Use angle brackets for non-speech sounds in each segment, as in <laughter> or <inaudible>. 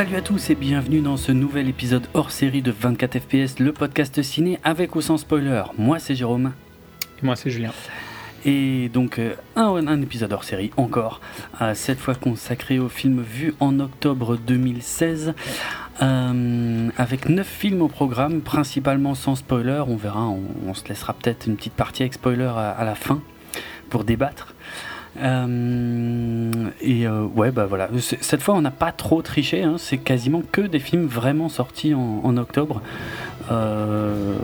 Salut à tous et bienvenue dans ce nouvel épisode hors série de 24 FPS, le podcast ciné avec ou sans spoiler. Moi c'est Jérôme. Et moi c'est Julien. Et donc euh, un, un, épisode hors série encore, euh, cette fois consacré au film vu en octobre 2016, euh, avec 9 films au programme, principalement sans spoiler, on verra, on, se laissera peut-être une petite partie avec spoiler à la fin pour débattre. Euh, et euh, ouais, bah voilà. Cette fois, on n'a pas trop triché. Hein. C'est quasiment que des films vraiment sortis en, octobre. Euh,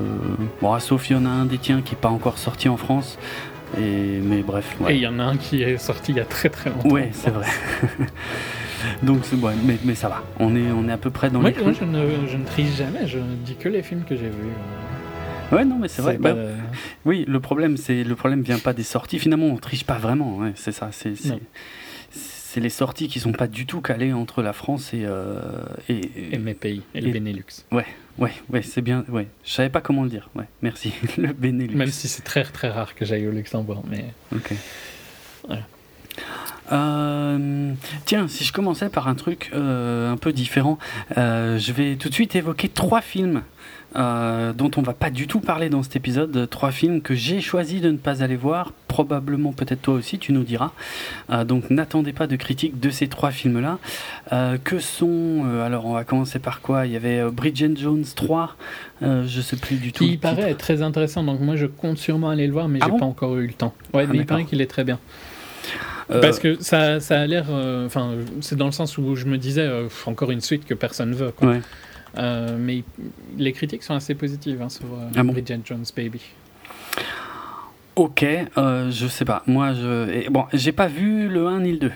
bon, sauf il y en a un des tiens qui n'est pas encore sorti en France. Et, mais bref. Et il y en a un qui est sorti il y a très très longtemps. Ouais, c'est vrai. <laughs> Donc, ouais, mais, mais, ça va. On est, on est à peu près dans les. Moi, je ne, je ne triche jamais. Je dis que les films que j'ai vus. Ouais, non, mais c'est vrai. Bah, oui, le problème, c'est le problème vient pas des sorties. Finalement, on triche pas vraiment. c'est ça. C'est c'est les sorties qui sont pas du tout calées entre la France et euh, et, mes pays et, le Benelux. Ouais, ouais, ouais, c'est bien. Ouais, je savais pas comment le dire. Ouais, merci. <laughs> le Benelux. Même si c'est très très rare que j'aille au Luxembourg, mais. Ok. Euh, tiens, si je commençais par un truc euh, un peu différent, je vais tout de suite évoquer trois films euh, dont on va pas du tout parler dans cet épisode. Trois films que j'ai choisi de ne pas aller voir, probablement peut-être toi aussi, tu nous diras. Euh, donc n'attendez pas de critique de ces trois films-là. Euh, que sont, alors on va commencer par quoi? Il y avait Bridget Jones 3, je sais plus du tout. il paraît être très intéressant, donc moi je compte sûrement aller le voir, mais ah j'ai pas encore eu le temps. Ouais, ah, mais il paraît qu'il est très bien. Parce que ça, ça a l'air. Enfin, c'est dans le sens où je me disais, encore une suite que personne veut. Quoi. Ouais. Euh, mais les critiques sont assez positives hein, sur euh, ah Bridget Jones Baby. Ok, euh, je sais pas. Moi, je. Bon, j'ai pas vu le 1 ni le 2.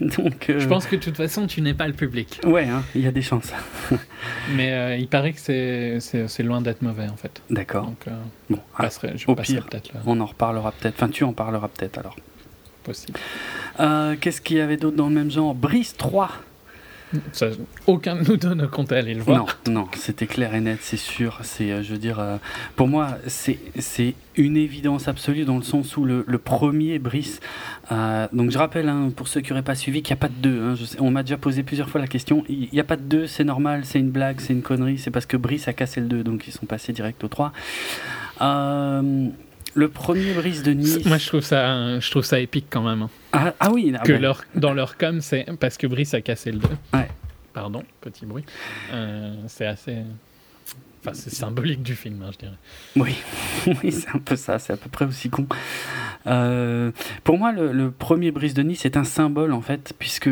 <laughs> Donc, Je pense que de toute façon, tu n'es pas le public. Ouais, hein, il y a des chances. <laughs> Mais il paraît que c'est loin d'être mauvais, en fait. D'accord. Donc, bon, ah, je au pire, on en reparlera peut-être. Enfin, tu en parleras peut-être alors. Possible. Qu'est-ce qu'il y avait d'autre dans le même genre? Brise 3 aucun de nous deux ne comptait aller le voir. Non, non, c'était clair et net, c'est sûr. C'est, euh, je veux dire, euh, pour moi, c'est, c'est une évidence absolue dans le sens où le, premier Brice. Euh, donc je rappelle, hein, pour ceux qui n'auraient pas suivi, qu'il n'y a pas de deux. Hein, on m'a déjà posé plusieurs fois la question. Il n'y a pas de deux, c'est normal, c'est une blague, c'est une connerie. C'est parce que Brice a cassé le 2, donc ils sont passés direct au 3. Le premier Brice de Nice. Moi, je trouve ça, je trouve ça épique quand même. Hein. Ah, ah, oui, que leur, dans leur com, c'est parce que Brice a cassé le 2. Ouais. Pardon, petit bruit. Euh, c'est assez. Enfin, c'est symbolique du film, hein, je dirais. Oui, <laughs> oui c'est un peu ça, c'est à peu près aussi con. Euh, pour moi, le, le premier Brice de Nice est un symbole, en fait, puisque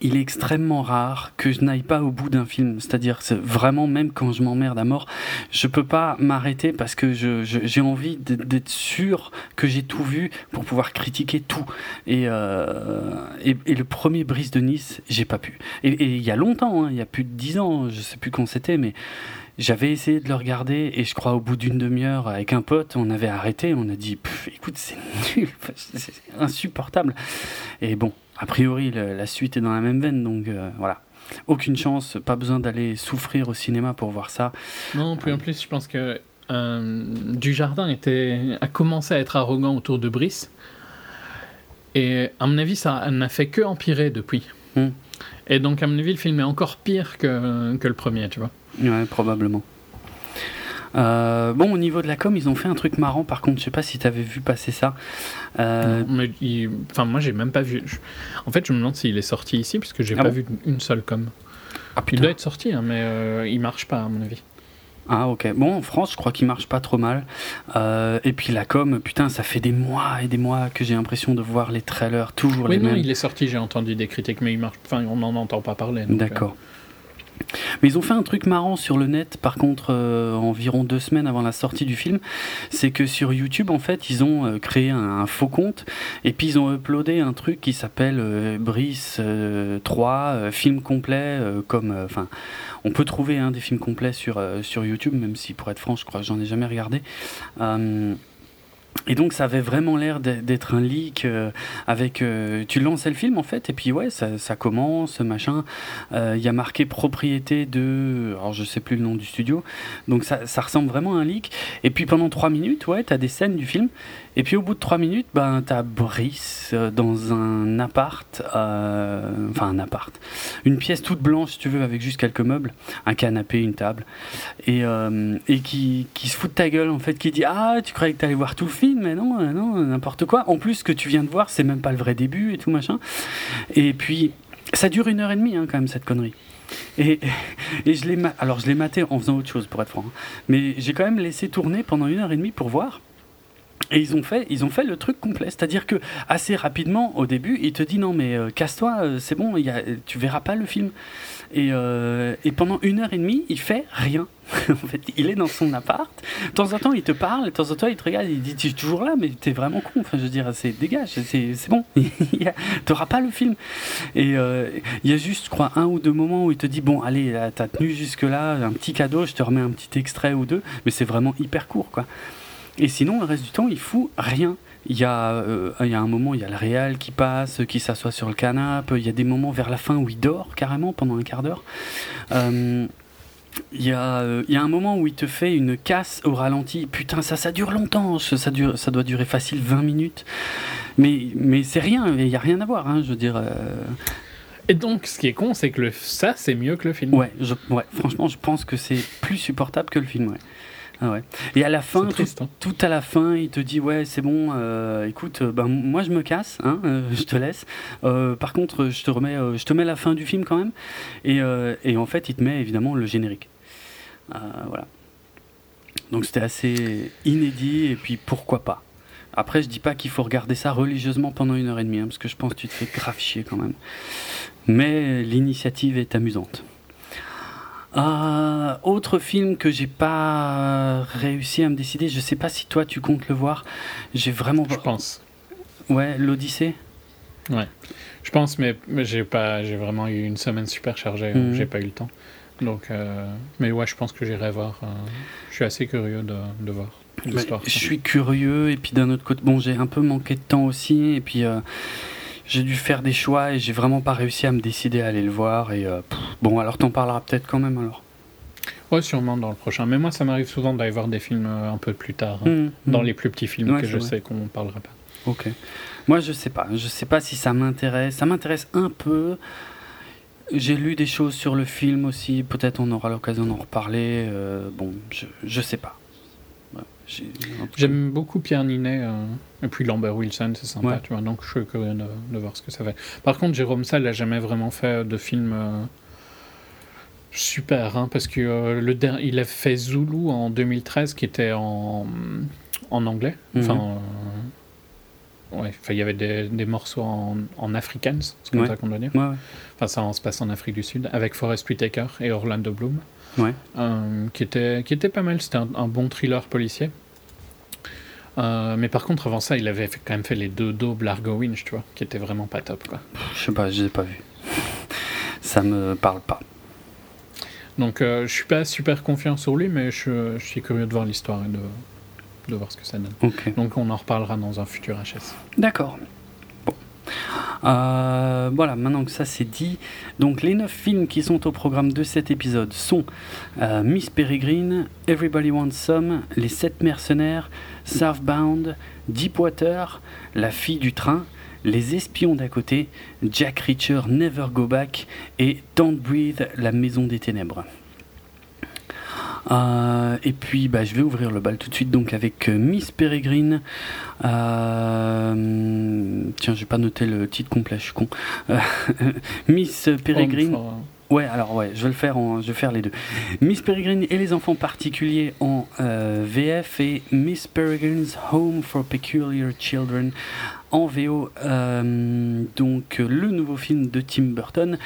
il est extrêmement rare que je n'aille pas au bout d'un film. C'est-à-dire, vraiment, même quand je m'emmerde à mort, je peux pas m'arrêter parce que j'ai envie d'être sûr que j'ai tout vu pour pouvoir critiquer tout. Et, euh, le premier Brise de Nice, j'ai pas pu. Et, il y a longtemps, hein, il y a plus de dix ans, je sais plus quand c'était, mais j'avais essayé de le regarder et je crois au bout d'une demi-heure avec un pote, on avait arrêté, on a dit écoute c'est nul, <laughs> c'est insupportable. Et bon, a priori, la suite est dans la même veine, donc euh, voilà. Aucune chance, pas besoin d'aller souffrir au cinéma pour voir ça. Non, puis en plus, je pense que euh, Dujardin était, a commencé à être arrogant autour de Brice. Et à mon avis, ça n'a fait que empirer depuis. Hmm. Et donc, à mon avis, le film est encore pire que, que le premier, tu vois. Ouais, probablement. Euh, bon, au niveau de la com, ils ont fait un truc marrant. Par contre, je sais pas si tu avais vu passer ça. Euh, mais enfin, moi, j'ai même pas vu. En fait, je me demande s'il est sorti ici, puisque j'ai ah pas vu une seule com. Ah, il doit être sorti, hein, mais euh, il marche pas, à mon avis. Ah ok. Bon, en France, je crois qu'il marche pas trop mal. et puis la com, putain, ça fait des mois et des mois que j'ai l'impression de voir les trailers toujours les non, mêmes. il est sorti, j'ai entendu des critiques, mais il marche. Enfin, on n'en entend pas parler. D'accord. Mais ils ont fait un truc marrant sur le net, par contre, euh, environ deux semaines avant la sortie du film. C'est que sur YouTube, en fait, ils ont euh, créé un, faux compte et puis ils ont uploadé un truc qui s'appelle euh, Brice 3, film complet, comme. Enfin, on peut trouver hein, des films complets sur, sur YouTube, même si, pour être franc, je crois que j'en ai jamais regardé. Et donc ça avait vraiment l'air d'être un leak euh, avec euh, tu lançais le film en fait et puis ouais ça, commence machin. Euh, il y a marqué propriété de alors je sais plus le nom du studio. Donc ça, ça ressemble vraiment à un leak. Et puis pendant trois minutes ouais t'as des scènes du film. Et puis au bout de trois minutes ben t'as Brice dans un appart enfin un appart. Une pièce toute blanche si tu veux avec juste quelques meubles. Un canapé une table. Et, et qui, qui se fout de ta gueule en fait qui dit ah tu croyais que t'allais voir tout le film? Mais non, euh, non, n'importe quoi. En plus, ce que tu viens de voir, c'est même pas le vrai début et tout machin. Et puis, ça dure une heure et demie hein, quand même cette connerie. Et, et je l'ai alors je l'ai maté en faisant autre chose pour être franc, hein. mais j'ai quand même laissé tourner pendant une heure et demie pour voir. Et ils ont fait, ils ont fait le truc complet, c'est-à-dire que assez rapidement au début, il te dit non mais euh, casse-toi, euh, c'est bon, y tu verras pas le film. Et, euh, et, pendant une heure et demie, il fait rien. <laughs> en fait, il est dans son appart. De temps en temps, il te parle, de temps en temps, il te regarde, il dit Tu es toujours là, mais t'es vraiment con. Enfin, je veux dire, c'est dégage, c'est bon. <laughs> T'auras pas le film. Et il y a juste, je crois, un ou deux moments où il te dit Bon, allez, t'as tenu jusque-là, un petit cadeau, je te remets un petit extrait ou deux, mais c'est vraiment hyper court, quoi. Et sinon, le reste du temps, il fout rien. Il y, a, euh, il y a un moment, il y a le réal qui passe, qui s'assoit sur le canapé. Il y a des moments vers la fin où il dort carrément pendant un quart d'heure. Euh, il y, a, euh, il y, a, un moment où il te fait une casse au ralenti. Putain, ça, ça dure longtemps. Ça, dure, ça doit durer facile 20 minutes. Mais, mais c'est rien. Il n'y a rien à voir. Hein, je veux dire. Et donc, ce qui est con, c'est que le, ça, c'est mieux que le film. Ouais, ouais, franchement, je pense que c'est plus supportable que le film. Ouais. Ah ouais. Et à la fin, hein. tout, à la fin, il te dit ouais c'est bon, euh, écoute, euh, ben moi je me casse, hein, euh, <laughs> je te laisse. par contre, je te remets, je te mets la fin du film quand même. Et, et, en fait, il te met évidemment le générique. voilà. Donc c'était assez inédit et puis pourquoi pas. Après, je dis pas qu'il faut regarder ça religieusement pendant une heure et demie, hein, parce que je pense que tu te fais grave chier quand même. Mais l'initiative est amusante. Euh, autre film que j'ai pas réussi à me décider, je sais pas si toi tu comptes le voir. J'ai vraiment. Je pense. Ouais, l'Odyssée. Ouais, je pense, mais, j'ai pas, j'ai vraiment eu une semaine super chargée, mhm. j'ai pas eu le temps. Donc, euh, mais ouais, je pense que j'irai voir. Euh, je suis assez curieux de, de voir l'histoire. je suis curieux et puis d'un autre côté, bon, j'ai un peu manqué de temps aussi et puis j'ai dû faire des choix et j'ai vraiment pas réussi à me décider à aller le voir. Et euh, bon, alors t'en parleras peut-être quand même alors. Ouais, sûrement dans le prochain. Mais moi, ça m'arrive souvent d'aller voir des films euh, un peu plus tard, hein, mmh, dans mmh. les plus petits films que je sais qu'on ne parlera pas. Ok. Moi, je sais pas. Je sais pas si ça m'intéresse. Ça m'intéresse un peu. J'ai lu des choses sur le film aussi. Peut-être on aura l'occasion d'en reparler. Euh, bon, je, je sais pas. J'aime beaucoup Pierre Ninet euh, et puis Lambert Wilson, c'est sympa, tu vois. Donc je suis curieux de, voir ce que ça fait. Par contre, Jérôme Salle n'a jamais vraiment fait de film euh, super, hein, parce que euh, le il a fait Zulu en 2013, qui était en, en anglais. Mhm. Enfin, ouais, il y avait des, des morceaux en, en Afrikaans, c'est comme ça qu'on doit dire. Enfin, ça se passe en Afrique du Sud, avec Forest Whitaker et Orlando Bloom ouais. Euh, qui, était, qui était pas mal. C'était un, bon thriller policier. Euh, mais par contre, avant ça, il avait quand même fait les deux dos Largo Winch, tu vois, qui était vraiment pas top, quoi. Je sais pas, je l'ai pas vu. <laughs> ça me parle pas. Donc, euh, je suis pas super confiant sur lui, mais je, je suis curieux de voir l'histoire et de, de, voir ce que ça donne. Donc, on en reparlera dans un futur HS. D'accord. Euh, voilà, maintenant que ça c'est dit, donc les 9 films qui sont au programme de cet épisode sont euh, Miss Peregrine, Everybody Wants Some, Les 7 mercenaires, Southbound, Deepwater, La fille du train, Les espions d'à côté, Jack Reacher Never Go Back et Don't Breathe, La maison des ténèbres. Euh, et puis, bah, je vais ouvrir le bal tout de suite donc avec euh, Miss Peregrine. Euh, tiens, j'ai pas noté le titre complet, je suis con. <laughs> Miss Peregrine. Ouais, alors ouais, je vais le faire, en, je vais faire les deux. Miss Peregrine et les enfants particuliers en VF et Miss Peregrine's Home for Peculiar Children en VO. donc le nouveau film de Tim Burton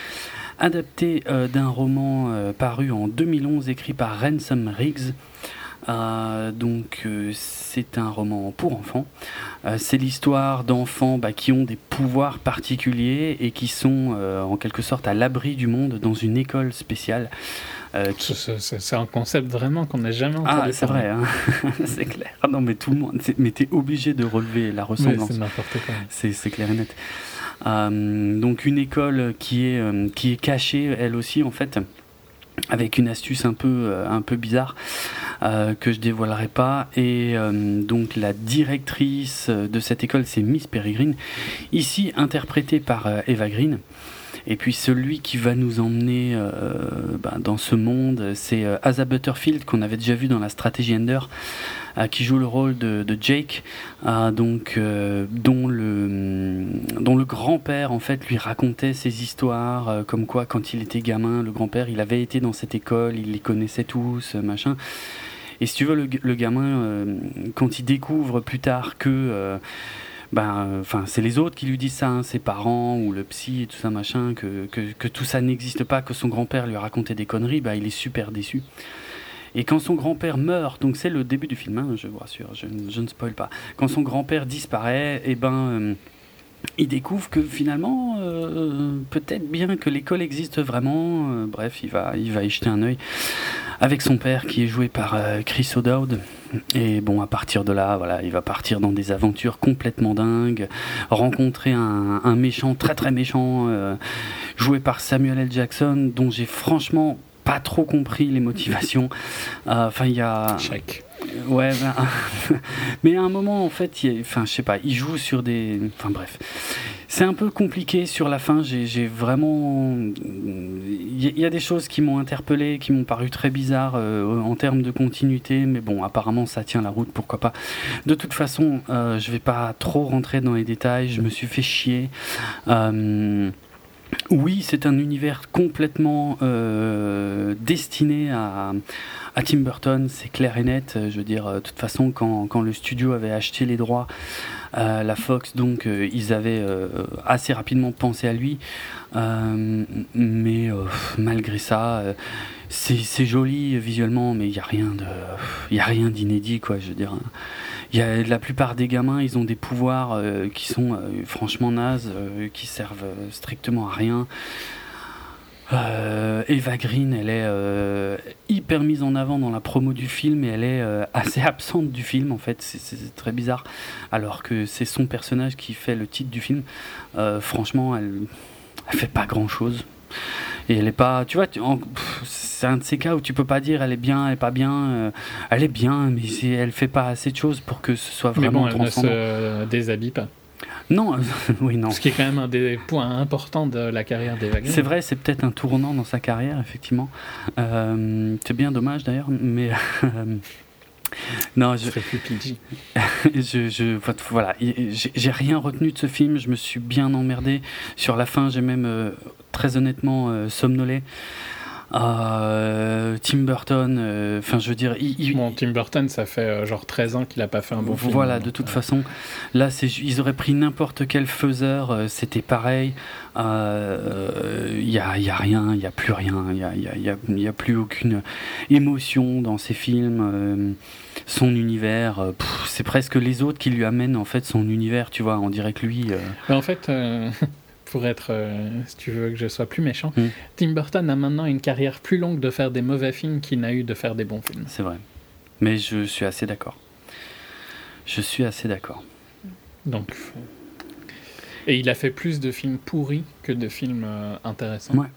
adapté euh, d'un roman euh, paru en 2011 écrit par Ransom Riggs. donc c'est un roman pour enfants. c'est l'histoire d'enfants bah, qui ont des pouvoirs particuliers et qui sont en quelque sorte à l'abri du monde dans une école spéciale. C'est un concept vraiment qu'on n'a jamais entendu. Ah, c'est vrai, hein. <laughs> c'est clair. Ah non, mais tout le monde. Mais t'es obligé de relever la ressemblance. c'est n'importe quoi. C'est clair et net. Euh, donc une école qui est, euh, qui est cachée, elle aussi, en fait, avec une astuce un peu, euh, un peu bizarre. que je dévoilerai pas. Et donc la directrice de cette école, c'est Miss Peregrine, ici interprétée par Eva Green. Et puis celui qui va nous emmener ben, dans ce monde, c'est Asa Butterfield qu'on avait déjà vu dans la stratégie Ender. Euh, qui joue le rôle de, Jake, euh, donc euh, dont le dont le grand-père en fait lui racontait ses histoires, comme quoi quand il était gamin, le grand-père il avait été dans cette école, il les connaissait tous, machin. Et si tu veux, le, gamin, quand il découvre plus tard que ben, enfin, c'est les autres qui lui disent ça, hein, ses parents ou le psy et tout ça, machin, que, que, que tout ça n'existe pas, que son grand-père lui a raconté des conneries, ben, il est super déçu. Et quand son grand-père meurt, donc c'est le début du film, hein, je vous rassure, je, ne spoil pas. Quand son grand-père disparaît, et eh ben, euh, il découvre que finalement, euh, peut-être bien que l'école existe vraiment. Euh, bref, il va, il va y jeter un œil avec son père qui est joué par Chris O'Dowd. Et bon, à partir de là, voilà, il va partir dans des aventures complètement dingues, rencontrer un, un méchant très très méchant, joué par Samuel L. Jackson, dont j'ai franchement pas trop compris les motivations. <laughs> Euh, enfin, il y a. Check. Ouais, ben, <laughs> mais à un moment, en fait, enfin, je sais pas, il joue sur des. Enfin, bref. C'est un peu compliqué sur la fin. J'ai vraiment. Il y, a des choses qui m'ont interpellé, qui m'ont paru très bizarres euh, en termes de continuité, mais bon, apparemment, ça tient la route, pourquoi pas. De toute façon, euh, je vais pas trop rentrer dans les détails. Je me suis fait chier. Euh, oui, c'est un univers complètement euh, destiné à, Tim Burton, c'est clair et net. Je veux dire, de toute façon, quand, le studio avait acheté les droits, euh, la Fox, donc, euh, ils avaient assez rapidement pensé à lui. mais malgré ça, c'est joli visuellement, mais il n'y a rien de, il a rien d'inédit, quoi. Je veux dire. Y a, la plupart des gamins, ils ont des pouvoirs euh, qui sont euh, franchement nazes, euh, qui servent strictement à rien. Eva Green, elle est hyper mise en avant dans la promo du film et elle est assez <laughs> absente du film en fait. C'est très bizarre. Alors que c'est son personnage qui fait le titre du film. franchement, elle, elle fait pas grand chose. Et elle est pas, tu vois, c'est un de ces cas où tu peux pas dire elle est bien, elle est pas bien. Euh, elle est bien, mais elle fait pas assez de choses pour que ce soit vraiment mais bon, elle ne se déshabille pas. Non, <laughs> oui, non. Ce qui est quand même un des points importants de la carrière d'Eva C'est vrai, c'est peut-être un tournant dans sa carrière, effectivement. Euh, c'est bien dommage d'ailleurs, mais. <laughs> Non, je. plus <laughs> je, je, voilà, j'ai rien retenu de ce film. Je me suis bien emmerdé. Sur la fin, j'ai même euh, très honnêtement euh, somnolé. Euh, Tim Burton, euh, enfin je veux dire, bon, Tim Burton, ça fait genre 13 ans qu'il a pas fait un bon film. Voilà, de toute façon, là, ils auraient pris n'importe quel faiseur, c'était pareil. Il n'y a, y a, rien, il n'y a plus rien, il n'y a, y a, y a, plus aucune émotion dans ces films. son univers, c'est presque les autres qui lui amènent en fait son univers, tu vois. On dirait que lui. en fait, <laughs> pour être, euh, si tu veux que je sois plus méchant, hmm. Tim Burton a maintenant une carrière plus longue de faire des mauvais films qu'il n'a eu de faire des bons films. C'est vrai. Mais je suis assez d'accord. Je suis assez d'accord. Donc. Et il a fait plus de films pourris que de films euh, intéressants. Ouais.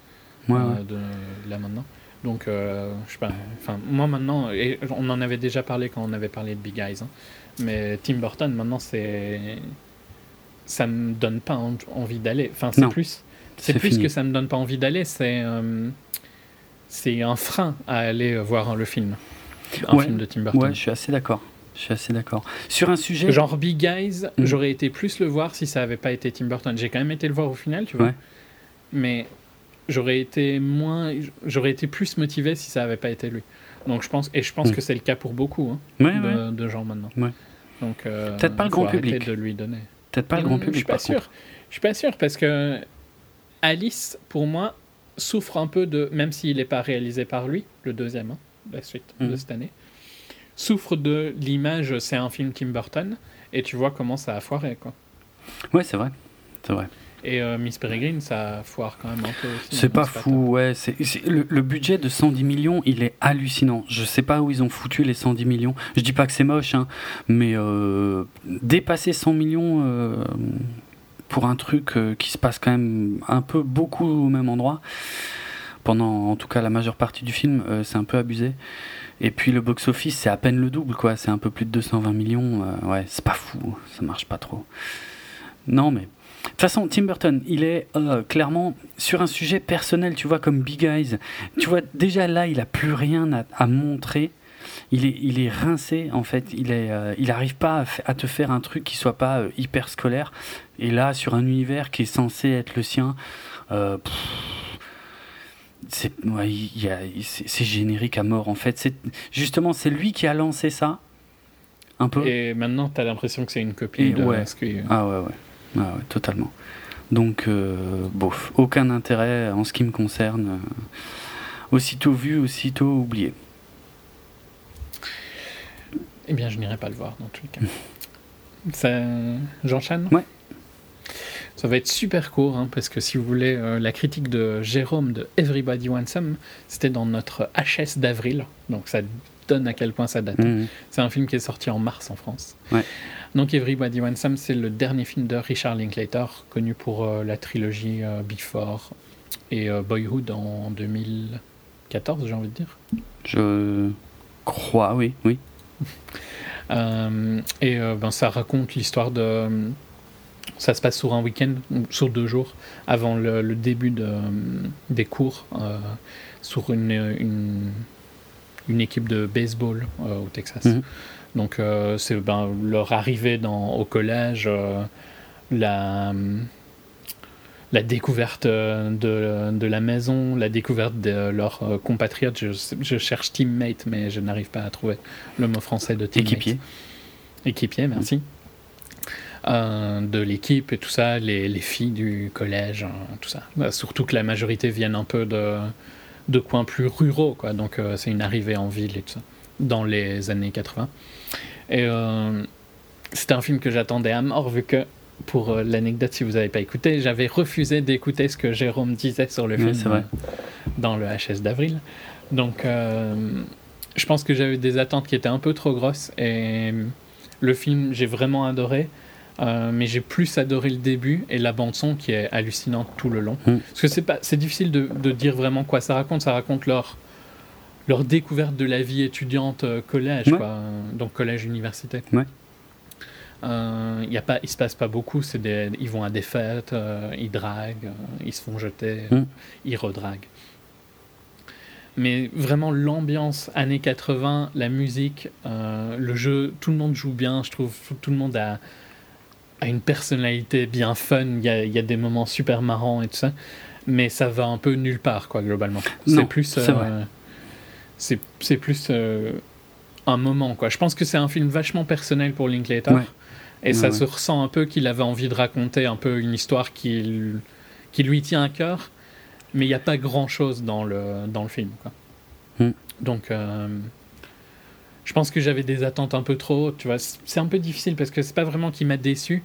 ouais, euh, de, là maintenant. Donc, je sais pas. Enfin, moi maintenant, et on en avait déjà parlé quand on avait parlé de Big Eyes, hein, mais Tim Burton maintenant c'est ça me donne pas envie d'aller. Enfin, c'est plus, c'est plus que ça me donne pas envie d'aller, c'est euh, c'est un frein à aller voir le film, un film de Tim Burton. Ouais, je suis assez d'accord. Je suis assez d'accord. Sur un sujet. Genre Big Guys, mm. j'aurais été plus le voir si ça avait pas été Tim Burton. J'ai quand même été le voir au final, tu vois. Mais j'aurais été moins. J'aurais été plus motivé si ça avait pas été lui. Donc je pense. Et je pense mm. que c'est le cas pour beaucoup hein, de, gens maintenant. Donc. Euh, Peut-être pas le grand public. de lui donner. Peut-être pas le grand public. Je suis pas sûr. Je suis pas sûr parce que Alice, pour moi, souffre un peu de, même s'il n'est pas réalisé par lui, le deuxième, hein, la suite de mhm. cette année, souffre de l'image, c'est un film Tim Burton, et tu vois comment ça a foiré, quoi. Ouais, c'est vrai, c'est vrai. Et euh, Miss Peregrine, ça foire quand même un peu aussi. C'est pas fou, ouais. Le, budget de 110 millions, il est hallucinant. Je sais pas où ils ont foutu les 110 millions. Je dis pas que c'est moche, hein, mais euh, dépasser 100 millions euh, pour un truc qui se passe quand même un peu beaucoup au même endroit, pendant en tout cas la majeure partie du film, c'est un peu abusé. Et puis le box-office, c'est à peine le double, quoi. C'est un peu plus de 220 millions. ouais, c'est pas fou, ça marche pas trop. Non, mais de toute façon, Tim Burton, il est euh, clairement sur un sujet personnel, tu vois, comme Big Eyes. Tu vois, déjà là, il a plus rien à, montrer. Il est, il est rincé, en fait. Il est, euh, il n'arrive pas à, te faire un truc qui soit pas euh, hyper scolaire. Et là, sur un univers qui est censé être le sien, c'est c'est générique à mort, en fait. C'est justement, c'est lui qui a lancé ça. Un peu. Et maintenant, tu as l'impression que c'est une copie de ouais. Ah ouais, ouais. Ah ouais, totalement. Donc, euh, bof, aucun intérêt en ce qui me concerne. Euh, aussitôt vu, aussitôt oublié. Eh bien, je n'irai pas le voir dans tous les cas. <laughs> Ça... J'enchaîne? Ouais. Ça va être super court, hein, parce que si vous voulez, euh, la critique de Jérôme de Everybody Wants Some, c'était dans notre HS d'avril, donc ça donne à quel point ça date. Mmh. C'est un film qui est sorti en mars en France. Ouais. Donc Everybody Wants Some, c'est le dernier film de Richard Linklater, connu pour euh, la trilogie euh, Before et euh, Boyhood en 2014, j'ai envie de dire. Je crois, oui, oui. <laughs> et ben, ça raconte l'histoire de... Ça se passe sur un week-end, sur deux jours, avant le, début de, des cours, sur une, une, équipe de baseball au Texas. Mhm. Donc euh, c'est ben, leur arrivée dans, au collège, euh, la, la découverte de, de, la maison, la découverte de leurs euh, compatriotes. Je, je, cherche teammate, mais je n'arrive pas à trouver le mot français de teammate. Équipier. Équipier, merci. de l'équipe et tout ça, les, les, filles du collège, tout ça. Bah, surtout que la majorité viennent un peu de, de coins plus ruraux, quoi. Donc c'est une arrivée en ville et tout ça, dans les années 80. Et euh, c'était un film que j'attendais à mort, vu que, pour euh, l'anecdote, si vous n'avez pas écouté, j'avais refusé d'écouter ce que Jérôme disait sur le film vrai. dans le HS d'avril. Donc, euh, je pense que j'avais des attentes qui étaient un peu trop grosses. Et le film, j'ai vraiment adoré. Mais j'ai plus adoré le début et la bande son qui est hallucinante tout le long. Mm. Parce que c'est pas, c'est difficile de, de, dire vraiment quoi ça raconte. Ça raconte leur leur découverte de la vie étudiante euh, collège, quoi, donc collège-université. Ouais. Euh, y a pas, il se passe pas beaucoup, c'est des, ils vont à des fêtes, euh, ils draguent, euh, ils se font jeter, mm. ils redraguent. Mais vraiment l'ambiance années 80, la musique, le jeu, tout le monde joue bien, je trouve, tout le monde a, a une personnalité bien fun, il y a, y a, des moments super marrants et tout ça, mais ça va un peu nulle part, quoi, globalement. C'est plus... C'est vrai c'est plus euh, un moment. Quoi. Je pense que c'est un film vachement personnel pour Linklater. Et ça se ressent un peu qu'il avait envie de raconter un peu une histoire qui, qui lui tient à cœur, mais il n'y a pas grand-chose dans le, dans le film. Quoi. Hmm. Donc, euh, je pense que j'avais des attentes un peu trop hautes. Tu vois. C'est un peu difficile parce que c'est pas vraiment qu'il m'a déçu,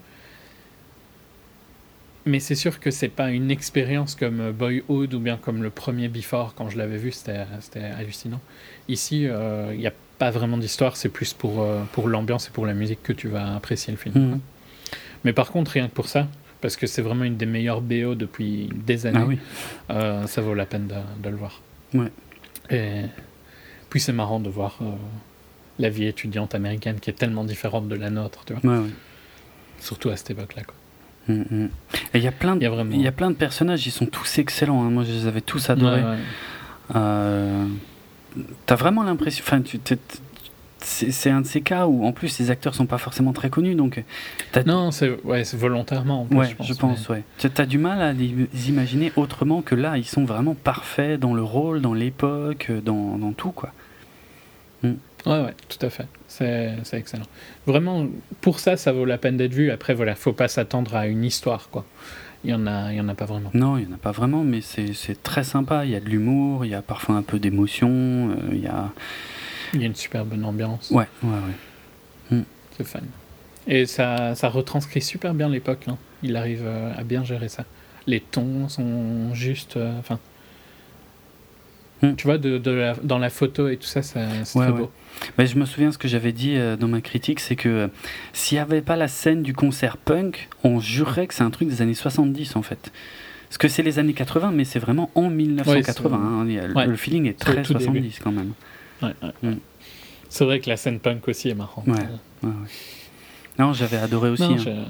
mais c'est sûr que c'est pas une expérience comme Boyhood ou bien comme le premier Before quand je l'avais vu, c'était hallucinant. Ici, il euh, n'y a pas vraiment d'histoire, c'est plus pour, euh, pour l'ambiance et pour la musique que tu vas apprécier le film. Mhm. Mais par contre, rien que pour ça, parce que c'est vraiment une des meilleures BO depuis des années, ah euh, ça vaut la peine de, le voir. Ouais. Et puis c'est marrant de voir la vie étudiante américaine qui est tellement différente de la nôtre, tu vois. Ouais, Surtout à cette époque-là. Mm. Et il y a plein de, il y, a plein de personnages, ils sont tous excellents. Hein. Moi, je les avais tous adorés. Euh, t'as vraiment l'impression, enfin, tu, c'est un de ces cas où en plus les acteurs sont pas forcément très connus donc non c'est ouais, volontairement ouais, je pense, ouais tu as du mal à les imaginer autrement que là ils sont vraiment parfaits dans le rôle dans l'époque dans, dans, tout quoi. Ouais ouais tout à fait c'est excellent. Vraiment, pour ça, ça vaut la peine d'être vu. Après, voilà, faut pas s'attendre à une histoire, quoi. Il y en a, il y en a pas vraiment. Non, il y en a pas vraiment, mais c'est très sympa. Il y a de l'humour, il y a parfois un peu d'émotion, euh, il y a Il y a une super bonne ambiance. Ouais, ouais, ouais. Hmm. C'est fun. Et ça, ça retranscrit super bien l'époque. Hein. Il arrive euh, à bien gérer ça. Les tons sont justes. Euh, enfin. Hmm. Tu vois, de, de dans la photo et tout ça, c'est très beau. Mais je me souviens ce que j'avais dit euh, dans ma critique, c'est que s'il n'y avait pas la scène du concert punk, on jurerait que c'est un truc des années 70 en fait. Parce que c'est les années 80, mais c'est vraiment en 1980. Hein. Le feeling est très 70 quand même. Hmm. C'est vrai que la scène punk aussi est marrante. Ouais, non, j'avais adoré aussi. Hein.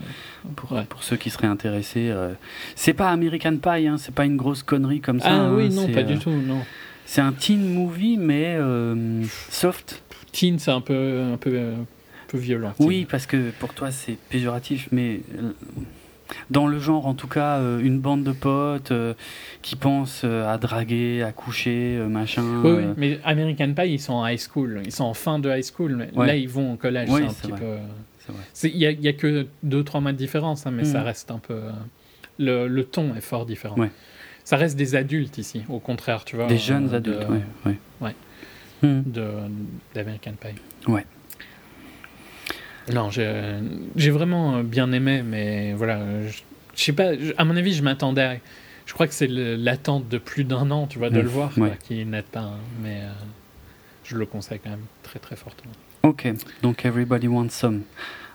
pour, pour, ceux qui seraient intéressés. Euh, c'est pas American Pie, hein, c'est pas une grosse connerie comme ça. Ah oui, non, pas du euh, tout, non. C'est un teen movie, mais euh, soft. Teen, c'est un peu, un peu, un peu violent. Oui, parce que pour toi, c'est péjoratif, mais dans le genre en tout cas une bande de potes qui pensent à draguer à coucher machin oui, oui, mais American Pie ils sont en high school ils sont en fin de high school mais là ils vont au collège c'est un petit peu il n'y a, que 2-3 mois de différence, hein, mais ça mm. reste un peu. Euh, le, le, ton est fort différent. Ça reste des adultes ici, au contraire, tu vois. Des jeunes euh, adultes, ouais. ouais. Mm. D'American Pie. Ouais. Non, j'ai vraiment bien aimé, mais voilà. Je, sais pas, à mon avis, je m'attendais. Je crois que c'est l'attente de plus d'un an, tu vois, de mm. le voir, qui n'aide pas. Hein, mais euh, je le conseille quand même très très fortement. Ok, donc Everybody Wants Some.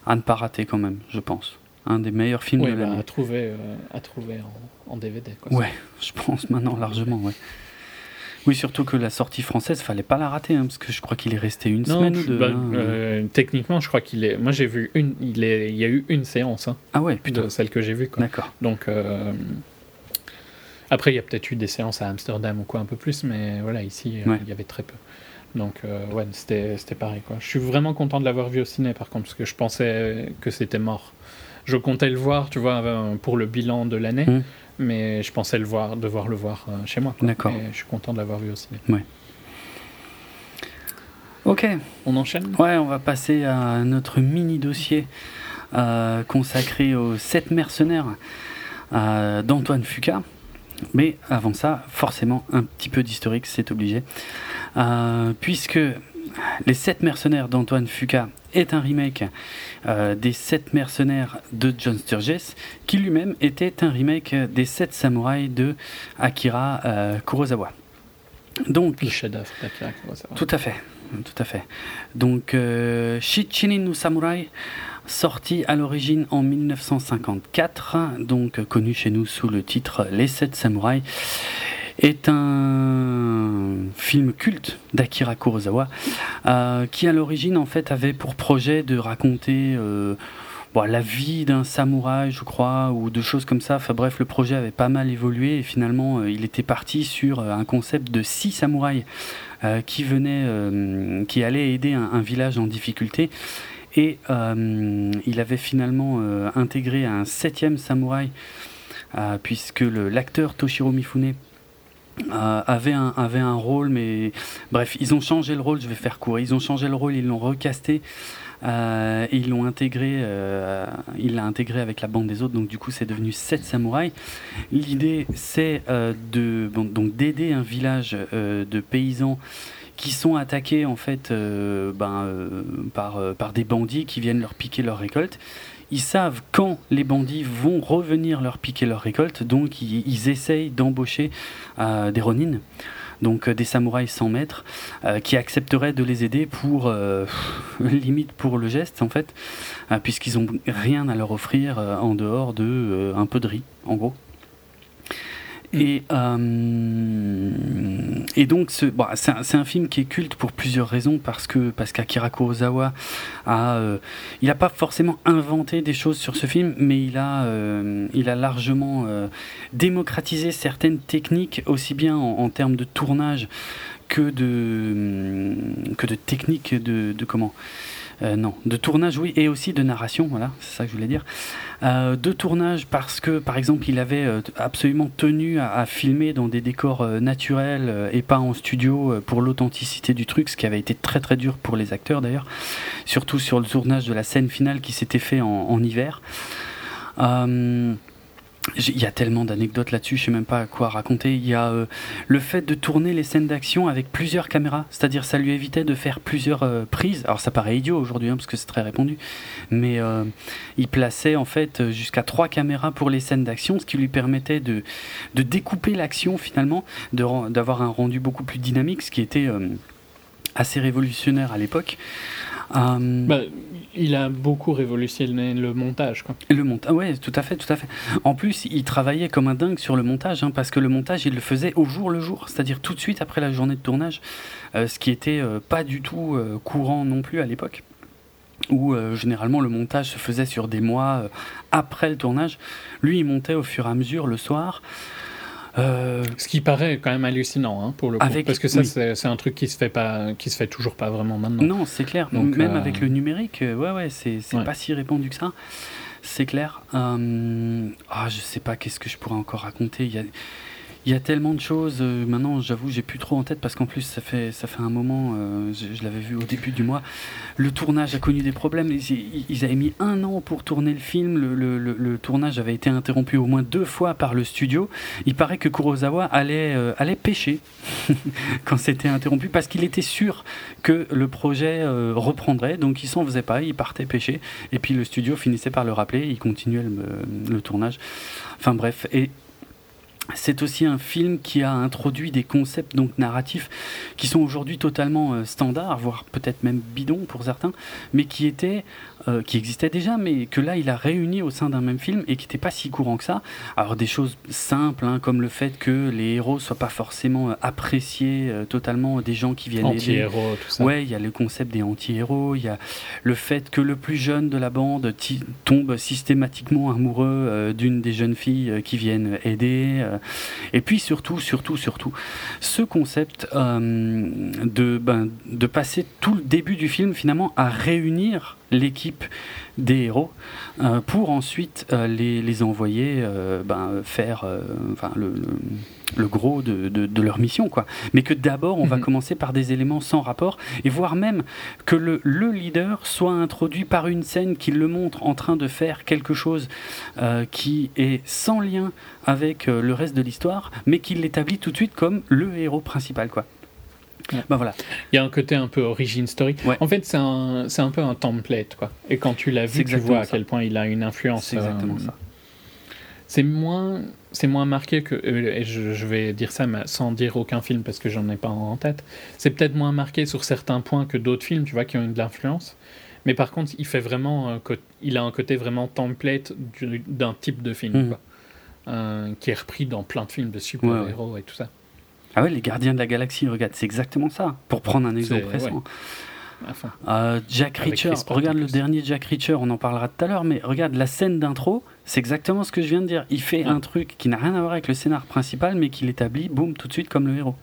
À ne pas rater quand même, je pense. Un des meilleurs films de bah, l'année. à trouver, euh, à trouver en, DVD. Quoi, ouais, <laughs> je pense maintenant largement, ouais. Oui, surtout que la sortie française, fallait pas la rater, hein, parce que je crois qu'il est resté une semaine ou deux. Bah, hein. euh, techniquement, je crois qu'il est. Moi, j'ai vu une. Il, est... il y a eu une séance. Hein, ah ouais, putain. celle que j'ai vue. D'accord. Donc. Euh, après, il y a peut-être eu des séances à Amsterdam ou quoi un peu plus, mais voilà, ici, il y avait très peu. Donc, euh, ouais, c'était pareil. Quoi. Je suis vraiment content de l'avoir vu au ciné, par contre, parce que je pensais que c'était mort. Je comptais le voir, tu vois, euh, pour le bilan de l'année, mmh. Mais je pensais le voir, devoir le voir euh, chez moi. D'accord. je suis content de l'avoir vu au ciné. Ouais. Ok. On enchaîne? Ouais, on va passer à notre mini dossier consacré aux sept mercenaires d'Antoine Fuqua. Mais avant ça, forcément, un petit peu d'historique, c'est obligé. Euh, puisque Les Sept mercenaires d'Antoine Fuqua est un remake euh, des Sept mercenaires de John Sturges, qui lui-même était un remake des Sept samouraïs de Akira euh, Kurosawa. Donc, le chef-d'œuvre d'Akira Kurosawa. Tout à fait, tout à fait. Donc, Shichinin no Samurai sorti à l'origine en 1954, donc connu chez nous sous le titre Les Sept Samouraïs, est un film culte d'Akira Kurosawa, euh, qui à l'origine en fait avait pour projet de raconter euh, la vie d'un samouraï, je crois, ou de choses comme ça. Bref, le projet avait pas mal évolué et finalement euh, il était parti sur un concept de six samouraïs qui venaient, qui allaient aider un village en difficulté et il avait finalement intégré un septième samouraï, puisque l'acteur Toshiro Mifune avait, un, avait un rôle, mais bref, ils ont changé le rôle, je vais faire court, ils ont changé le rôle, ils l'ont recasté. et ils l'ont intégré, il l'a intégré avec la bande des autres, donc du coup c'est devenu sept samouraïs. L'idée c'est de donc d'aider un village de paysans qui sont attaqués en fait euh, ben, euh, par, euh, par des bandits qui viennent leur piquer leur récolte. Ils savent quand les bandits vont revenir leur piquer leur récolte, donc ils, essayent d'embaucher des ronines, donc des samouraïs sans maître, qui accepteraient de les aider pour, <laughs> limite pour le geste en fait, puisqu'ils n'ont rien à leur offrir en dehors de un peu de riz, en gros. Et, euh, et donc, c'est bon, un, un, film qui est culte pour plusieurs raisons, parce que parce qu'Akira Kurosawa a, euh, il n'a pas forcément inventé des choses sur ce film, mais il a, euh, il a largement euh, démocratisé certaines techniques, aussi bien en, en, termes de tournage que de que de techniques de, de comment euh, non, de tournage, oui, et aussi de narration, voilà, c'est ça que je voulais dire. Euh, de tournage parce que, par exemple, il avait euh, absolument tenu à, filmer dans des décors naturels et pas en studio pour l'authenticité du truc, ce qui avait été très très dur pour les acteurs d'ailleurs, surtout sur le tournage de la scène finale qui s'était fait en, hiver. Il y a tellement d'anecdotes là-dessus, je sais même pas quoi raconter. Il y a euh, le fait de tourner les scènes d'action avec plusieurs caméras, c'est-à-dire ça lui évitait de faire plusieurs euh, prises. Alors ça paraît idiot aujourd'hui hein, parce que c'est très répandu, mais euh, il plaçait en fait jusqu'à trois caméras pour les scènes d'action, ce qui lui permettait de, de découper l'action finalement, d'avoir un rendu beaucoup plus dynamique, ce qui était assez révolutionnaire à l'époque. Bah, il a beaucoup révolutionné le montage. Quoi. Le montage, ouais, tout à fait, tout à fait. En plus, il travaillait comme un dingue sur le montage, hein, parce que le montage, il le faisait au jour le jour, c'est-à-dire tout de suite après la journée de tournage, euh, ce qui était euh, pas du tout euh, courant non plus à l'époque où généralement le montage se faisait sur des mois après le tournage. Lui, il montait au fur et à mesure le soir. Euh, Ce qui paraît quand même hallucinant hein, pour le coup, parce que ça c'est un truc qui se fait pas, qui se fait toujours pas vraiment maintenant. Non, c'est clair. Donc, même avec euh, le numérique, euh, ouais ouais, c'est pas si répandu que ça. C'est clair. Ah, je sais pas qu'est-ce que je pourrais encore raconter. Il y a il y a tellement de choses. Euh, maintenant, j'avoue, j'ai plus trop en tête parce qu'en plus, ça fait, ça fait un moment. Euh, je, l'avais vu au début du mois. Le tournage a connu des problèmes. Ils, avaient mis un an pour tourner le film. Le, le, le, tournage avait été interrompu au moins deux fois par le studio. Il paraît que Kurosawa allait, euh, allait pêcher <laughs> quand c'était interrompu parce qu'il était sûr que le projet reprendrait. Donc, il s'en faisait pas. Il partait pêcher. Et puis, le studio finissait par le rappeler. Il continuait le tournage. Enfin, bref. Et c'est aussi un film qui a introduit des concepts donc narratifs qui sont aujourd'hui totalement euh, standards, voire peut-être même bidons pour certains, mais qui étaient euh, qui existait déjà, mais que là il a réuni au sein d'un même film et qui n'était pas si courant que ça. Alors des choses simples, hein, comme le fait que les héros soient pas forcément euh, appréciés euh, totalement des gens qui viennent anti-héros, tout ça. Ouais, il y a le concept des anti-héros, il y a le fait que le plus jeune de la bande tombe systématiquement amoureux d'une des jeunes filles qui viennent aider. et puis surtout, surtout, surtout, ce concept de, ben, de passer tout le début du film finalement à réunir l'équipe des héros euh, pour ensuite euh, les, les, envoyer euh, ben, faire enfin, le, le, gros de, de, leur mission. Quoi. Mais que d'abord, on va mhm. commencer par des éléments sans rapport et voire même que le, le, leader soit introduit par une scène qui le montre en train de faire quelque chose qui est sans lien avec le reste de l'histoire, mais qui l'établit tout de suite comme le héros principal. Quoi. Bah voilà. Il y a un côté un peu origin story. En fait, c'est un, c'est un peu un template, quoi. Et quand tu l'as vu, tu vois à quel point il a une influence. C'est exactement euh, ça. C'est moins, c'est moins marqué que, euh, et je, vais dire ça sans dire aucun film parce que j'en ai pas en tête. C'est peut-être moins marqué sur certains points que d'autres films, tu vois, qui ont eu de l'influence. Mais par contre, il fait vraiment, il a un côté vraiment template d'un type de film, mmh. quoi. Euh, qui est repris dans plein de films de super-héros et tout ça. Ah ouais, les Gardiens de la Galaxie, regarde, c'est exactement ça. Pour prendre un exemple récent. Euh, Jack Reacher, regarde le dernier Jack Reacher, on en parlera tout à l'heure, mais regarde la scène d'intro, c'est exactement ce que je viens de dire. Il fait un truc qui n'a rien à voir avec le scénar principal, mais qui l'établit, boum, tout de suite comme le héros.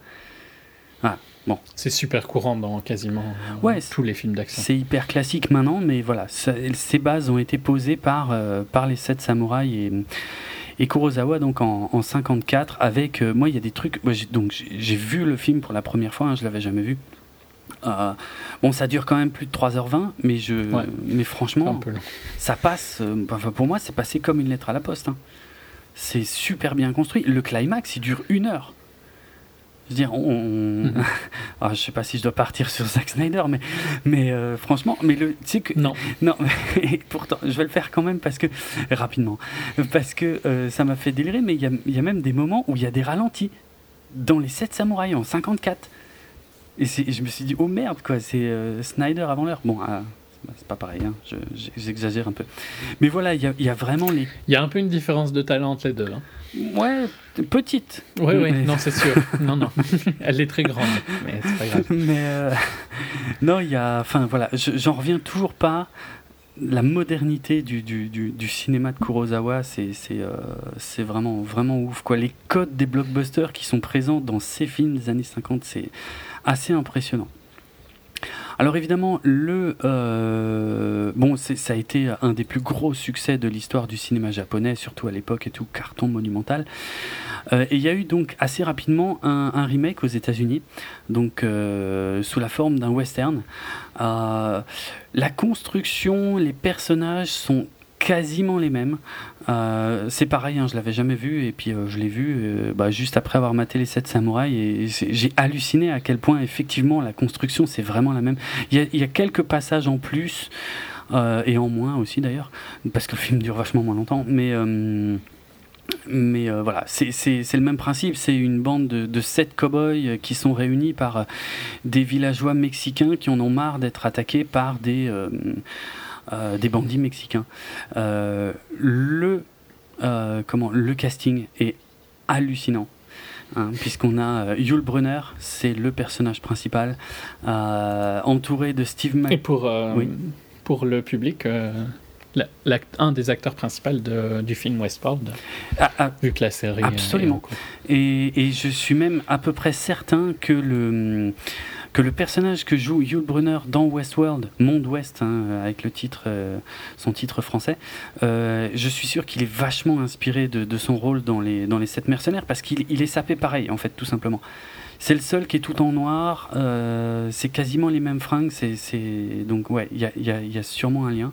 Ah, bon. C'est super courant dans quasiment ouais, tous les films d'action. C'est hyper classique maintenant, mais voilà, ces bases ont été posées par, euh, par les sept samouraïs et et Kurosawa, donc en, en 54, avec. Euh, moi, il y a des trucs. donc, j'ai vu le film pour la première fois, hein, je l'avais jamais vu. Euh, bon, ça dure quand même plus de 3h20, mais, je, mais franchement, ça passe. Euh, enfin, pour moi, c'est passé comme une lettre à la poste. Hein. C'est super bien construit. Le climax, il dure une heure. Je veux dire, on. <laughs> Ah, je sais pas si je dois partir sur Zack Snyder, mais, mais euh, franchement, mais le, tu sais que. Non. <laughs> Non, et <laughs> pourtant, je vais le faire quand même parce que. Rapidement. Parce que euh, ça m'a fait délirer, mais il y, y a, même des moments où il y a des ralentis. Dans les 7 samouraïs en 54. Et je me suis dit, oh merde, quoi, c'est euh, Snyder avant l'heure. Bon, c'est pas pareil, hein, j'exagère un peu. Mais voilà, il y, y, a vraiment les. Il y a un peu une différence de talent entre les deux. Hein. Ouais, petite. Oui, oui, non, c'est sûr. <laughs> non, non, elle est très grande, mais c'est pas grave. <laughs> Mais euh, non, il y a. Enfin, voilà, j'en reviens toujours pas. La modernité du, du, du, cinéma de Kurosawa, c'est euh, c'est vraiment, vraiment ouf. Quoi. Les codes des blockbusters qui sont présents dans ces films des années 50, c'est assez impressionnant. Alors évidemment, le euh, bon, ça a été un des plus gros succès de l'histoire du cinéma japonais, surtout à l'époque et tout, carton monumental. Euh, et il y a eu donc assez rapidement un, remake aux États-Unis, donc euh, sous la forme d'un western. la construction, les personnages sont quasiment les mêmes. c'est pareil, hein, je l'avais jamais vu et puis je l'ai vu bah, juste après avoir maté les 7 samouraïs et j'ai halluciné à quel point effectivement la construction c'est vraiment la même. Il y, a, quelques passages en plus et en moins aussi d'ailleurs parce que le film dure vachement moins longtemps, mais mais euh, voilà, c'est le même principe. C'est une bande de, de sept cow-boys qui sont réunis par euh, des villageois mexicains qui en ont marre d'être attaqués par des, euh, des bandits mexicains. le, comment, le casting est hallucinant. Hein, puisqu'on a Yul Brunner, c'est le personnage principal, entouré de Steve Mac. Et pour, pour le public, un des acteurs principaux du film Westworld, ah, ah, vu que la série. Absolument. et, et, je suis même à peu près certain que le que le personnage que joue Yul Brunner dans Westworld, Monde Ouest, hein, avec le titre, euh, son titre français, euh, je suis sûr qu'il est vachement inspiré de, son rôle dans les, dans les Sept Mercenaires, parce qu'il il est sapé pareil, en fait, tout simplement. C'est le seul qui est tout en noir, euh, c'est quasiment les mêmes fringues, c'est, donc ouais, il y a, y a, sûrement un lien.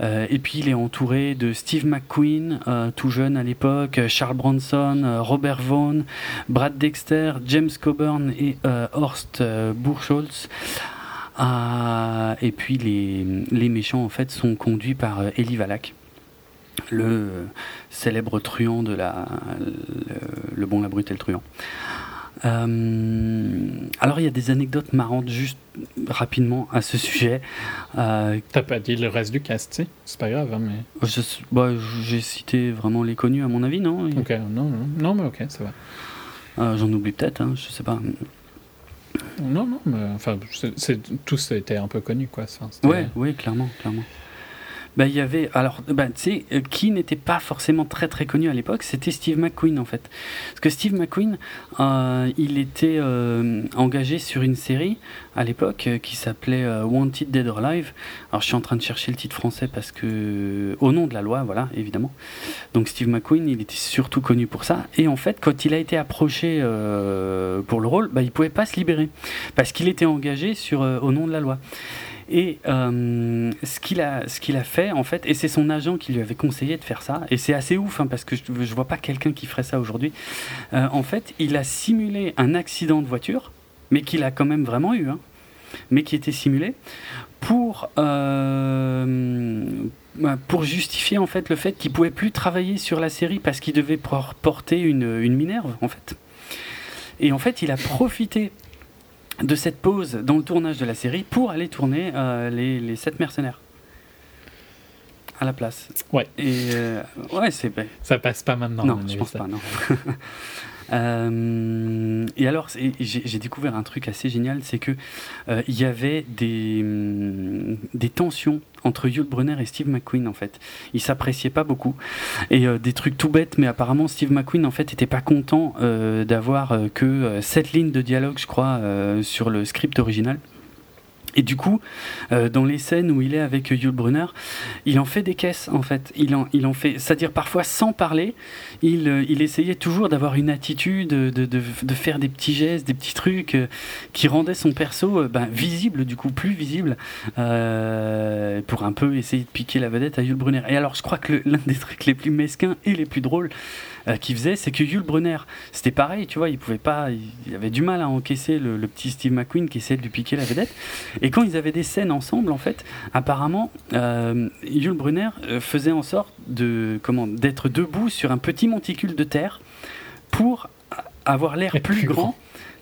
Euh, et puis il est entouré de Steve McQueen, euh, tout jeune à l'époque, Charles Bronson, euh, Robert Vaughn, Brad Dexter, James Coburn et Horst Burschholz. et puis les, méchants en fait sont conduits par Eli Valak le célèbre truand de la le, bon la brute et le truand euh, alors il y a des anecdotes marrantes juste rapidement à ce sujet. Euh, T'as pas dit le reste du cast, c'est pas grave. Hein, mais... Bah, j'ai cité vraiment les connus à mon avis, non? Ok, non, non, non, mais ok, ça va. Euh, j'en oublie peut-être, hein, je sais pas. Non, non, mais enfin, tous étaient un peu connus, quoi. ouais, oui, clairement, clairement. Bah, il y avait. Alors, bah, tu sais, euh, qui n'était pas forcément très très connu à l'époque, c'était Steve McQueen en fait. Parce que Steve McQueen, euh, il était euh, engagé sur une série à l'époque qui s'appelait Wanted Dead or Alive. Alors, je suis en train de chercher le titre français parce que. Au nom de la loi, voilà, évidemment. Donc, Steve McQueen, il était surtout connu pour ça. Et en fait, quand il a été approché pour le rôle, bah, il pouvait pas se libérer. Parce qu'il était engagé sur, au nom de la loi. Et euh, ce qu'il a, a fait, en fait, et c'est son agent qui lui avait conseillé de faire ça, et c'est assez ouf, hein, parce que je, je vois pas quelqu'un qui ferait ça aujourd'hui. Euh, en fait, il a simulé un accident de voiture, mais qu'il a quand même vraiment eu, hein, mais qui était simulé, pour, euh, bah, pour justifier en fait le fait qu'il pouvait plus travailler sur la série parce qu'il devait porter une, une Minerve, en fait. Et en fait, il a profité de cette pause dans le tournage de la série pour aller tourner euh, les, les sept mercenaires à la place. Ouais. Et euh, ouais, c'est. Ça passe pas maintenant. Non, je pense pas, non. <laughs> Euh, et alors, j'ai découvert un truc assez génial, c'est que euh, il y avait des, des tensions entre Yul Brunner et Steve McQueen en fait. Ils s'appréciaient pas beaucoup et euh, des trucs tout bêtes, mais apparemment Steve McQueen en fait était pas content d'avoir que sept lignes de dialogue, je crois, sur le script original. Et du coup, euh, dans les scènes où il est avec Yul Brunner, il en fait des caisses en fait. Il en, il en fait, c'est-à-dire parfois sans parler, il, euh, il essayait toujours d'avoir une attitude, de, de, de, faire des petits gestes, des petits trucs euh, qui rendaient son perso ben, visible, du coup plus visible, pour un peu essayer de piquer la vedette à Yul Brunner. Et alors, je crois que l'un des trucs les plus mesquins et les plus drôles, euh, qui faisait, c'est que Yul Brunner, c'était pareil, tu vois, il pouvait pas, il avait du mal à encaisser le, petit Steve McQueen qui essayait de lui piquer la vedette. Et quand ils avaient des scènes ensemble, en fait, apparemment, euh, Yul Brunner euh, faisait en sorte de, comment, d'être debout sur un petit monticule de terre pour avoir l'air plus, grand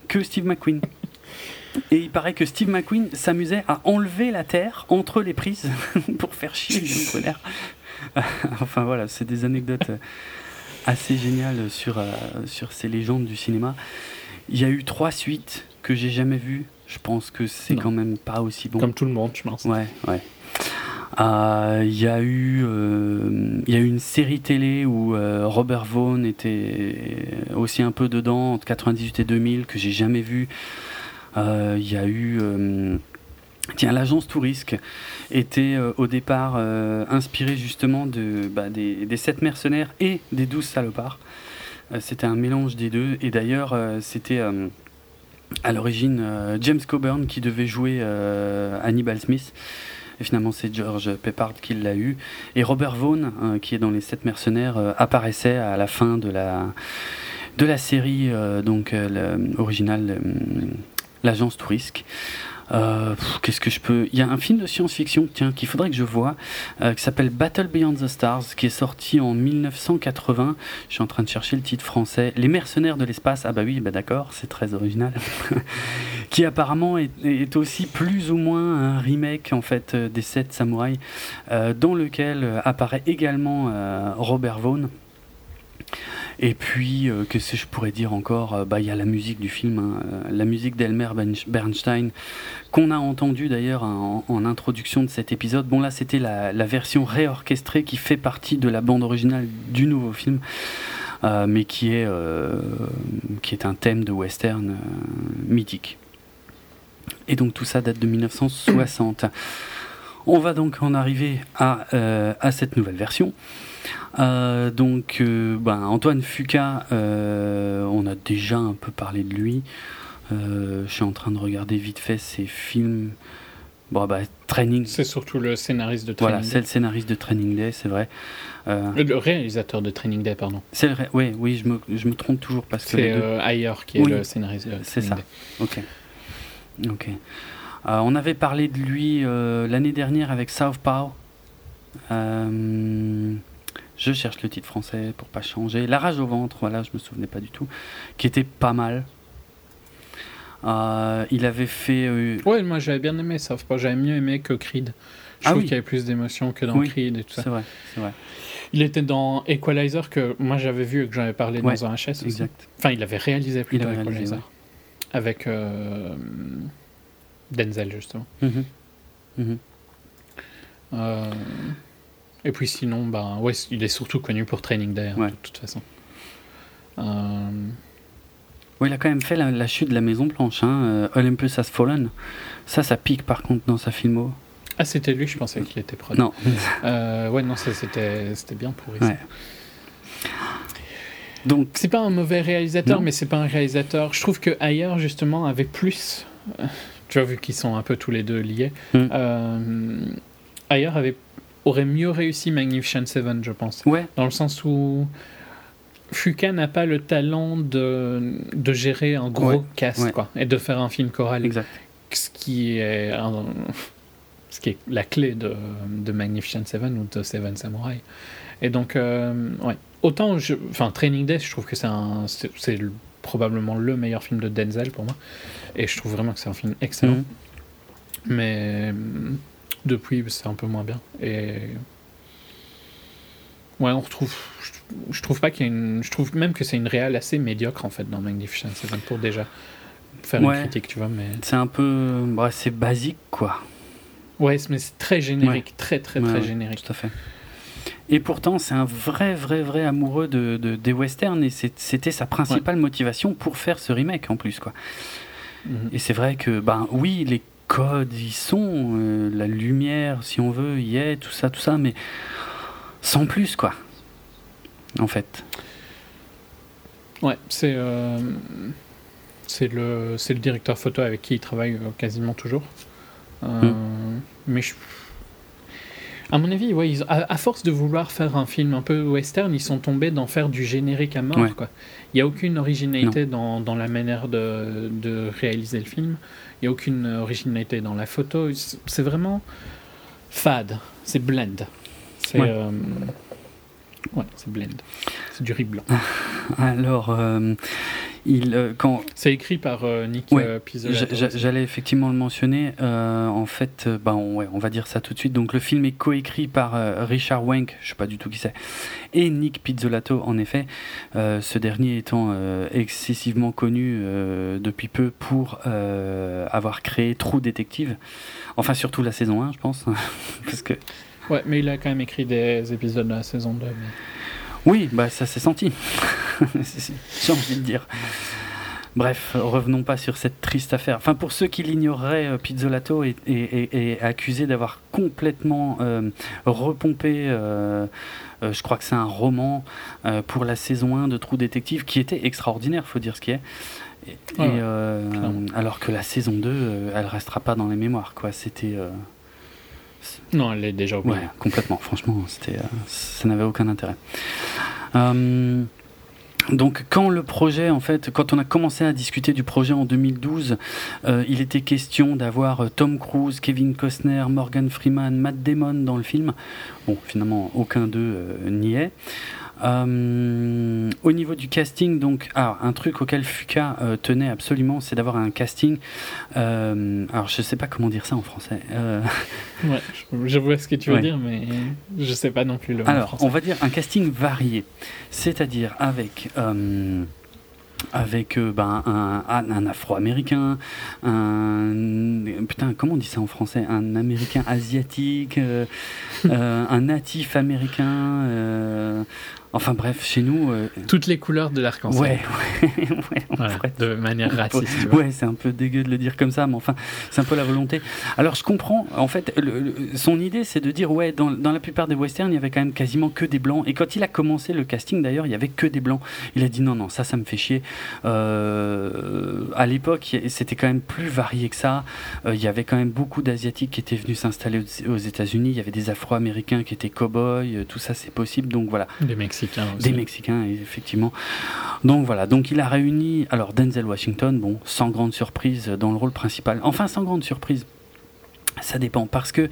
que Steve McQueen. Et il paraît que Steve McQueen s'amusait à enlever la terre entre les prises <laughs> pour faire chier Yul Brunner. <laughs> enfin voilà, c'est des anecdotes assez génial sur, euh, sur ces légendes du cinéma. Il y a eu trois suites que j'ai jamais vues. Je pense que c'est quand même pas aussi bon. Comme tout le monde, je pense. Ouais, ouais. Euh, il y a eu euh, y a eu une série télé où Robert Vaughn était aussi un peu dedans entre 98 et 2000 que j'ai jamais vu. Il y a eu Tiens, l'agence Tourisque était euh, au départ euh, inspirée justement bah, des, des, sept mercenaires et des douze salopards. Euh, c'était un mélange des deux. Et d'ailleurs, c'était à l'origine James Coburn qui devait jouer Hannibal Smith. Et finalement, c'est George Peppard qui l'a eu. Et Robert Vaughn, qui est dans Les Sept Mercenaires, apparaissait à la fin de la, de la série donc originale, l'agence Tourisque. Euh, qu'est-ce que je peux Il y a un film de science-fiction, tiens, qu'il faudrait que je vois, euh, qui s'appelle Battle Beyond the Stars, qui est sorti en 1980. Je suis en train de chercher le titre français. Les mercenaires de l'espace. Ah bah oui, bah d'accord, c'est très original. <laughs> qui apparemment est, aussi plus ou moins un remake en fait euh, des sept samouraïs, dans lequel apparaît également Robert Vaughn. Et puis, euh, que je pourrais dire encore euh, Bah, il y a la musique du film, hein, euh, la musique d'Elmer Bernstein, qu'on a entendue d'ailleurs en, introduction de cet épisode. Bon, là, c'était la, version réorchestrée qui fait partie de la bande originale du nouveau film. mais qui est, qui est un thème de western mythique. Et donc tout ça date de 1960. On va donc en arriver à, à cette nouvelle version. Euh, donc, euh, ben, Antoine Fuca, euh, on a déjà un peu parlé de lui. je suis en train de regarder vite fait ses films. Bon, bah, Training. C'est surtout le scénariste de Training Voilà, c'est le scénariste de Training Day, c'est vrai. le réalisateur de Training Day, pardon. C'est vrai, oui, oui, je me, je me trompe toujours parce que. C'est Ayer qui est le scénariste de C'est ça. Ok. Ok. on avait parlé de lui l'année dernière avec Southpaw. Euh, je cherche le titre français pour pas changer. La rage au ventre, voilà, je me souvenais pas du tout, qui était pas mal. Euh, il avait fait. Euh, ouais, moi j'avais bien aimé ça. J'avais mieux aimé que Creed. Je ah trouve qu'il y avait plus d'émotion que dans Creed et tout ça. C'est vrai, c'est vrai. Il était dans Equalizer que moi j'avais vu et que j'avais parlé dans un HS aussi. Exact. Enfin, il avait réalisé plutôt Equalizer. Avec euh, Denzel justement. Mm et puis sinon, bah, ouais, il est surtout connu pour Training Day, hein, de toute façon. Euh... il a quand même fait la, chute de la Maison Blanche, hein, euh, Olympus Has Fallen. Ça, ça pique par contre dans sa filmo. Ah, c'était lui, je pensais qu'il était pro. Non. euh, ouais, non, c'était bien pourri. Ouais. Donc, c'est pas un mauvais réalisateur, mais c'est pas un réalisateur. Je trouve que ailleurs justement avait plus. Euh, tu vois, vu qu'ils sont un peu tous les deux liés. Mm. Euh, ailleurs avait aurait mieux réussi Magnificent Seven, je pense. Ouais. Dans le sens où Fuka n'a pas le talent de, de gérer un gros cast quoi, et de faire un film choral. Exact. Ce qui est, ce qui est la clé de, de Magnificent Seven ou de Seven Samurai. Et donc, euh, ouais. Autant, je, enfin, Training Day, je trouve que c'est c'est probablement le meilleur film de Denzel pour moi. Et je trouve vraiment que c'est un film excellent. Mhm. Mais depuis, c'est un peu moins bien. Et. Ouais, on retrouve. Je, trouve pas qu'il y a une. Je trouve même que c'est une réelle assez médiocre en fait dans Magnificent Seven pour déjà faire une critique, tu vois. Mais... C'est un peu. Bah, c'est basique quoi. Ouais, mais c'est très générique, très très très générique. Tout à fait. Et pourtant, c'est un vrai, vrai, vrai amoureux de, de des westerns et c'était sa principale motivation pour faire ce remake en plus, quoi. Mhm. Et c'est vrai que, ben oui, les codes y sont, euh, la lumière, si on veut, y est, tout ça, tout ça, mais sans plus, quoi. En fait. Ouais, c'est euh, c'est le, le directeur photo avec qui il travaille euh, quasiment toujours. Hmm. Mais je, à mon avis, ouais, à, force de vouloir faire un film un peu western, ils sont tombés dans faire du générique à mort. Quoi. Il n'y a aucune originalité dans, dans, la manière de, de réaliser le film. Il n'y a aucune originalité dans la photo. C'est vraiment fade. C'est blend. C'est ouais. Euh, c'est blend. C'est du riz blanc. <laughs> Alors, euh, il, euh, quand... C'est écrit par Nick J'allais effectivement le mentionner. en fait, bah, on, on, va dire ça tout de suite. Donc, le film est coécrit par Richard Wank, je ne sais pas du tout qui c'est, et Nick Pizzolato, en effet. ce dernier étant excessivement connu depuis peu pour avoir créé True Detective. Enfin, surtout la saison 1, je pense. <laughs> parce que Ouais, mais il a quand même écrit des épisodes de la saison 2. Oui, bah ça s'est senti. <laughs> J'ai envie de dire. Bref, revenons pas sur cette triste affaire. Enfin, pour ceux qui l'ignoreraient, euh, Pizzolato est, accusé d'avoir complètement euh, repompé, euh, je crois que c'est un roman pour la saison 1 de Trou Détective qui était extraordinaire, faut dire ce qui est. Et, alors que la saison 2, elle restera pas dans les mémoires. quoi. C'était Non, elle est déjà oubliée. Ouais, complètement. Franchement, c'était, ça n'avait aucun intérêt. Euh, donc quand le projet, en fait, quand on a commencé à discuter du projet en 2012, euh, il était question d'avoir euh, Tom Cruise, Kevin Costner, Morgan Freeman, Matt Damon dans le film. Bon, finalement, aucun d'eux n'y est. Euh, au niveau du casting, donc, alors, un truc auquel Fuka euh, tenait absolument, c'est d'avoir un casting. Euh, alors, je sais pas comment dire ça en français. ouais, je, vois ce que tu veux dire, mais je sais pas non plus le. Alors, on va dire un casting varié, c'est-à-dire avec avec ben, un, un afro-américain, un. Putain, comment on dit ça en français Un américain asiatique, <laughs> un natif américain, Enfin bref, chez nous. Euh, Toutes les couleurs de l'arc-en-ciel. Ouais, ouais, <laughs> de manière raciste. Ouais, c'est un peu dégueu de le dire comme ça, mais enfin, c'est un peu la volonté. Alors je comprends, en fait, son idée c'est de dire, ouais, dans, dans, la plupart des westerns, il y avait quand même quasiment que des blancs. Et quand il a commencé le casting d'ailleurs, il y avait que des blancs. Il a dit non, non, ça, ça me fait chier. Euh, à l'époque, c'était quand même plus varié que ça. Euh, il y avait quand même beaucoup d'Asiatiques qui étaient venus s'installer aux, aux États-Unis. Il y avait des Afro-Américains qui étaient cow-boys. Tout ça, c'est possible. Donc voilà. Des Mexicains. Des Mexicains, effectivement. Donc voilà, donc il a réuni alors Denzel Washington, bon, sans grande surprise dans le rôle principal. Enfin, sans grande surprise. Ça dépend parce que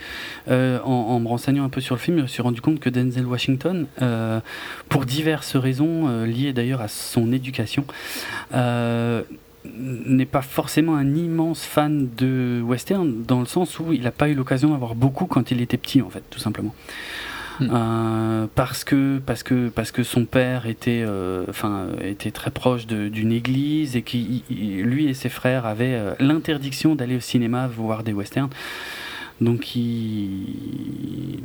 euh, en, me renseignant un peu sur le film, je me suis rendu compte que Denzel Washington, euh, pour diverses raisons euh, liées d'ailleurs à son éducation, n'est pas forcément un immense fan de western dans le sens où il n'a pas eu l'occasion d'avoir beaucoup quand il était petit en fait, tout simplement. Hmm. Euh, parce que parce que parce que son père était euh, enfin était très proche d'une église et qui lui et ses frères avaient euh, l'interdiction d'aller au cinéma voir des westerns donc il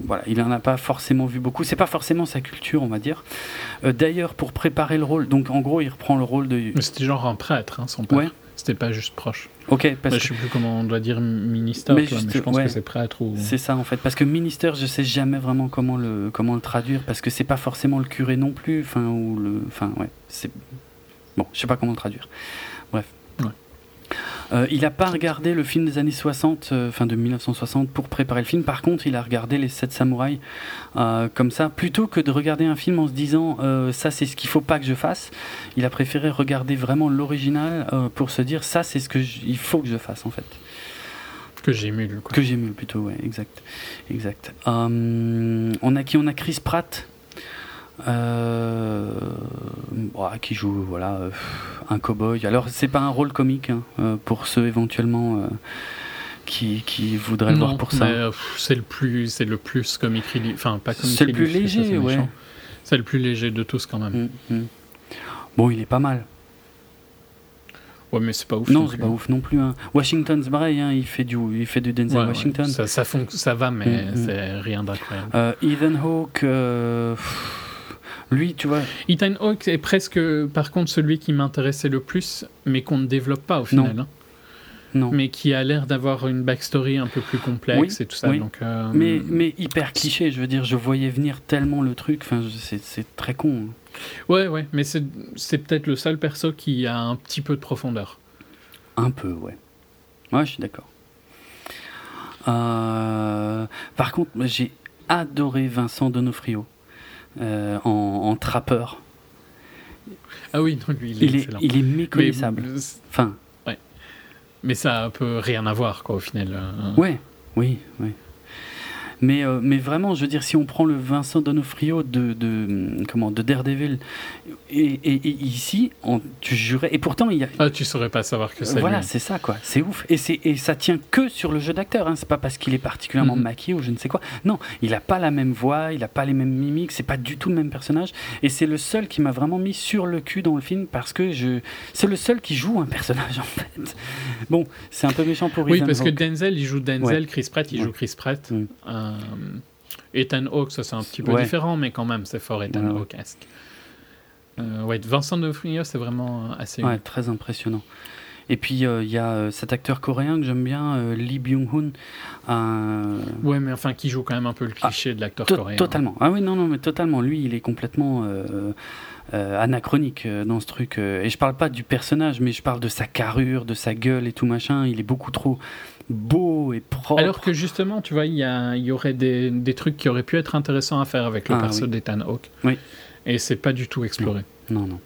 voilà, il n'en a pas forcément vu beaucoup. C'est pas forcément sa culture, on va dire. D'ailleurs, pour préparer le rôle, donc en gros, il reprend le rôle de. Mais c'était genre un prêtre, hein, son père. Ouais. C'était pas juste proche. Ok, parce bah, Je sais plus comment on doit dire ministère, mais, je pense que c'est prêtre ou. C'est ça en fait, parce que ministère, je sais jamais vraiment comment le comment le traduire, parce que c'est pas forcément le curé non plus, enfin ou le, enfin ouais, c'est bon, je sais pas comment le traduire. Bref. Euh, il n'a pas regardé le film des années 60, euh, fin de 1960, pour préparer le film. Par contre, il a regardé Les 7 samouraïs euh, comme ça. Plutôt que de regarder un film en se disant ça, c'est ce qu'il faut pas que je fasse, il a préféré regarder vraiment l'original pour se dire ça, c'est ce qu'il faut que je fasse en fait. Que j'émule. Que j'émule plutôt, ouais, exact. exact. on a qui? On a Chris Pratt euh, qui joue voilà euh, un cowboy. Alors c'est pas un rôle comique hein, euh, pour ceux éventuellement euh, qui, qui voudraient le voir pour ça. C'est le plus c'est le plus comique enfin pas C'est le plus léger, ouais. C'est le plus léger de tous quand même. Mm, mm. Bon, il est pas mal. Ouais, mais c'est pas ouf. Non, c'est pas ouf non plus. Hein. Washington, c'est pareil, hein, il fait du, il fait du Denzel Washington. Ça, ça, ça, va, mais mm, c'est rien d'incroyable. Ethan Hawke. Lui, tu vois. Ethan Hawke est presque, par contre, celui qui m'intéressait le plus, mais qu'on ne développe pas au final. Non. Hein. Non. Mais qui a l'air d'avoir une backstory un peu plus complexe et tout ça. Donc, euh, mais, mais hyper cliché, je veux dire, je voyais venir tellement le truc, enfin, c'est très con. Hein. Ouais, ouais, mais c'est peut-être le seul perso qui a un petit peu de profondeur. Un peu, ouais. Ouais, je suis d'accord. Euh, par contre, j'ai adoré Vincent Donofrio. Euh, en, trappeur. Ah oui, lui, il est, il est, il est méconnaissable. enfin. Ouais. Mais ça peut rien à voir, quoi, au final. Euh. Ouais, oui, oui. Mais, euh, mais vraiment, je veux dire, si on prend le Vincent Donofrio de, de, comment, de Daredevil, et, et, ici, on, tu jurais. Et pourtant, il y a. Ah, tu saurais pas savoir que c'est. Voilà, c'est ça, quoi. C'est ouf. Et, et ça tient que sur le jeu d'acteur. Hein. C'est pas parce qu'il est particulièrement mhm. maquillé ou je ne sais quoi. Non, il a pas la même voix, il a pas les mêmes mimiques, c'est pas du tout le même personnage. Et c'est le seul qui m'a vraiment mis sur le cul dans le film parce que je. C'est le seul qui joue un personnage, <laughs> en fait. Bon, c'est un peu méchant pour Oui, parce que Denzel, il joue Denzel, Chris Pratt, il joue Chris Pratt. Mm. Euh, Ethan Hawke, ça c'est un petit peu différent, mais quand même, c'est fort Ethan Hawke-esque. Euh, ouais, Vincent D'Onofrio, c'est vraiment assez. Ouais, très impressionnant. Et puis euh, il y a euh, cet acteur coréen que j'aime bien, Lee Byung-hun. Ouais, mais enfin qui joue quand même un peu le cliché de l'acteur coréen. Totalement. Ah oui, non, non, mais totalement. Lui, il est complètement anachronique dans ce truc. Et je parle pas du personnage, mais je parle de sa carrure, de sa gueule et tout machin. Il est beaucoup trop beau et propre. Alors que justement, tu vois, il y, a, y aurait des, des, trucs qui auraient pu être intéressants à faire avec le ah, perso d'Ethan Hawke. Oui. Et c'est pas du tout exploré. Non, non.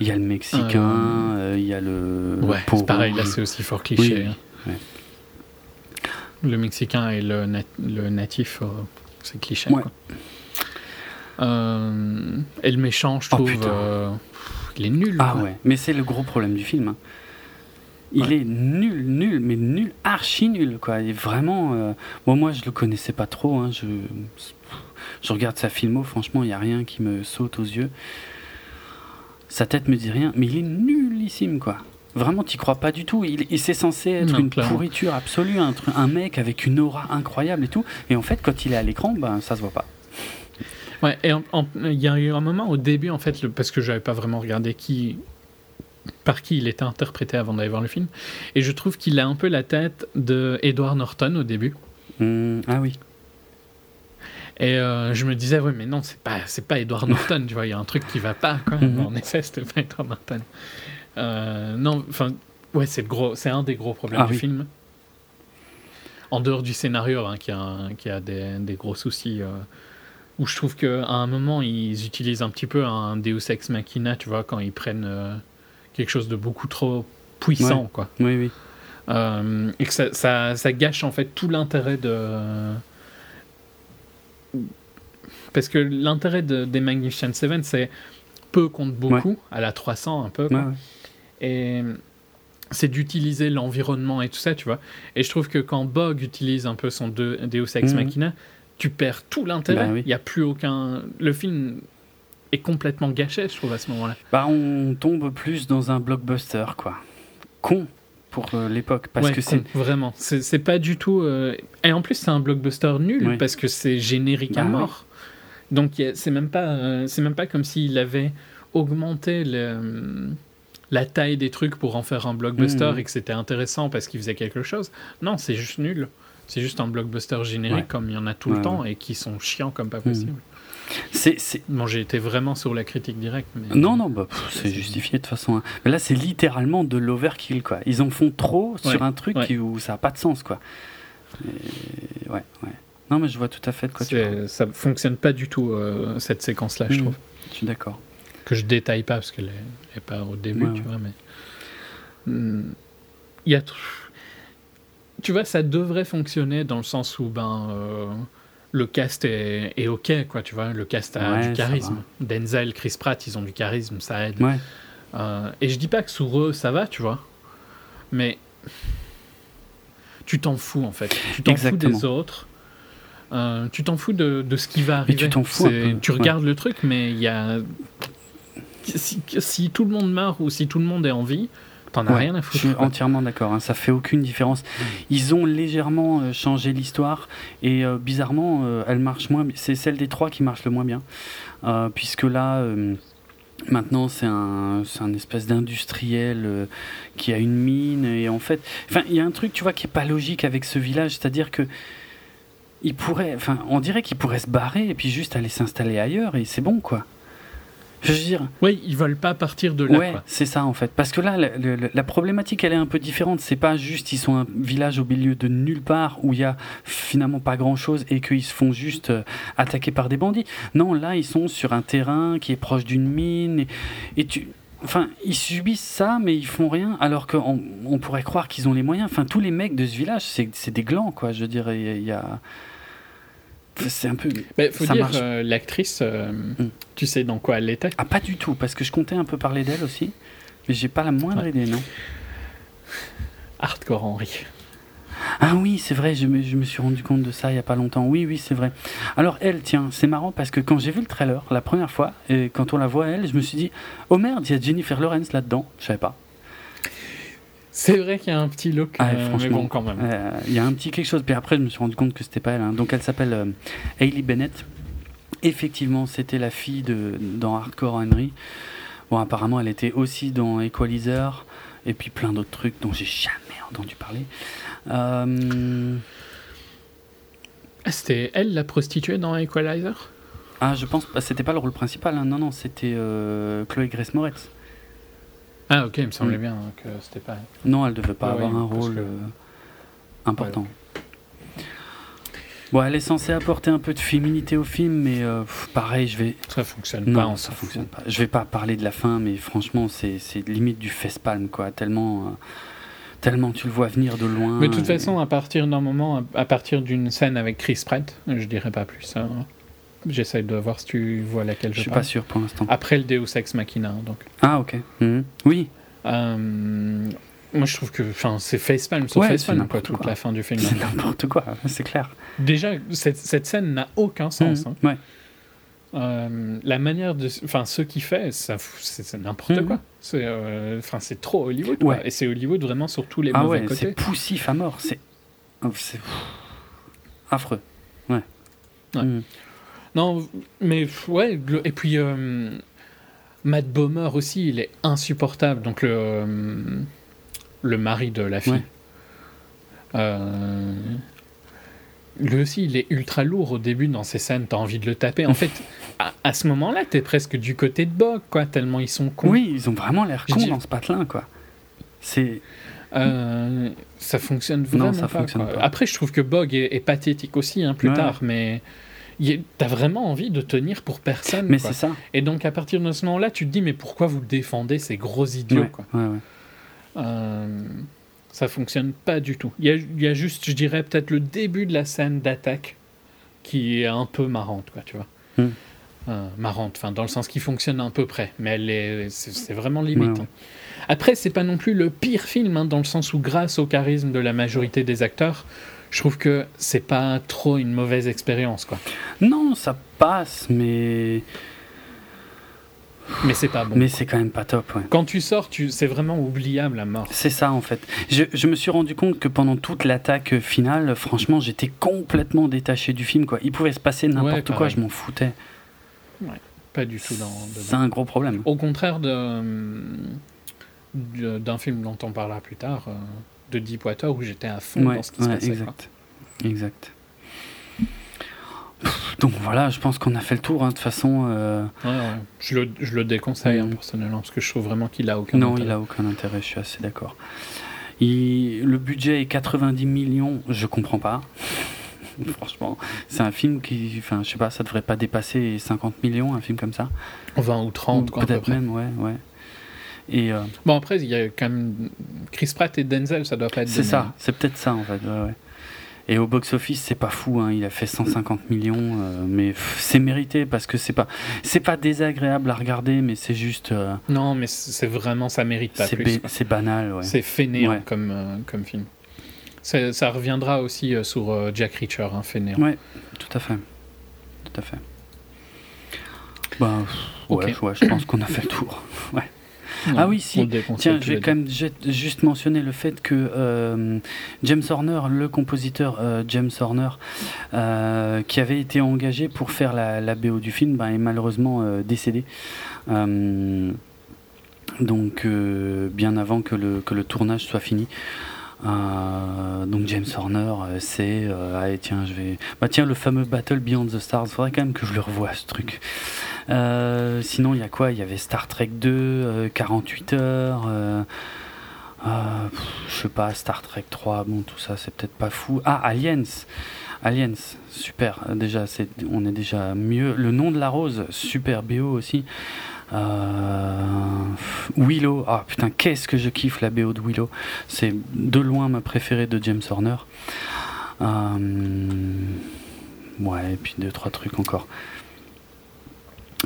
Il y a le Mexicain, euh, euh, il y a le. Ouais, c'est pareil, là c'est aussi fort cliché. Hein. Le Mexicain et le, le natif, euh, c'est cliché. Quoi. et le méchant, je oh, trouve. il est nul. Ah ouais, mais c'est le gros problème du film. Hein. Il est nul, nul, mais nul, archi nul, quoi. Il est vraiment. Bon, moi, je le connaissais pas trop. Hein. Je... je regarde sa filmo, franchement, il n'y a rien qui me saute aux yeux. Sa tête me dit rien, mais il est nullissime, quoi. Vraiment, t'y crois pas du tout. Il, il c'est censé être une pourriture absolue, un, un, mec avec une aura incroyable et tout. Et en fait, quand il est à l'écran, ben, ça se voit pas. Ouais, et il y a eu un moment au début, en fait, parce que j'avais pas vraiment regardé qui, par qui il était interprété avant d'aller voir le film. Et je trouve qu'il a un peu la tête de Edward Norton au début. Mmh, ah oui. Et euh, je me disais, ouais, mais non, c'est pas, c'est pas Edward Norton, tu vois, il y a un truc qui va pas, quoi. Mhm. En effet, c'était pas Edward Norton. Euh, non, enfin, ouais, c'est, le gros, c'est un des gros problèmes ah du film. En dehors du scénario, hein, qui a, qui a des, des gros soucis, euh, où je trouve qu'à un moment, ils utilisent un petit peu un Deus Ex Machina, tu vois, quand ils prennent quelque chose de beaucoup trop puissant, quoi. Oui, oui. et que ça, ça, ça, gâche en fait tout l'intérêt de parce que l'intérêt de, des Magnificent Seven, c'est peu contre beaucoup, à la 300 un peu. Et c'est d'utiliser l'environnement et tout ça, tu vois. Et je trouve que quand Bog utilise un peu son Deus Ex mhm. Machina, tu perds tout l'intérêt. Bah Il n'y a plus aucun. Le film est complètement gâché, je trouve, à ce moment-là. Bah, on tombe plus dans un blockbuster, quoi. Con pour euh, l'époque parce que c'est vraiment. C'est pas du tout euh, et en plus c'est un blockbuster nul parce que c'est générique à bah mort. Donc c'est même pas euh, c'est même pas comme s'il avait augmenté le, la taille des trucs pour en faire un blockbuster mmh. et que c'était intéressant parce qu'il faisait quelque chose. Non c'est juste nul. C'est juste un blockbuster générique comme il y en a tout le temps et qui sont chiants comme pas mmh. C'est, Bon, j'ai été vraiment sur la critique directe. Mais... Non, non, bah, c'est justifié de toute façon. Hein. Mais là, c'est littéralement de l'overkill, quoi. Ils en font trop sur un truc où ça n'a pas de sens, quoi. Ouais, ouais. Non, mais je vois tout à fait de quoi tu parles. Ça fonctionne pas du tout, euh, cette séquence-là, je mmh, trouve. Je suis d'accord. Que je détaille pas, parce qu'elle n'est pas au début, tu vois, mais... Mmh. Il y a... Tu vois, ça devrait fonctionner dans le sens où, ben... Euh, le cast est, est, ok, quoi, tu vois. Le cast a du charisme. Denzel, Chris Pratt, ils ont du charisme, ça aide. Euh, et je dis pas que sur eux, ça va, tu vois. Mais tu t'en fous, en fait. Tu t'en fous des autres. Euh, tu t'en fous de, de, ce qui va arriver. tu t'en fous. Tu regardes le truc, mais il y a. Si, si, tout le monde meurt ou si tout le monde est en vie, T'en as rien à foutre. Je suis entièrement d'accord. Hein, ça fait aucune différence. Ils ont légèrement euh, changé l'histoire et euh, bizarrement, euh, elle marche moins. C'est celle des trois qui marche le moins bien, puisque là. Maintenant, c'est un, un espèce d'industriel qui a une mine et en fait, il y a un truc, tu vois, qui est pas logique avec ce village, c'est-à-dire que il pourrait, enfin, on dirait qu'il pourrait se barrer et puis juste aller s'installer ailleurs et c'est bon, quoi. Je veux dire. Oui, ils veulent pas partir de là. Ouais, c'est ça en fait. Parce que là, la, problématique, elle est un peu différente. C'est pas juste ils sont un village au milieu de nulle part où il y a finalement pas grand chose et qu'ils se font juste euh, attaquer par des bandits. Non, là, ils sont sur un terrain qui est proche d'une mine et, tu. Enfin, ils subissent ça, mais ils font rien, alors qu'on on pourrait croire qu'ils ont les moyens. Enfin, tous les mecs de ce village, c'est des glands, quoi. Je dirais, il y a c'est un peu. Mais faut dire, euh, l'actrice, euh, hmm. tu sais dans quoi elle était? Ah, pas du tout, parce que je comptais un peu parler d'elle aussi, mais j'ai pas la moindre idée, non Hardcore Henry. Ah oui, c'est vrai, je me, je me, suis rendu compte de ça il y a pas longtemps. Oui, oui, c'est vrai. Alors elle, tiens, c'est marrant parce que quand j'ai vu le trailer la première fois, et quand on la voit elle, je me suis dit, oh merde, il y a Jennifer Lawrence là-dedans. Je savais pas. C'est vrai qu'il y a un petit look, ah, euh, franchement, quand même. Euh, il y a un petit quelque chose. Puis après, je me suis rendu compte que c'était pas elle. Hein. Donc elle s'appelle euh, Hailey Bennett. Effectivement, c'était la fille de dans Hardcore Henry. Bon, apparemment, elle était aussi dans Equalizer et puis plein d'autres trucs dont j'ai jamais entendu parler. Ah, c'était elle la prostituée dans Equalizer? Ah, je pense. Bah, c'était pas le rôle principal. Hein. Non, non, c'était Chloé Grace Moretz. Ah ok, il me semblait mm. bien que c'était pas. Non, elle devait pas avoir un rôle. Euh, important. Bon, elle est censée apporter un peu de féminité au film, mais euh, pareil, je vais. Ça fonctionne pas. Non, ça fonctionne pas. Je vais pas parler de la fin, mais franchement, c'est limite du face-palm, quoi. Tellement. Euh, tellement tu le vois venir de loin. Mais de toute façon, à partir d'un moment, à partir d'une scène avec Chris Pratt, je dirais pas plus. Hein. J'essaie de voir si tu vois laquelle je, je suis pas sûr pour l'instant. Après le Deus Ex Machina, donc. Ah ok. Mhm. Oui. Euh, moi, je trouve que c'est facepalm sur ouais, facepalm, quoi, toute la fin du film. C'est <laughs> n'importe quoi, <laughs> c'est clair. Déjà, cette, cette scène n'a aucun sens. Mmh, hein. ouais. Euh, la manière de. Enfin, ce qu'il fait, c'est n'importe mmh. quoi. C'est euh, enfin c'est trop Hollywood. Quoi. Et c'est Hollywood vraiment sur tous les ah mauvais ouais, côtés. C'est poussif à mort. C'est. affreux. Ouais. ouais. Mmh. Non, mais ouais. Et puis. Euh, Matt Bomer aussi, il est insupportable. Donc le le mari de la fille. Euh, lui aussi, il est ultra lourd au début dans ces scènes, t'as envie de le taper. En fait, à, ce moment-là, t'es presque du côté de Bog, quoi, tellement ils sont cons. Oui, ils ont vraiment l'air cons dans ce patelin, quoi. C'est. Euh, ça fonctionne vraiment ça pas, fonctionne pas, Après, je trouve que Bog est, pathétique aussi, hein, plus tard, mais t'as vraiment envie de tenir pour personne. Mais c'est ça. Et donc, à partir de ce moment-là, tu te dis, mais pourquoi vous défendez ces gros idiots, quoi? Euh, ça fonctionne pas du tout. Il y, a, juste, je dirais, peut-être le début de la scène d'attaque qui est un peu marrante, quoi, tu vois? Hmm. Euh, marrante, enfin, dans le sens qui fonctionne à peu près, mais elle est, c'est, vraiment limite. Hein. Après, c'est pas non plus le pire film, hein, dans le sens où, grâce au charisme de la majorité des acteurs, je trouve que c'est pas trop une mauvaise expérience, quoi. Non, ça passe, mais mais c'est pas bon. Mais c'est quand même pas top. Ouais. Quand tu sors, tu... c'est vraiment oubliable la mort. C'est ça en fait. Je, je, me suis rendu compte que pendant toute l'attaque finale, franchement, j'étais complètement détaché du film. Quoi. Il pouvait se passer n'importe quoi, je m'en foutais. Ouais, pas du tout dans. C'est un gros problème. Au contraire de d'un film dont on parlera plus tard, euh, de Deepwater, où j'étais à fond dans ce qui se passait. Exact. Exact. Donc voilà, je pense qu'on a fait le tour. Hein, de toute façon. Euh, je, le, je, le, déconseille hein, personnellement parce que je trouve vraiment qu'il a aucun non, intérêt. il a aucun intérêt. Je suis assez d'accord. Le budget est 90 millions. Je comprends pas. <laughs> Franchement, c'est un film qui, enfin, je sais pas, ça devrait pas dépasser 50 millions, un film comme ça. 20 ou 30, Peut-être même, ouais, ouais. Et euh, Bon, après, il y a quand même Chris Pratt et Denzel, ça doit pas être. C'est ça, c'est peut-être ça en fait. Ouais, ouais. Et au box-office, c'est pas fou, hein. il a fait 150 millions, euh, mais c'est mérité parce que c'est pas, c'est pas désagréable à regarder, mais c'est juste. Euh, non, mais c'est vraiment, ça mérite pas plus. C'est banal, ouais. C'est fainéant comme, comme film. Ça reviendra aussi sur Jack Reacher, hein, fainéant. Ouais, tout à fait. Tout à fait. Bah, ouais, ouais je pense qu'on a fait le tour. <laughs> Ouais ah oui, si. Tiens, je vais quand même juste mentionner le fait que euh, James Horner, le compositeur euh, James Horner, euh, qui avait été engagé pour faire la, la BO du film, ben, est malheureusement décédé. donc, bien avant que le, que le tournage soit fini. donc James Horner, c'est ah, tiens je vais bah tiens le fameux Battle Beyond the Stars, faudrait quand même que je le revoie ce truc. Euh, sinon, il y a quoi? Il y avait Star Trek 2, 48 euh, heures. Euh, je sais pas, Star Trek 3, bon, tout ça, c'est peut-être pas fou. Ah, Aliens Aliens, super. Déjà, c'est, on est déjà mieux. Le nom de la rose, super BO aussi. Willow, ah putain, qu'est-ce que je kiffe la BO de Willow. C'est de loin ma préférée de James Horner. ouais, et puis deux, trois trucs encore.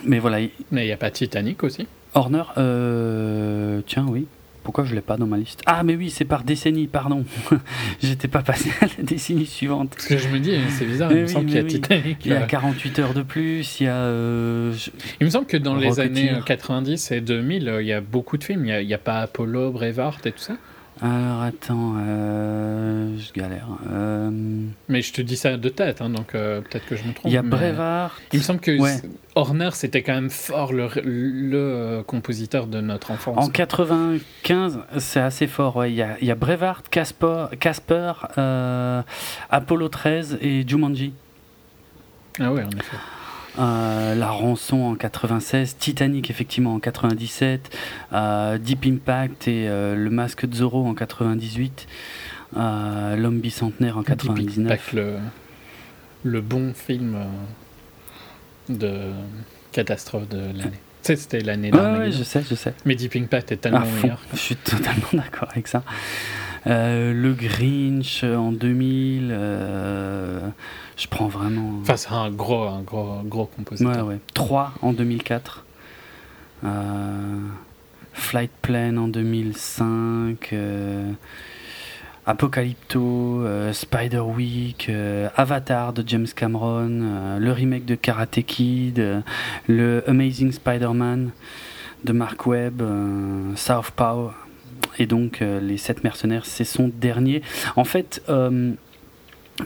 Mais voilà. Mais il n'y a pas Titanic aussi Horner, euh, tiens, oui. Pourquoi je ne l'ai pas dans ma liste Ah, mais oui, c'est par décennie, pardon. <laughs> J'étais pas passé à la décennie suivante. Parce que je me dis, c'est bizarre, il me semble qu'il y a Titanic. Il y a 48 heures de plus, il y a. Euh, il me semble que dans les années 90 et 2000, il y a beaucoup de films. Il n'y a, a, pas Apollo, Brevard et tout ça alors attends, euh, je galère. Euh, mais je te dis ça de tête, hein, donc euh, peut-être que je me trompe. Il y a Brevard. Il me semble que Horner, c'était quand même fort le, le, compositeur de notre enfance. En 95, c'est assez fort. Il, y a, il y a Brevard, Casper, Casper Apollo 13 et Jumanji. Ah ouais, en effet. Euh, la Rançon en 96, Titanic effectivement en 97, euh, Deep Impact et euh, Le Masque de Zorro en 98. L'homme bicentenaire en 99. Le, le bon film de catastrophe de l'année. Tu sais, c'était l'année dernière. Ouais, je sais, je sais. Mais Deep Impact est tellement meilleur. Je suis totalement <laughs> d'accord avec ça. Euh, le Grinch en 2000, euh, je prends vraiment. Enfin, c'est un gros, un gros, gros compositeur. Ouais, ouais. 3 en 2004. Euh, Flight Plane en 2005. Apocalypto, Spider Week, Avatar de James Cameron, le remake de Karate Kid, le Amazing Spider-Man de Mark Webb, South Power et donc euh, les sept mercenaires, c'est son dernier. En fait, euh,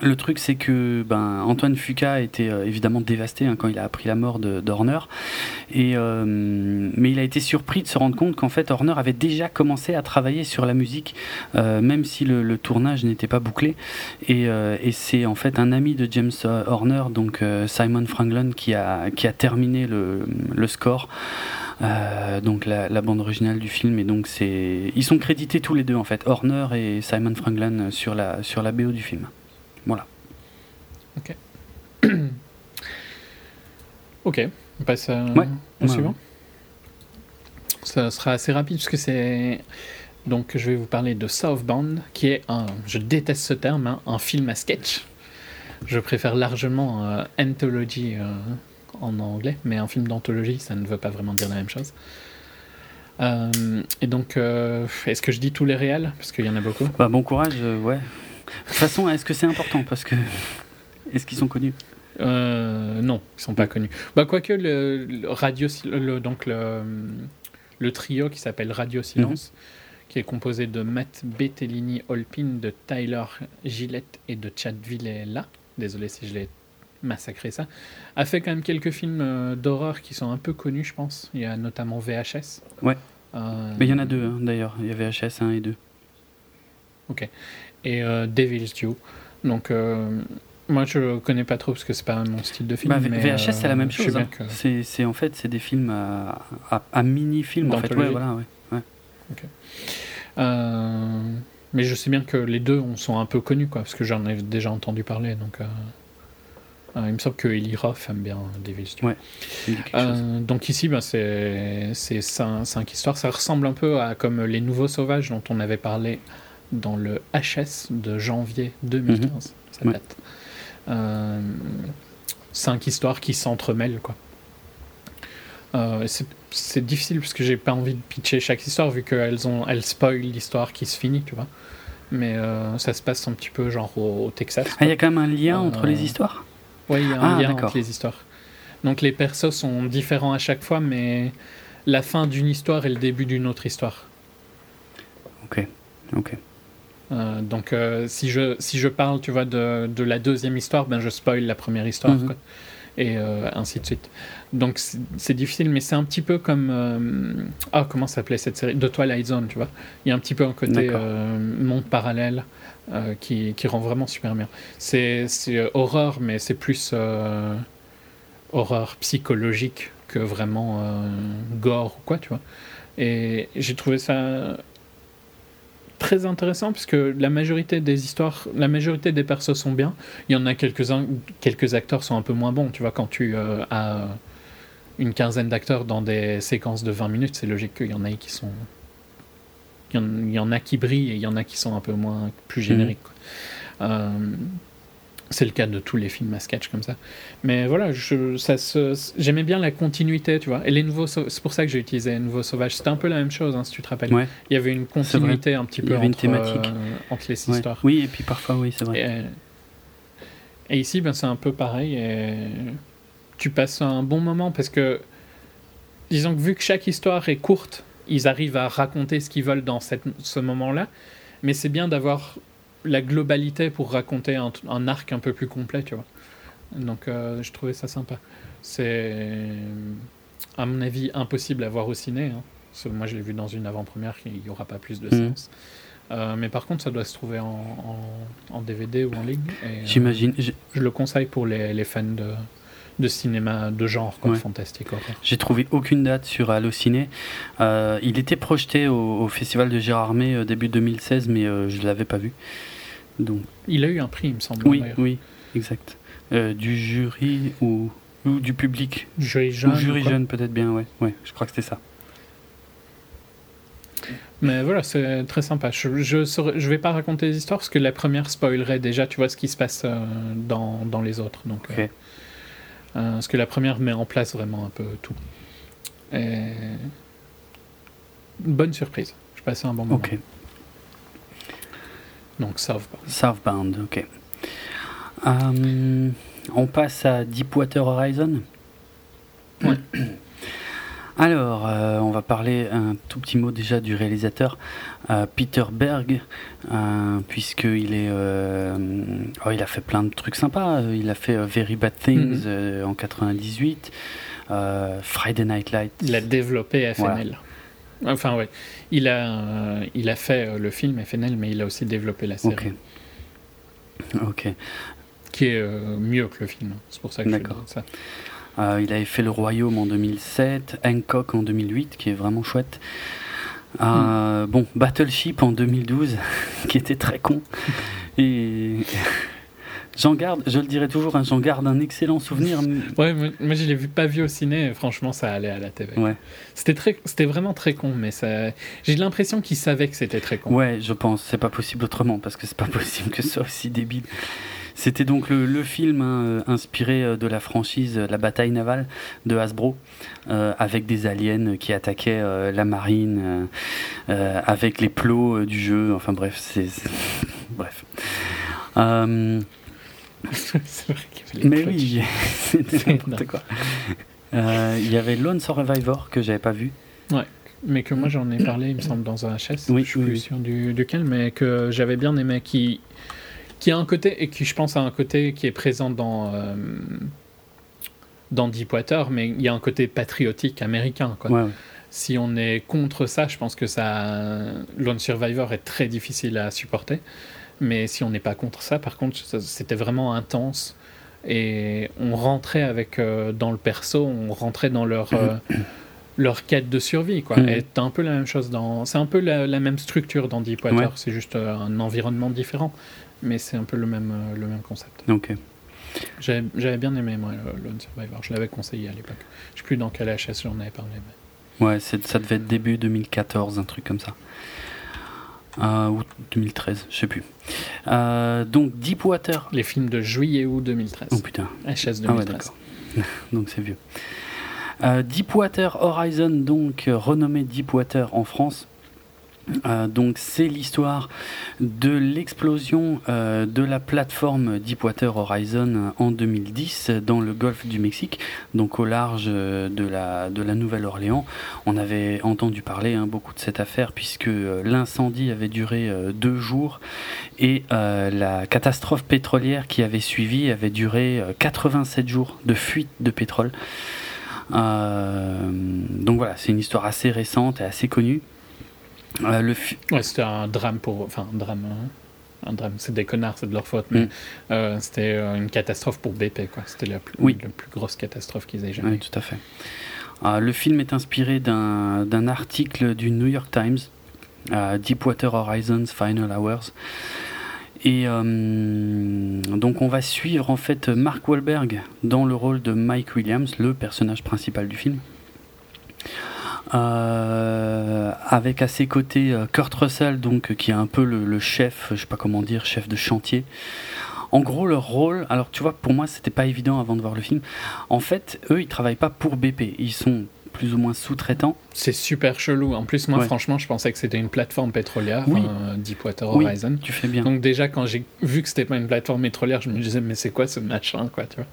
le truc, c'est que ben, Antoine Fuca était euh, évidemment dévasté hein, quand il a appris la mort d'Horner. Et, mais il a été surpris de se rendre compte qu'en fait, Horner avait déjà commencé à travailler sur la musique, même si le, tournage n'était pas bouclé. Et, et c'est en fait un ami de James Horner, donc Simon Franklin, qui a, qui a terminé le, le score. Euh, donc la, bande originale du film et donc c'est ils sont crédités tous les deux en fait Horner et Simon Franklin sur la sur la BO du film voilà ok <clears throat> ok on passe au suivant ça sera assez rapide parce que c'est donc je vais vous parler de Southbound qui est un je déteste ce terme hein, un film à sketch je préfère largement euh, Anthology euh, en anglais, mais un film d'anthologie, ça ne veut pas vraiment dire la même chose. Euh, et donc, euh, est-ce que je dis tous les réels? Parce qu'il y en a beaucoup. Bah, bon courage, ouais. De toute façon, est-ce que c'est important Parce que. Est-ce qu'ils sont connus Non, ils sont pas connus. Bah, quoique, le, radio, donc le, le, trio qui s'appelle Radio Silence, mhm. qui est composé de Matt Betellini Holpin, de Tyler Gillette et de Chad Villela. Désolé si je l'ai massacrer ça, a fait quand même quelques films euh, d'horreur qui sont un peu connus, je pense. Il y a notamment VHS. Ouais. Euh, Mais il y en a deux, hein, d'ailleurs. Il y a VHS 1 et 2. Ok. Et euh, Devil's Due. Donc, moi, je connais pas trop parce que c'est pas mon style de film. Bah, VHS, c'est la même chose. Hein. C'est en fait, c'est des films à, mini-films. En fait. Ouais, voilà, ouais. mais je sais bien que les deux sont un peu connus, quoi, parce que j'en ai déjà entendu parler. Donc, euh, il me semble que Eli Roth aime bien Devil's Ouais, euh, donc ici, ben, c'est cinq, cinq, histoires. Ça ressemble un peu à comme Les Nouveaux Sauvages dont on avait parlé dans le HS de janvier 2015. Mhm. Ça date. Euh, cinq histoires qui s'entremêlent, quoi. c'est difficile parce que j'ai pas envie de pitcher chaque histoire vu qu'elles ont elles spoilent l'histoire qui se finit, tu vois. Mais ça se passe un petit peu genre au, Texas. Ah, il y a quand même un lien entre les histoires? oui, il y a un ah, lien entre les histoires. Donc les persos sont différents à chaque fois, mais la fin d'une histoire est le début d'une autre histoire. Ok, ok. Euh, donc euh, si, je, si je parle, tu vois, de, de, la deuxième histoire, ben je spoil la première histoire, mhm. et euh, ainsi de suite. Donc c'est difficile, mais c'est un petit peu comme... ah, comment s'appelait cette série? De Twilight Zone, tu vois. Il y a un petit peu un côté monde parallèle. Qui, qui, rend vraiment super bien. C'est horreur, mais c'est plus horreur psychologique que vraiment gore ou quoi, tu vois. Et j'ai trouvé ça très intéressant puisque la majorité des histoires, la majorité des persos sont bien. Il y en a quelques-uns, quelques acteurs sont un peu moins bons. Tu vois, quand tu as une quinzaine d'acteurs dans des séquences de 20 minutes, c'est logique qu'il y en ait qui sont il y, en a qui brillent et il y en a qui sont un peu moins plus génériques. Euh, c'est le cas de tous les films à sketch comme ça. Mais voilà, j'aimais bien la continuité, tu vois. Et les nouveaux, c'est pour ça que j'ai utilisé les nouveaux sauvages. C'était un peu la même chose, hein, si tu te rappelles. Il y avait une continuité un petit peu entre, une thématique. Euh, entre les histoires. Oui, et puis parfois, oui, c'est vrai. Et, ici, ben, c'est un peu pareil. Et tu passes un bon moment parce que, disons que vu que chaque histoire est courte, ils arrivent à raconter ce qu'ils veulent dans cette, ce moment-là. Mais c'est bien d'avoir la globalité pour raconter un, un, arc un peu plus complet, tu vois. Donc euh, je trouvais ça sympa. C'est, à mon avis, impossible à voir au ciné. Hein. moi, je l'ai vu dans une avant-première, il n'y aura pas plus de mmh. sens. Euh, mais par contre, ça doit se trouver en, en, DVD ou en ligne. Euh, J'imagine. je le conseille pour les, les fans de, de cinéma de genre, quoi, fantastique. J'ai trouvé aucune date sur Allociné. Euh, il était projeté au, Festival de Gérardmer début 2016, mais je ne l'avais pas vu. Donc... Il a eu un prix, il me semble. Oui, oui, exact. du jury ou, ou, du public. Jury jeune. Ou jury jeune, peut-être bien, ouais. ouais. Je crois que c'était ça. Mais voilà, c'est très sympa. Je, je, je vais pas raconter les histoires parce que la première spoilerait déjà, tu vois, ce qui se passe dans, dans les autres. Donc, euh, parce que la première met en place vraiment un peu tout. Et... Bonne surprise. Je passais un bon moment. Donc Southbound. Southbound, ok. Euh, on passe à Deepwater Horizon. Ouais. <clears throat> Alors, euh, on va parler un tout petit mot déjà du réalisateur euh, Peter Berg, puisqu'il est, oh, il a fait plein de trucs sympas. Il a fait Very Bad Things mhm. en 98, Friday Night Lights. Il a développé FNL. Enfin, ouais. Il a, il a fait le film FNL, mais il a aussi développé la série. Ok. Ok. Qui est mieux que le film. C'est pour ça que je dis ça. Euh, il avait fait Le Royaume en 2007, Hancock en 2008, qui est vraiment chouette. Euh, hmm. Bon, Battleship en 2012, <laughs> qui était très con. Et j'en garde, je le dirai toujours, hein, j'en garde un excellent souvenir. Ouais, moi je l'ai vu, pas vu au ciné, franchement ça allait à la TV. Ouais. C'était, très, c'était vraiment très con, mais ça, j'ai l'impression qu'il savait que c'était très con. Ouais, je pense, c'est pas possible autrement, parce que c'est pas <laughs> possible que ce soit aussi débile. C'était donc le, film hein, euh, inspiré euh, de la franchise euh, La bataille navale de Hasbro, avec des aliens qui attaquaient la marine, avec les plots du jeu. Enfin bref, c'est. <laughs> Bref. C'est vrai qu'il y avait Mais oui, <laughs> c'était n'importe quoi. Il y avait Lone Survivor que j'avais pas vu. Ouais mais que moi j'en ai parlé, il me semble, dans un HS. Oui, je suis plus sûr du, duquel, mais que j'avais bien aimé, qui qui a un côté, et qui je pense a un côté qui est présent dans, euh, dans Deepwater, mais il y a un côté patriotique américain. Quoi. Si on est contre ça, je pense que ça, Lone Survivor est très difficile à supporter. Mais si on n'est pas contre ça, par contre, c'était vraiment intense. Et on rentrait avec, euh, dans le perso, on rentrait dans leur, euh, <coughs> leur quête de survie. Quoi. Mm. un peu la même chose dans. C'est un peu la, même structure dans Deepwater, c'est juste un environnement différent mais c'est un peu le même, euh, le même concept. Ok. J'avais bien aimé, moi, Lone Survivor. Je l'avais conseillé à l'époque. Je sais plus dans quel HS j'en avais parlé. Mais... Ouais, ça devait être début 2014, un truc comme ça. Euh, ou 2013, je sais plus. Euh, donc Deepwater. Les films de juillet ou 2013. Oh putain. HS 2013. Ah ouais, <laughs> donc c'est vieux. Deepwater Horizon, donc renommé Deepwater en France, euh, donc c'est l'histoire de l'explosion euh, de la plateforme Deepwater Horizon en 2010 dans le golfe du Mexique, donc au large euh, de la, Nouvelle-Orléans. On avait entendu parler hein, beaucoup de cette affaire puisque l'incendie avait duré deux jours et la catastrophe pétrolière qui avait suivi avait duré 87 jours de fuite de pétrole. donc voilà, c'est une histoire assez récente et assez connue. Euh, ouais, c'était un drame pour. Enfin, un drame. Hein. Un drame, c'est des connards, c'est de leur faute, mais mm. euh, c'était euh, une catastrophe pour BP, quoi. C'était la plus, oui. la plus grosse catastrophe qu'ils aient jamais. Oui, tout à fait. le film est inspiré d'un article du New York Times, Deepwater Horizons Final Hours. Et donc on va suivre en fait Mark Wahlberg dans le rôle de Mike Williams, le personnage principal du film. Euh, avec à ses côtés euh, Kurt Russell, donc qui est un peu le, chef, je sais pas comment dire, chef de chantier. En gros, leur rôle, alors tu vois, pour moi, c'était pas évident avant de voir le film. En fait, eux, ils travaillent pas pour BP, ils sont plus ou moins sous-traitants. C'est super chelou. En plus, moi, franchement, je pensais que c'était une plateforme pétrolière, oui. Deepwater Horizon. tu fais bien. Donc déjà, quand j'ai vu que c'était pas une plateforme pétrolière, je me disais, mais c'est quoi ce machin, quoi, tu vois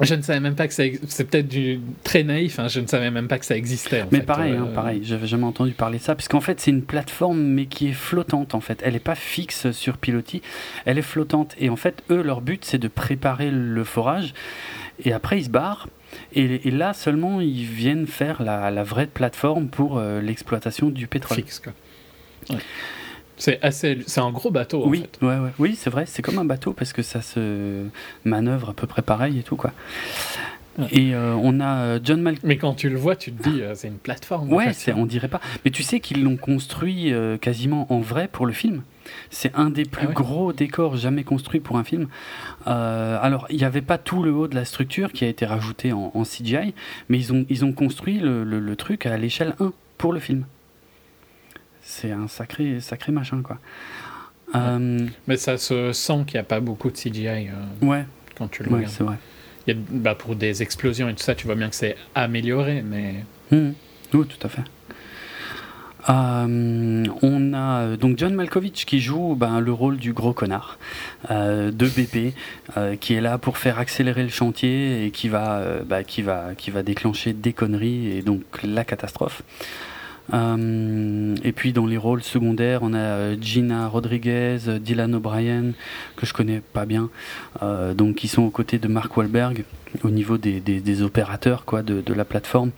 je ne savais même pas que ça. C'est peut-être du très naïf. Hein, je ne savais même pas que ça existait. mais pareil, hein, euh, pareil. J'avais jamais entendu parler de ça, parce qu'en fait, c'est une plateforme, mais qui est flottante. En fait, elle n'est pas fixe sur Pilotis. Elle est flottante. Et en fait, eux, leur but, c'est de préparer le forage. Et après, ils se barrent. Et, là seulement, ils viennent faire la, vraie plateforme pour euh, l'exploitation du pétrole. Fixe, quoi. C'est assez, c'est un gros bateau. Oui, en fait. ouais, ouais. oui, c'est vrai. C'est comme un bateau parce que ça se manœuvre à peu près pareil et tout quoi. Et euh, on a euh, John Malkovich. Mais quand tu le vois, tu te dis, c'est une plateforme. Ouais, on dirait pas. Mais tu sais qu'ils l'ont construit quasiment en vrai pour le film. C'est un des plus ah gros décors jamais construits pour un film. alors, il n'y avait pas tout le haut de la structure qui a été rajouté en, CGI, mais ils ont, ils ont construit le, le truc à l'échelle 1 pour le film. C'est un sacré, sacré machin, quoi. Euh, Mais ça se sent qu'il n'y a pas beaucoup de CGI euh, ouais. quand tu le ouais, vrai. Il y a, bah, pour des explosions et tout ça, tu vois bien que c'est amélioré, mais... Mmh. Oui, tout à fait. Euh, on a donc John Malkovich qui joue ben, le rôle du gros connard de BP, qui est là pour faire accélérer le chantier et qui va, bah, qui va, qui va déclencher des conneries et donc la catastrophe. Euh, et puis dans les rôles secondaires, on a euh, Gina Rodriguez, Dylan O'Brien, que je connais pas bien, euh, donc qui sont aux côtés de Mark Wahlberg au niveau des, des, opérateurs quoi, de, de, la plateforme.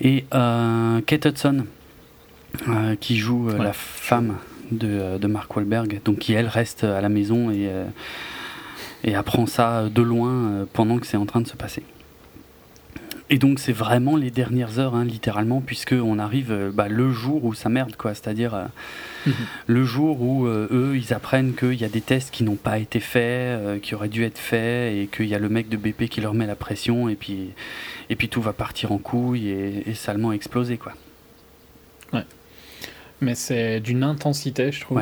Et Kate Hudson, qui joue la femme de, de, Mark Wahlberg, donc qui elle reste à la maison et, et apprend ça de loin pendant que c'est en train de se passer. Et donc c'est vraiment les dernières heures, hein, littéralement, puisque on arrive euh, bah, le jour où ça merde, quoi. C'est-à-dire euh, mhm. le jour où euh, eux, ils apprennent qu'il y a des tests qui n'ont pas été faits, qui auraient dû être faits, et qu'il y a le mec de BP qui leur met la pression, et puis, et puis tout va partir en couille et, salement exploser, quoi. Ouais. Mais c'est d'une intensité, je trouve.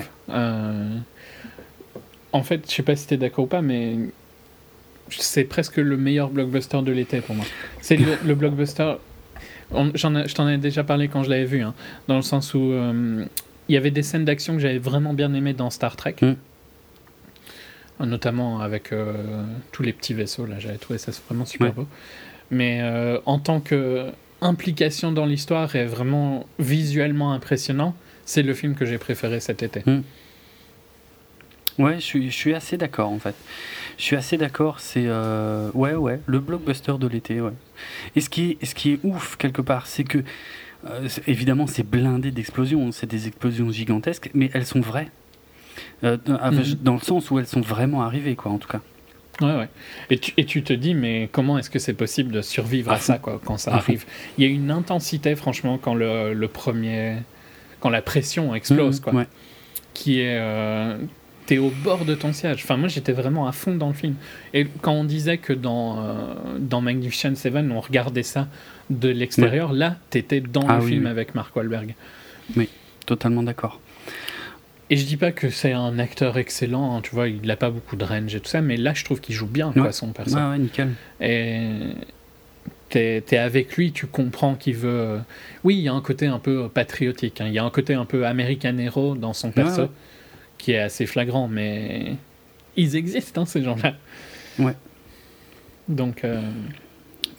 En fait, je sais pas si tu es d'accord ou pas, mais c'est presque le meilleur blockbuster de l'été pour moi. C'est le, blockbuster. je t'en ai déjà parlé quand je l'avais vu, hein, dans le sens où euh, il y avait des scènes d'action que j'avais vraiment bien aimées dans Star Trek. Mm. Notamment avec euh, tous les petits vaisseaux, là, j'avais trouvé ça vraiment super beau. Mais euh, en tant que implication dans l'histoire et vraiment visuellement impressionnant, c'est le film que j'ai préféré cet été. Mm. Ouais, je suis, je suis assez d'accord en fait. Je suis assez d'accord, c'est euh, ouais ouais le blockbuster de l'été ouais. Et ce qui est, ce qui est ouf quelque part, c'est que euh, évidemment c'est blindé d'explosions, c'est des explosions gigantesques, mais elles sont vraies. Euh, mhm. dans le sens où elles sont vraiment arrivées quoi en tout cas. Ouais, ouais. Et tu, et tu te dis, mais comment est-ce que c'est possible de survivre à, ça quoi, quand ça arrive? Il y a une intensité, franchement, quand le, le premier. quand la pression explose, mhm, quoi. Ouais. Qui est au bord de ton siège. Enfin, moi, j'étais vraiment à fond dans le film. Et quand on disait que dans, euh, dans Magnificent Seven, on regardait ça de l'extérieur, là, t'étais dans ah le film avec Mark Wahlberg. Oui, totalement d'accord. Et je dis pas que c'est un acteur excellent, hein, tu vois, il n'a pas beaucoup de range et tout ça, mais là, je trouve qu'il joue bien, quoi, son personnage. Ouais, ouais, nickel. Et t'es es avec lui, tu comprends qu'il veut. Oui, il y a un côté un peu patriotique, hein. il y a un côté un peu American Hero dans son perso qui est assez flagrant, mais ils existent, hein, ces gens-là. Ouais. Donc. Euh,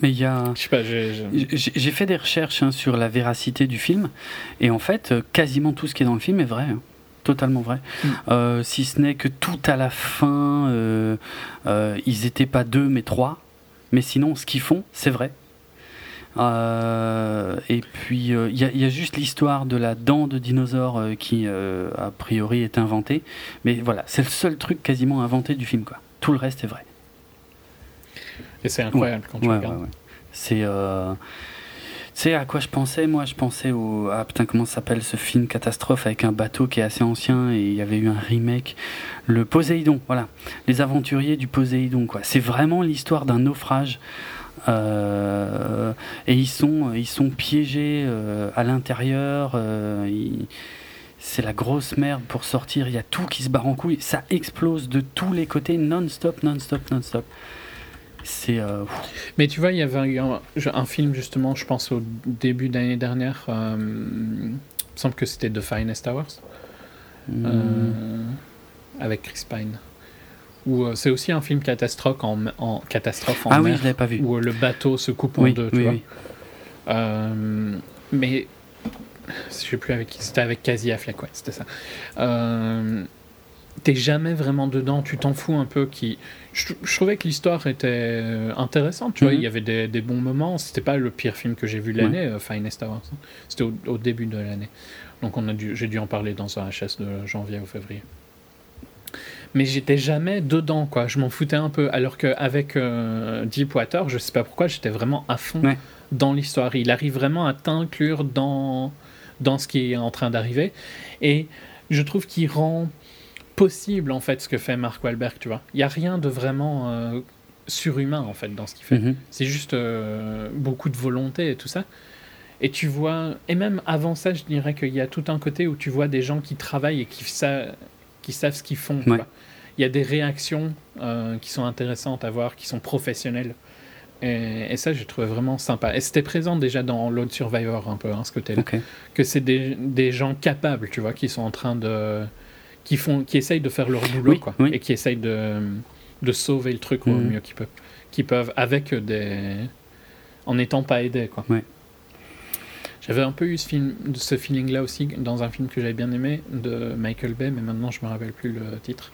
mais il y a. Je sais pas, j'ai fait des recherches hein, sur la véracité du film, et en fait, euh, quasiment tout ce qui est dans le film est vrai. Hein. Totalement vrai. Mm. Euh, si ce n'est que tout à la fin, ils n'étaient pas deux, mais trois. Mais sinon, ce qu'ils font, c'est vrai. Euh, et puis, il euh, y, a juste l'histoire de la dent de dinosaure euh, qui, a priori, est inventée. Mais voilà, c'est le seul truc quasiment inventé du film. Quoi. Tout le reste est vrai. Et c'est incroyable quand tu regardes. c'est. Tu sais à quoi je pensais Moi, je pensais au. Ah putain, comment s'appelle ce film catastrophe avec un bateau qui est assez ancien et il y avait eu un remake. Le Poséidon, voilà. Les aventuriers du Poséidon, quoi. C'est vraiment l'histoire d'un naufrage euh, et ils sont, ils sont piégés euh, à l'intérieur. Euh, c'est la grosse merde pour sortir. Il y a tout qui se barre en couille. Ça explose de tous les côtés, non-stop, non-stop, non-stop. C'est. Mais tu vois, il y avait un, film justement, je pense au début d'année dernière. il me semble que c'était The Finest Hours. Hmm. avec Chris Pine. Euh, c'est aussi un film catastrophe en, en catastrophe en ah mer, oui, je pas vu. Où euh, le bateau se coupe en deux, tu vois. Euh, mais je sais plus avec qui, c'était avec Casey Affleck, ouais, c'était ça. T'es jamais vraiment dedans, tu t'en fous un peu. Qui, je, trouvais que l'histoire était intéressante, tu vois. Mhm. Il y avait des, des, bons moments. C'était pas le pire film que j'ai vu l'année, Finest Hours. C'était au, au, début de l'année. Donc on a dû, j'ai dû en parler dans un HS de janvier ou février. Mais j'étais jamais dedans, quoi. Je m'en foutais un peu. Alors qu'avec euh, Deepwater, je sais pas pourquoi, j'étais vraiment à fond dans l'histoire. Il arrive vraiment à t'inclure dans, dans ce qui est en train d'arriver. Et je trouve qu'il rend possible, en fait, ce que fait Mark Wahlberg, tu vois. Il n'y a rien de vraiment euh, surhumain, en fait, dans ce qu'il fait. Mhm. C'est juste euh, beaucoup de volonté et tout ça. Et tu vois, et même avant ça, je dirais qu'il y a tout un côté où tu vois des gens qui travaillent et qui, qui savent ce qu'ils font. Il y a des réactions euh, qui sont intéressantes à voir, qui sont professionnelles. Et, ça, j'ai trouvé vraiment sympa. Et c'était présent déjà dans Load Survivor, un peu, hein, ce côté-là. Que c'est des, des, gens capables, tu vois, qui sont en train de. qui, font, qui essayent de faire leur boulot, quoi. Et qui essayent de, de sauver le truc au mhm. mieux qu'ils peuvent. Qui peuvent, avec des. en n'étant pas aidés, quoi. J'avais un peu eu ce, film, ce feeling-là aussi dans un film que j'avais bien aimé de Michael Bay, mais maintenant je me rappelle plus le titre.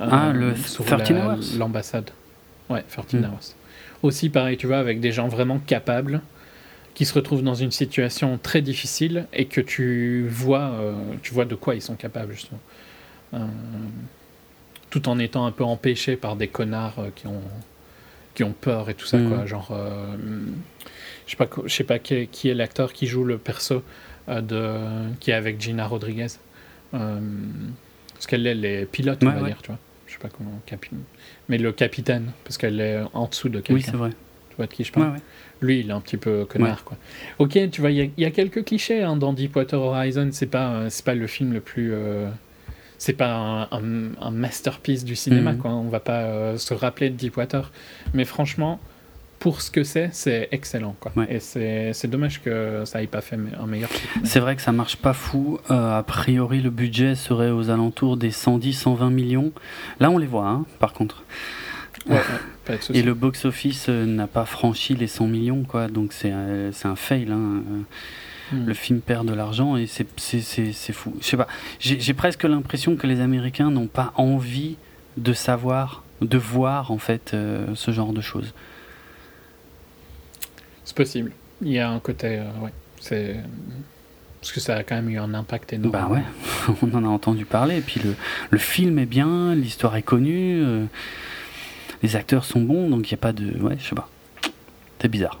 Ah, le 13 Hours L'ambassade. Ouais, 13 hmm. Hours. Aussi pareil, tu vois, avec des gens vraiment capables qui se retrouvent dans une situation très difficile et que tu vois, euh, tu vois de quoi ils sont capables, justement. Euh, tout en étant un peu empêchés par des connards euh, qui, ont, qui ont peur et tout ça, quoi. Hmm. Genre je sais pas, je sais pas qui, est, l'acteur qui joue le perso euh, de, qui est avec Gina Rodriguez. Euh, parce qu'elle est les pilotes, on va dire, tu vois. Je sais pas comment. Mais le capitaine, parce qu'elle est en dessous de quelqu'un. Oui, c'est vrai. Tu vois de qui je parle? Lui, il est un petit peu connard, quoi. Ok, tu vois, il y, a quelques clichés hein, dans Deepwater Horizon. C'est pas, euh, c'est pas le film le plus. c'est pas un, masterpiece du cinéma, mhm. quoi. On va pas se rappeler de Deepwater. Mais franchement, pour ce que c'est, c'est excellent. Quoi. Et c'est dommage que ça n'ait pas fait un meilleur film. C'est vrai que ça marche pas fou. Euh, a priori, le budget serait aux alentours des 110-120 millions. Là, on les voit, hein, par contre. <laughs> Et le box-office euh, n'a pas franchi les 100 millions, quoi. Donc c'est euh, un fail. Hein. Hmm. Le film perd de l'argent et c'est fou. Je sais pas. J'ai presque l'impression que les Américains n'ont pas envie de savoir, de voir en fait ce genre de choses. C'est possible. Il y a un côté. Euh, ouais, c'est. Parce que ça a quand même eu un impact énorme. Bah ouais, <laughs> on en a entendu parler. Et puis le, le film est bien, l'histoire est connue, euh, les acteurs sont bons, donc il n'y a pas de. Ouais, je sais pas. C'est bizarre.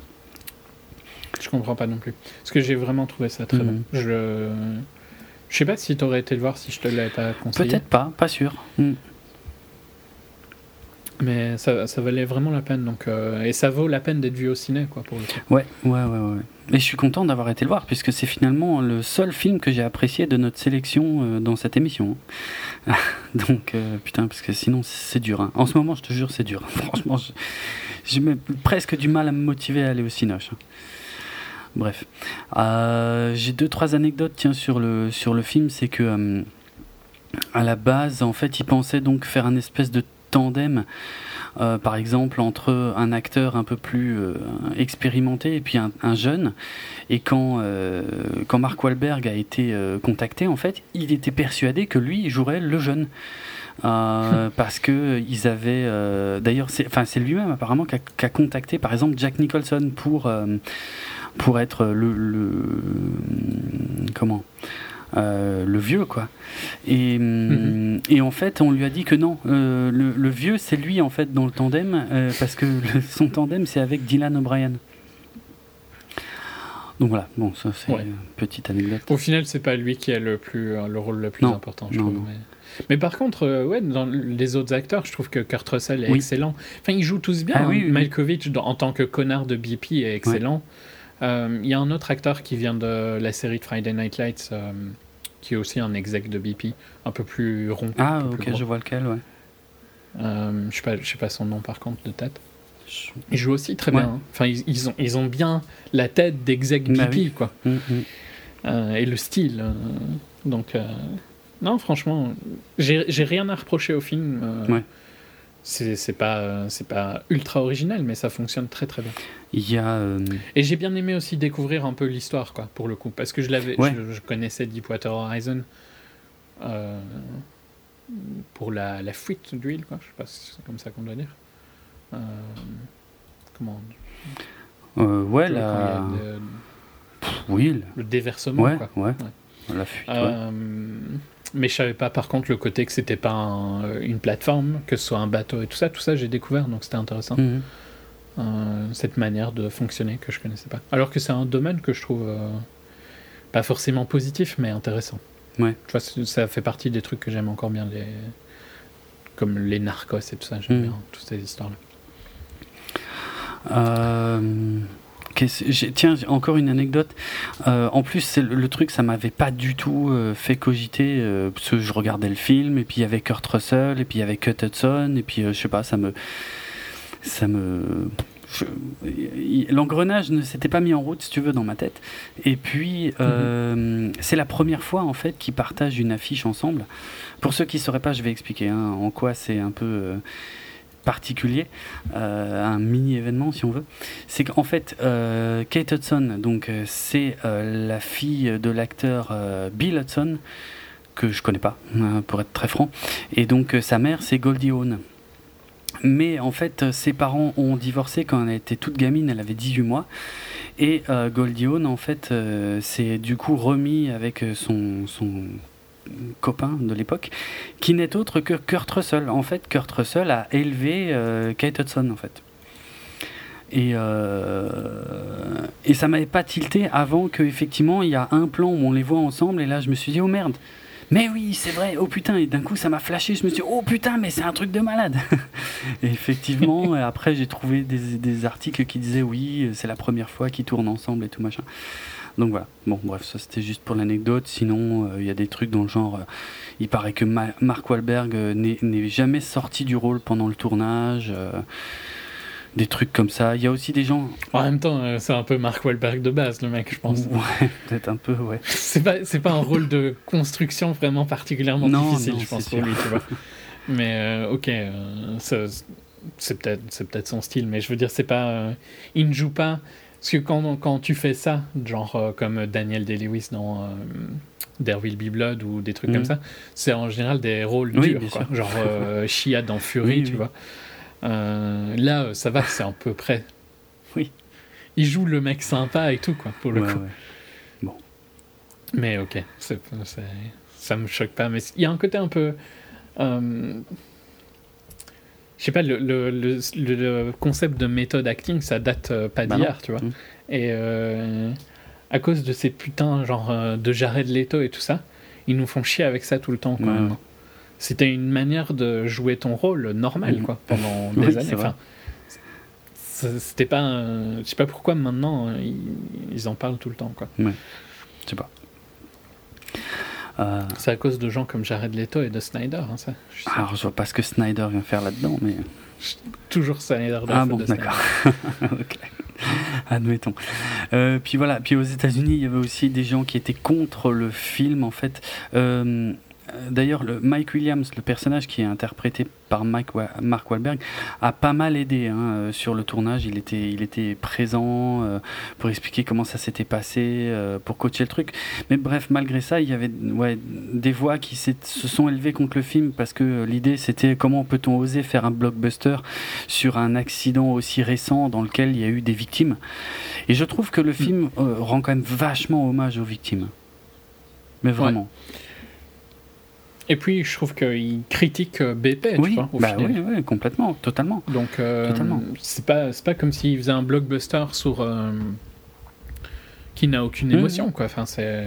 Je comprends pas non plus. Parce que j'ai vraiment trouvé ça très mhm. bon. Je. Je sais pas si tu aurais été le voir si je te l'avais pas conseillé. Peut-être pas, pas sûr. Mm. Mais ça, valait vraiment la peine. Donc, euh, et ça vaut la peine d'être vu au ciné, quoi, pour le coup. Ouais, ouais, ouais, ouais. Et je suis content d'avoir été le voir, puisque c'est finalement le seul film que j'ai apprécié de notre sélection euh, dans cette émission. <laughs> donc, euh, putain, parce que sinon, c'est dur. Hein. En ce moment, je te jure, c'est dur. <laughs> Franchement, j'ai presque du mal à me motiver à aller au cinoche. Hein. Bref. j'ai deux, trois anecdotes tiens, sur, le, sur le film. C'est que, à la base, en fait, il pensait donc faire un espèce de tandem, euh, par exemple, entre un acteur un peu plus euh, expérimenté et puis un, jeune. Et quand, euh, quand Mark Wahlberg a été contacté, en fait, il était persuadé que lui jouerait le jeune. <laughs> parce que ils avaient d'ailleurs c'est enfin c'est lui-même apparemment qui a, contacté par exemple Jack Nicholson pour pour être le, le comment euh, le vieux, quoi. Et, mhm. et, en fait, on lui a dit que non, euh, le, vieux, c'est lui, en fait, dans le tandem, euh, parce que <laughs> son tandem, c'est avec Dylan O'Brien. Donc voilà, bon, ça c'est une petite anecdote. Au final, c'est pas lui qui a le, plus, le rôle le plus important, je trouve. Mais... par contre, ouais, dans les autres acteurs, je trouve que Kurt Russell est excellent. Enfin, ils jouent tous bien. Ah, hein. Malkovich, en tant que connard de BP, est excellent. Il y a un autre acteur qui vient de la série de Friday Night Lights qui est aussi un exec de BP, un peu plus rond. Ah, ok, je vois lequel, ouais. Euh, je sais pas, je sais pas son nom par contre de tête. Il joue aussi très bien. Hein. Enfin, ils, ont, ils ont bien la tête d'exec bah BP, quoi. Mm, mm. Euh, et le style. Euh, donc, non, franchement, j'ai rien à reprocher au film. ouais c'est pas c'est pas ultra original mais ça fonctionne très très bien. Il y a euh, et j'ai bien aimé aussi découvrir un peu l'histoire quoi pour le coup parce que je l'avais je, connaissais Deepwater Horizon euh, pour la, la fuite d'huile quoi je sais pas si c'est comme ça qu'on doit dire. Euh, comment ouais la oui le déversement ouais, quoi. ouais, la fuite mais je savais pas par contre le côté que c'était pas une plateforme, que ce soit un bateau et tout ça. Tout ça, j'ai découvert, donc c'était intéressant. Mhm. cette manière de fonctionner que je connaissais pas. Alors que c'est un domaine que je trouve pas forcément positif, mais intéressant. Ouais. Tu vois, ça fait partie des trucs que j'aime encore bien, les... comme les narcos et tout ça. J'aime mm. bien toutes ces histoires-là. Euh, tiens, encore une anecdote. Euh, en plus, le, le, truc, ça m'avait pas du tout euh, fait cogiter. parce que je regardais le film, et puis il y avait Kurt Russell, et puis il y avait Cut Hudson, et puis je sais pas, ça me. Ça me l'engrenage ne s'était pas mis en route, si tu veux, dans ma tête. Et puis, euh, c'est la première fois, en fait, qu'ils partagent une affiche ensemble. Pour ceux qui ne sauraient pas, je vais expliquer hein, en quoi c'est un peu euh, particulier, euh, un mini-événement, si on veut. C'est qu'en fait, Kate Hudson, donc, c'est la fille de l'acteur Bill Hudson, que je connais pas, hein, pour être très franc. Et donc, sa mère, c'est Goldie Hawn. Mais en fait, ses parents ont divorcé quand elle était toute gamine, elle avait 18 mois. Et euh, Goldie Hawn, en fait, euh, s'est du coup remis avec son, son copain de l'époque, qui n'est autre que Kurt Russell. En fait, Kurt Russell a élevé euh, Kate Hudson, en fait. Et, euh, et ça m'avait pas tilté avant qu'effectivement il y a un plan où on les voit ensemble, et là je me suis dit, oh merde, mais oui, c'est vrai, oh putain, et d'un coup ça m'a flashé, je me suis dit, oh putain, mais c'est un truc de malade. <laughs> et effectivement, <laughs> après j'ai trouvé des, des, articles qui disaient, oui, c'est la première fois qu'ils tournent ensemble et tout machin. Donc voilà, bon, bref, ça c'était juste pour l'anecdote. Sinon, euh, il y a des trucs dans le genre, euh, il paraît que Mark Wahlberg euh, n'est jamais sorti du rôle pendant le tournage des trucs comme ça. Il y a aussi des gens. En même temps, c'est un peu Mark Wahlberg de base, le mec, je pense. Ouais, peut-être un peu, ouais. c'est pas, pas un rôle de construction vraiment particulièrement difficile, je pense, pour lui, tu vois. Mais ok, c'est peut-être, peut-être son style, mais je veux dire, c'est pas. il ne joue pas. Parce que quand, quand tu fais ça, genre comme Daniel Day-Lewis dans. There Will Be Blood ou des trucs comme mm. ça, c'est en général des rôles durs, quoi. genre <laughs> Shia dans Fury, tu vois. Euh, là, ça va, c'est à peu près. Oui. Il joue le mec sympa et tout, quoi, pour le coup. Bon. Mais ok, c'est, ça me choque pas. Mais il y a un côté un peu. Euh, je sais pas, le, le, le, concept de méthode acting, ça date euh, pas bah d'hier, tu vois. Mm. Et à cause de ces putains, genre, de Jared Leto et tout ça, ils nous font chier avec ça tout le temps, quoi c'était une manière de jouer ton rôle normal, mm. quoi, pendant <laughs> des années. Enfin, c'était pas. Je sais pas pourquoi maintenant ils, en parlent tout le temps, quoi. Ouais. Je sais pas. Euh, c'est à cause de gens comme Jared Leto et de Snyder, hein, ça. Je Alors, je vois pas ce que Snyder vient faire là-dedans, mais. Toujours Snyder. Ah bon, d'accord. <laughs> ok. Admettons. Euh, puis voilà, puis aux États-Unis, il y avait aussi des gens qui étaient contre le film, en fait. Euh, d'ailleurs, le Mike Williams, le personnage qui est interprété par Mike Mark Wahlberg, a pas mal aidé hein, euh, sur le tournage. Il était, il était présent euh, pour expliquer comment ça s'était passé, pour coacher le truc. Mais bref, malgré ça, il y avait des voix qui se sont élevées contre le film parce que l'idée c'était comment peut-on oser faire un blockbuster sur un accident aussi récent dans lequel il y a eu des victimes. Et je trouve que le film rend quand même vachement hommage aux victimes. Mais vraiment. Et puis, je trouve qu'il critique euh, BP, oui, tu vois, bah Oui, oui, complètement, totalement. Donc, euh, c'est pas, pas comme s'il faisait un blockbuster sur... Euh, qui n'a aucune émotion, quoi. Enfin, c'est...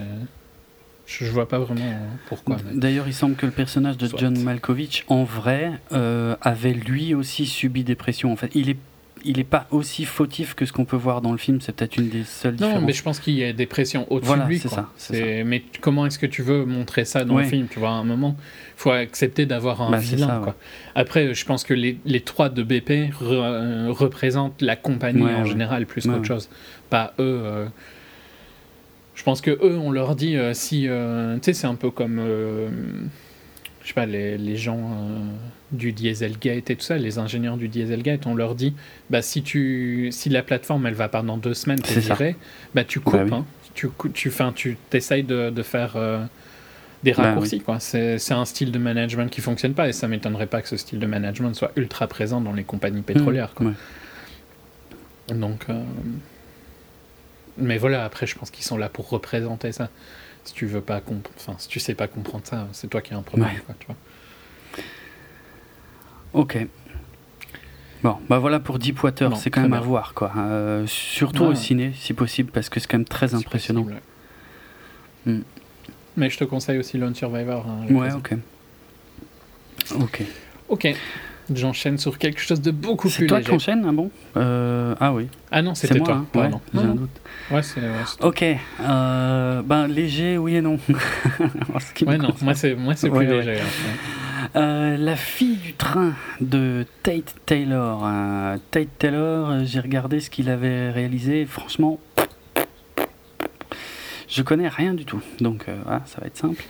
Je, vois pas vraiment pourquoi. D'ailleurs, il semble que le personnage de John Malkovich, en vrai, avait lui aussi subi des pressions. En fait, il est il n'est pas aussi fautif que ce qu'on peut voir dans le film. C'est peut-être une des seules différences. Non, mais je pense qu'il y a des pressions au-dessus de lui. C'est ça, Mais comment est-ce que tu veux montrer ça dans le film Tu vois, à un moment, il faut accepter d'avoir un bah, vilain. quoi. Après, je pense que les, les trois de BP euh, représentent la compagnie en général plus qu'autre chose. Pas eux. Euh. Je pense que eux, on leur dit euh, si. tu sais, c'est un peu comme je sais pas, les, les gens du Dieselgate et tout ça, les ingénieurs du Dieselgate, on leur dit, bah, si, tu, si la plateforme elle va pendant deux semaines, t'es bah, tu coupes. Bah hein. tu, tu, tu essayes de, de faire euh, des bah raccourcis. C'est un style de management qui fonctionne pas et ça m'étonnerait pas que ce style de management soit ultra présent dans les compagnies pétrolières. Quoi. Donc. Euh, mais voilà, après, je pense qu'ils sont là pour représenter ça. si tu veux pas enfin, si tu sais pas comprendre ça, c'est toi qui as un problème. Quoi, tu vois. Ok. Bon, bah voilà pour Deepwater, c'est quand même à voir, quoi. Euh, surtout au ciné, si possible, parce que c'est quand même très impressionnant. Hmm. Mais je te conseille aussi Lone Survivor. Hein, ouais, ok. Ok. Ok. J'enchaîne sur quelque chose de beaucoup plus léger. C'est toi qui enchaînes Ah bon? Euh, Ah oui. Ah non, c'était toi. Hein. Ouais, j'ai un doute. Ouais, c'est. ok. Euh, ben léger, oui et non. <laughs> ouais, non. Moi, c'est moi, c'est plus léger. Euh, la fille du train de Tate Taylor. Tate Taylor, j'ai regardé ce qu'il avait réalisé. Franchement, je connais rien du tout, donc euh, ça va être simple.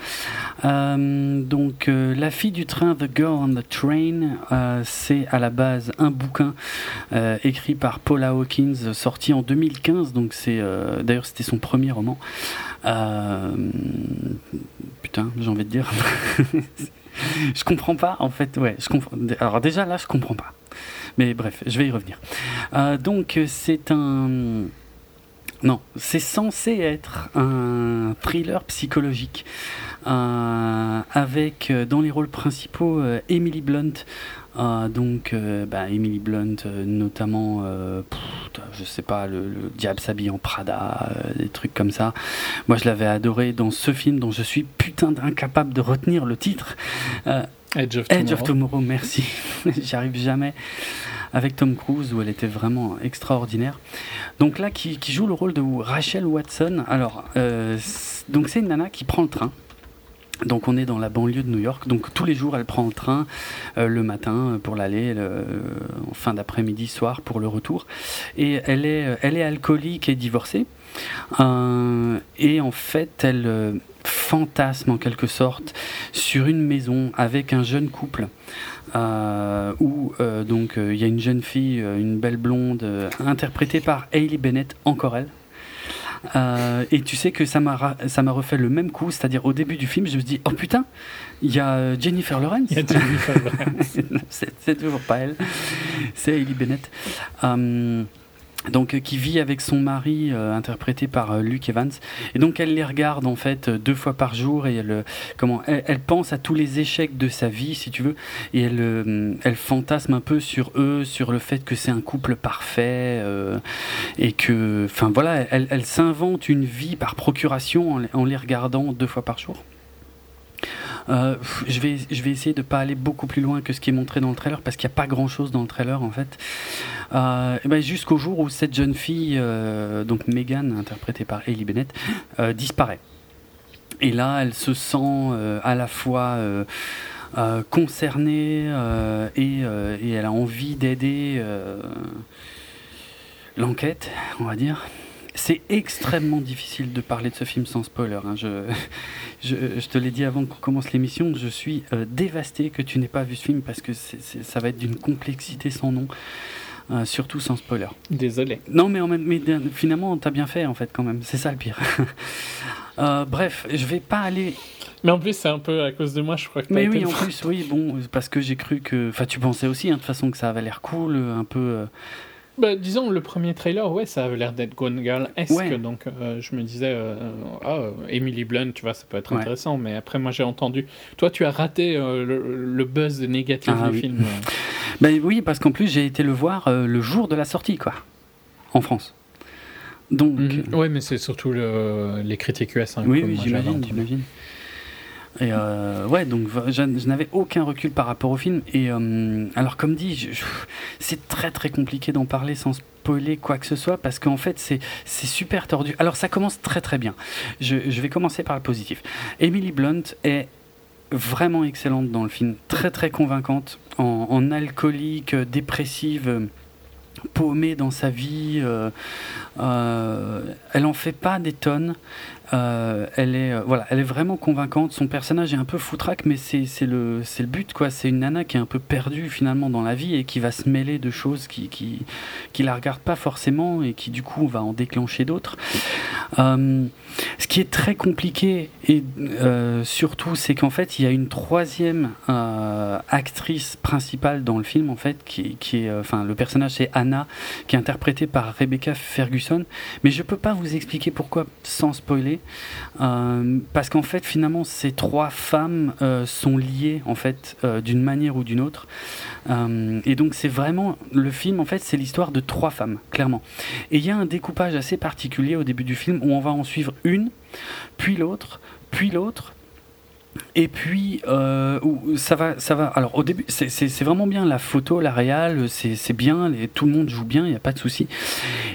Euh, donc, euh, La fille du train, The Girl on the Train, c'est à la base un bouquin écrit par Paula Hawkins, sorti en 2015. Donc, c'est d'ailleurs c'était son premier roman. putain, j'ai envie de dire. <laughs> <laughs> je comprends pas, en fait. Ouais. Alors déjà là, je comprends pas. Mais bref, je vais y revenir. donc, c'est un non, c'est censé être un thriller psychologique euh, avec euh, dans les rôles principaux euh, Emily Blunt. Donc, bah, Emily Blunt, notamment, je sais pas, le, Diable s'habille en Prada, des trucs comme ça. Moi, je l'avais adoré dans ce film dont je suis putain d'incapable de retenir le titre. Edge of Tomorrow. Edge of Tomorrow, merci. <laughs> J'y arrive jamais avec Tom Cruise où elle était vraiment extraordinaire. Donc là, qui, joue le rôle de Rachel Watson. Alors, euh, donc c'est une nana qui prend le train. Donc on est dans la banlieue de New York. Donc tous les jours, elle prend le train euh, le matin pour l'aller, en fin d'après-midi, soir pour le retour. Et elle est, elle est alcoolique et divorcée. Euh, et en fait, elle fantasme en quelque sorte sur une maison avec un jeune couple euh, où euh, donc euh, il y a une jeune fille, une belle blonde, interprétée par Hailey Bennett, encore elle. Et tu sais que ça m'a ça m'a refait le même coup, c'est-à-dire au début du film, je me dis oh putain, il y a Jennifer Lawrence. <laughs> c'est toujours pas elle, c'est Hailey Bennett donc euh, qui vit avec son mari euh, interprété par euh, Luke Evans. Et donc elle les regarde en fait deux fois par jour et elle comment elle, pense à tous les échecs de sa vie si tu veux. Et elle elle fantasme un peu sur eux sur le fait que c'est un couple parfait et que enfin voilà elle, elle s'invente une vie par procuration en, en les regardant deux fois par jour euh, je, vais, je vais essayer de ne pas aller beaucoup plus loin que ce qui est montré dans le trailer parce qu'il n'y a pas grand chose dans le trailer en fait. Euh, ben Jusqu'au jour où cette jeune fille, euh, donc Megan, interprétée par Ellie Bennett, disparaît. Et là, elle se sent à la fois concernée et, elle a envie d'aider l'enquête, on va dire. C'est extrêmement difficile de parler de ce film sans spoiler. Hein. <laughs> Je, je, te l'ai dit avant qu'on commence l'émission, je suis euh, dévasté que tu n'aies pas vu ce film parce que ça va être d'une complexité sans nom. Euh, surtout sans spoiler. Désolé. Non, mais, en même, mais finalement, t'as bien fait en fait quand même. C'est ça le pire. <laughs> Euh, bref, je vais pas aller. Mais en plus, c'est un peu à cause de moi, je crois que. Mais oui, en plus, oui, bon, parce que j'ai cru que. Enfin, tu pensais aussi, hein, de toute façon, que ça avait l'air cool, un peu. Bah, disons, le premier trailer, ouais, ça avait l'air d'être Gone Girl-esque. Donc, euh, je me disais, euh, ah, Emily Blunt, tu vois, ça peut être intéressant. Mais après, moi, j'ai entendu. Toi, tu as raté euh, le, buzz négatif ah du film. <laughs> ben, oui, parce qu'en plus, j'ai été le voir le jour de la sortie, quoi, en France. Donc. Mhm. Ouais, mais c'est surtout les critiques US. Hein, oui, oui, j'imagine, j'imagine. Et euh, ouais, donc je, n'avais aucun recul par rapport au film. Et euh, alors, comme dit, c'est très très compliqué d'en parler sans spoiler quoi que ce soit parce qu'en fait, c'est super tordu. Alors, ça commence très très bien. Je, vais commencer par le positif. Emily Blunt est vraiment excellente dans le film, très très convaincante, en, alcoolique, dépressive paumée dans sa vie. Euh, elle en fait pas des tonnes. Euh, elle, est, euh, voilà, elle est vraiment convaincante. Son personnage est un peu foutraque, mais c'est le, le but. quoi. C'est une nana qui est un peu perdue finalement dans la vie et qui va se mêler de choses qui, qui, qui la regardent pas forcément et qui du coup va en déclencher d'autres. Euh, ce qui est très compliqué et surtout, c'est qu'en fait, il y a une troisième actrice principale dans le film en fait, qui, qui est, enfin, le personnage c'est Anna, qui est interprétée par Rebecca Ferguson. Mais je peux pas vous expliquer pourquoi sans spoiler, euh, parce qu'en fait finalement ces trois femmes euh, sont liées en fait d'une manière ou d'une autre. et donc c'est vraiment le film en fait c'est l'histoire de trois femmes clairement. Et il y a un découpage assez particulier au début du film où on va en suivre une, puis l'autre, puis l'autre et puis, euh, ça va, ça va. Alors, au début, c'est vraiment bien la photo, la réal, c'est bien, les, tout le monde joue bien, il n'y a pas de souci.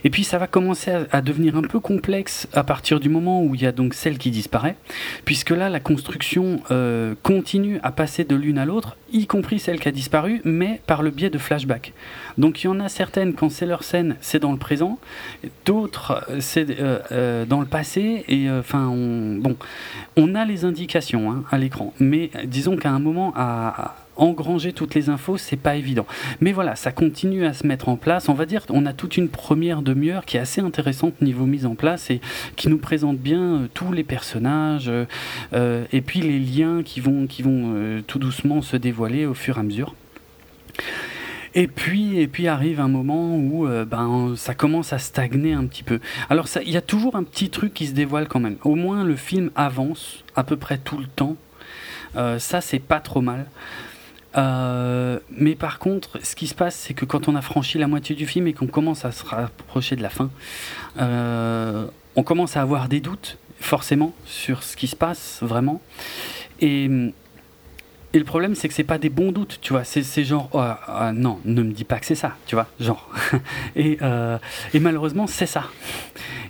Et puis, ça va commencer à, devenir un peu complexe à partir du moment où il y a donc celle qui disparaît, puisque là, la construction euh, continue à passer de l'une à l'autre, y compris celle qui a disparu, mais par le biais de flashbacks. Donc, il y en a certaines, quand c'est leur scène, c'est dans le présent, d'autres, c'est euh, dans le passé, et enfin, on, bon, on a les indications. Hein, à Mais disons qu'à un moment, à, engranger toutes les infos, c'est pas évident. Mais voilà, ça continue à se mettre en place. On va dire, on a toute une première demi-heure qui est assez intéressante niveau mise en place et qui nous présente bien euh, tous les personnages euh, et puis les liens qui vont, qui vont euh, tout doucement se dévoiler au fur et à mesure. Et puis, et puis arrive un moment où ben, ça commence à stagner un petit peu. Alors il y a toujours un petit truc qui se dévoile quand même. Au moins le film avance à peu près tout le temps euh, ça, c'est pas trop mal. Euh, mais par contre, ce qui se passe, c'est que quand on a franchi la moitié du film et qu'on commence à se rapprocher de la fin, euh, on commence à avoir des doutes, forcément, sur ce qui se passe vraiment. Et, le problème, c'est que c'est pas des bons doutes, tu vois. C'est genre, oh, ah, non, ne me dis pas que c'est ça, tu vois, genre. <laughs> et, et malheureusement, c'est ça.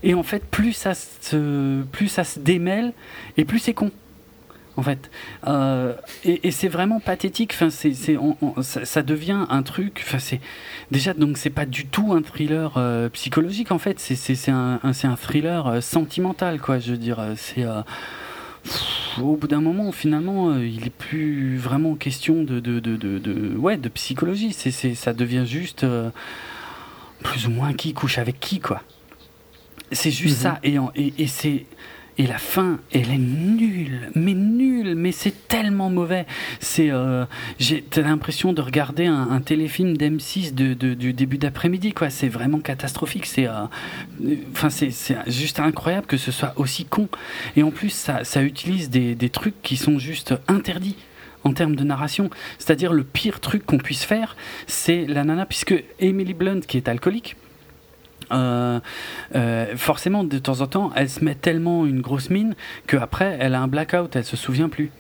Et en fait, plus ça se, plus ça se démêle, et plus c'est con en fait. Euh, et, c'est vraiment pathétique. Enfin, c'est, ça, devient un truc. Enfin, c'est déjà donc c'est pas du tout un thriller euh, psychologique en fait. C'est, un, un, thriller euh, sentimental quoi. Je veux dire, c'est au bout d'un moment, finalement, il est plus vraiment question de, de, de, de, ouais, de psychologie. C'est, ça devient juste plus ou moins qui couche avec qui quoi. C'est juste mhm. ça. Et, et, et c'est et la fin, elle est nulle, mais nulle, mais c'est tellement mauvais. C'est, euh, j'ai l'impression de regarder un, téléfilm d'M6 de, du début d'après-midi, quoi. C'est vraiment catastrophique. C'est, euh, enfin, c'est, juste incroyable que ce soit aussi con. Et en plus, ça, ça utilise des, des trucs qui sont juste interdits en termes de narration. C'est-à-dire le pire truc qu'on puisse faire, c'est la nana, puisque Emily Blunt, qui est alcoolique, euh, euh, forcément, de temps en temps, elle se met tellement une grosse mine qu'après, elle a un blackout, elle se souvient plus.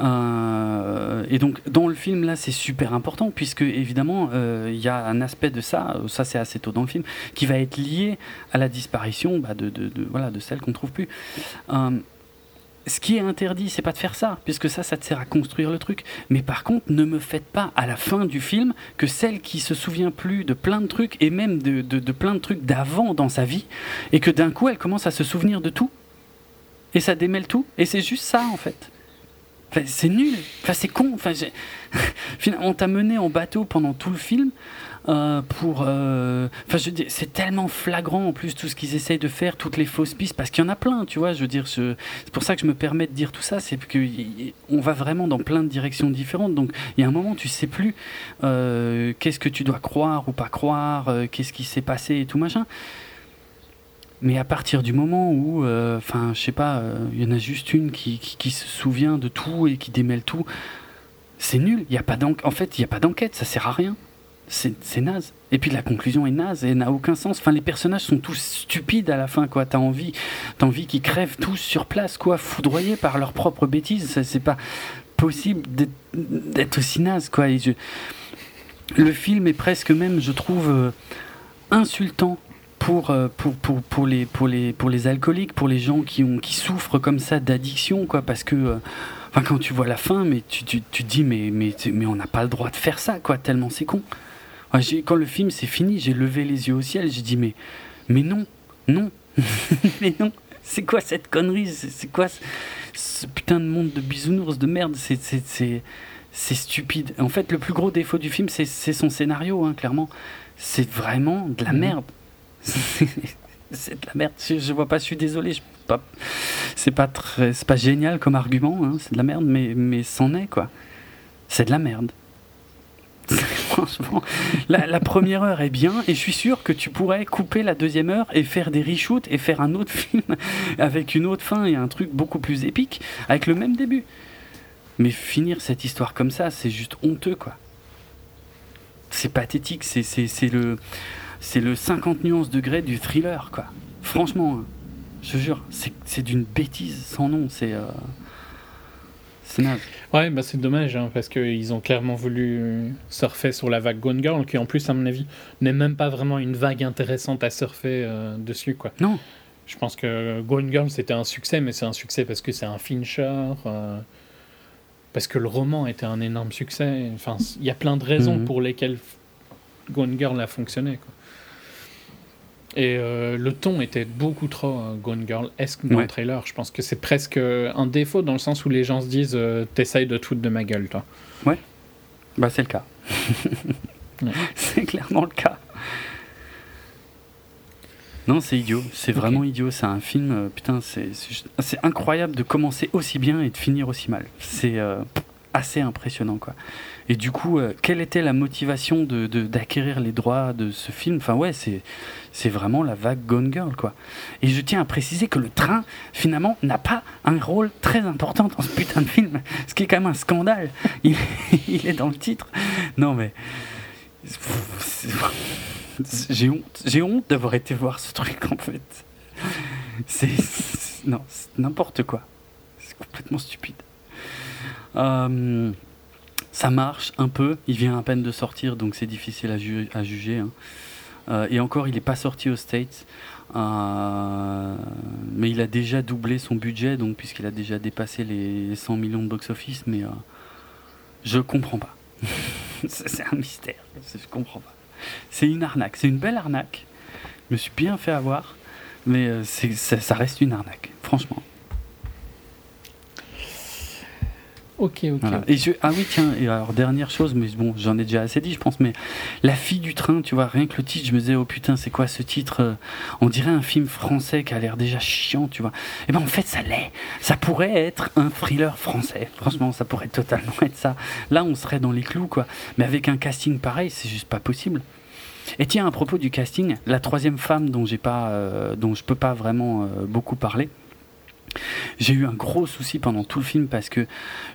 Euh, et donc, dans le film, là, c'est super important, puisque évidemment, il y a un aspect de ça, ça c'est assez tôt dans le film, qui va être lié à la disparition bah, de, de, voilà, de celle qu'on trouve plus ce qui est interdit, c'est pas de faire ça, puisque ça, ça te sert à construire le truc. Mais par contre, ne me faites pas à la fin du film que celle qui se souvient plus de plein de trucs, et même de, de, plein de trucs d'avant dans sa vie, et que d'un coup, elle commence à se souvenir de tout. Et ça démêle tout. Et c'est juste ça, en fait. C'est nul. Enfin, c'est con. Enfin, <laughs> on t'a mené en bateau pendant tout le film euh, pour. Euh, c'est tellement flagrant en plus tout ce qu'ils essayent de faire, toutes les fausses pistes, parce qu'il y en a plein, tu vois. Je veux dire, c'est pour ça que je me permets de dire tout ça, c'est qu'on va vraiment dans plein de directions différentes. Donc, il y a un moment, tu sais plus euh, qu'est-ce que tu dois croire ou pas croire, qu'est-ce qui s'est passé et tout machin. Mais à partir du moment où, enfin, je sais pas, il y en a juste une qui, se souvient de tout et qui démêle tout, c'est nul. Y a pas en fait, il n'y a pas d'enquête, ça sert à rien c'est naze. Et puis la conclusion est naze et n'a aucun sens. Enfin, les personnages sont tous stupides à la fin, quoi. T'as envie, as envie qu'ils crèvent tous sur place, quoi, foudroyés par leurs propres bêtises. C'est pas possible d'être aussi naze, quoi. Le film est presque même, je trouve, euh, insultant pour, euh, pour, pour, pour, les, pour, les, pour les alcooliques, pour les gens qui, ont, qui souffrent comme ça d'addiction, quoi, parce que. Euh, enfin, quand tu vois la fin, mais tu, tu, tu te dis, mais, mais, mais on n'a pas le droit de faire ça, quoi, tellement c'est con quand le film s'est fini, j'ai levé les yeux au ciel, j'ai dit mais, mais non, non, <laughs> mais non, c'est quoi cette connerie C'est quoi ce, putain de monde de bisounours de merde C'est stupide. En fait, le plus gros défaut du film, c'est son scénario, hein, clairement. C'est vraiment de la mhm. merde. <laughs> c'est de la merde. Je, vois pas, je suis désolé. C'est pas, très, pas génial comme argument, hein, c'est de la merde, mais, mais c'en est quoi. C'est de la merde. <laughs> Franchement, la, première heure est bien et je suis sûr que tu pourrais couper la deuxième heure et faire des reshoots et faire un autre <laughs> film avec une autre fin et un truc beaucoup plus épique avec le même début. Mais finir cette histoire comme ça, c'est juste honteux, quoi. C'est pathétique, c'est le, le 50 nuances degrés du thriller, quoi. Franchement, hein, je jure, c'est d'une bêtise sans nom, c'est... Euh, Ouais, bah c'est dommage, hein, parce qu'ils ont clairement voulu surfer sur la vague Gone Girl, qui en plus, à mon avis, n'est même pas vraiment une vague intéressante à surfer euh, dessus. Quoi. Non. Je pense que Gone Girl, c'était un succès, mais c'est un succès parce que c'est un Fincher, euh, parce que le roman était un énorme succès. Enfin, il y a plein de raisons mhm. pour lesquelles Gone Girl a fonctionné. Quoi. Et euh, le ton était beaucoup trop euh, Gone Girl-esque dans le trailer. Je pense que c'est presque un défaut dans le sens où les gens se disent euh, T'essayes de tout de ma gueule, toi. Ouais. Bah, c'est le cas. <laughs> C'est clairement le cas. Non, c'est idiot. C'est vraiment idiot. C'est un film. putain, c'est incroyable de commencer aussi bien et de finir aussi mal. C'est assez impressionnant, quoi. Et du coup, quelle était la motivation de, d'acquérir les droits de ce film? Enfin, ouais, c'est c'est vraiment la vague Gone Girl, quoi. Et je tiens à préciser que le train, finalement, n'a pas un rôle très important dans ce putain de film, ce qui est quand même un scandale. <laughs> Il, est dans le titre. Non, mais. J'ai honte, j'ai honte d'avoir été voir ce truc, en fait. C'est. Non, n'importe quoi. C'est complètement stupide. Euh, ça marche un peu. Il vient à peine de sortir, donc c'est difficile à, juger. Hein. Euh, et encore, il n'est pas sorti aux States. Euh, mais il a déjà doublé son budget, donc puisqu'il a déjà dépassé les 100 millions de box-office. Mais euh, je comprends pas. <laughs> c'est un mystère. Je comprends pas. C'est une arnaque. C'est une belle arnaque. Je me suis bien fait avoir, mais ça reste une arnaque, franchement. Ok, ok. Ah oui, tiens, et alors dernière chose, mais bon, j'en ai déjà assez dit, je pense, mais La fille du train, tu vois, rien que le titre, je me disais, oh putain, c'est quoi ce titre euh, On dirait un film français qui a l'air déjà chiant, tu vois. Et eh ben en fait, ça l'est. Ça pourrait être un thriller français. Franchement, ça pourrait totalement être ça. Là, on serait dans les clous, quoi. Mais avec un casting pareil, c'est juste pas possible. Et tiens, à propos du casting, la troisième femme dont j'ai pas, euh, dont je peux pas vraiment euh, beaucoup parler. J'ai eu un gros souci pendant tout le film parce que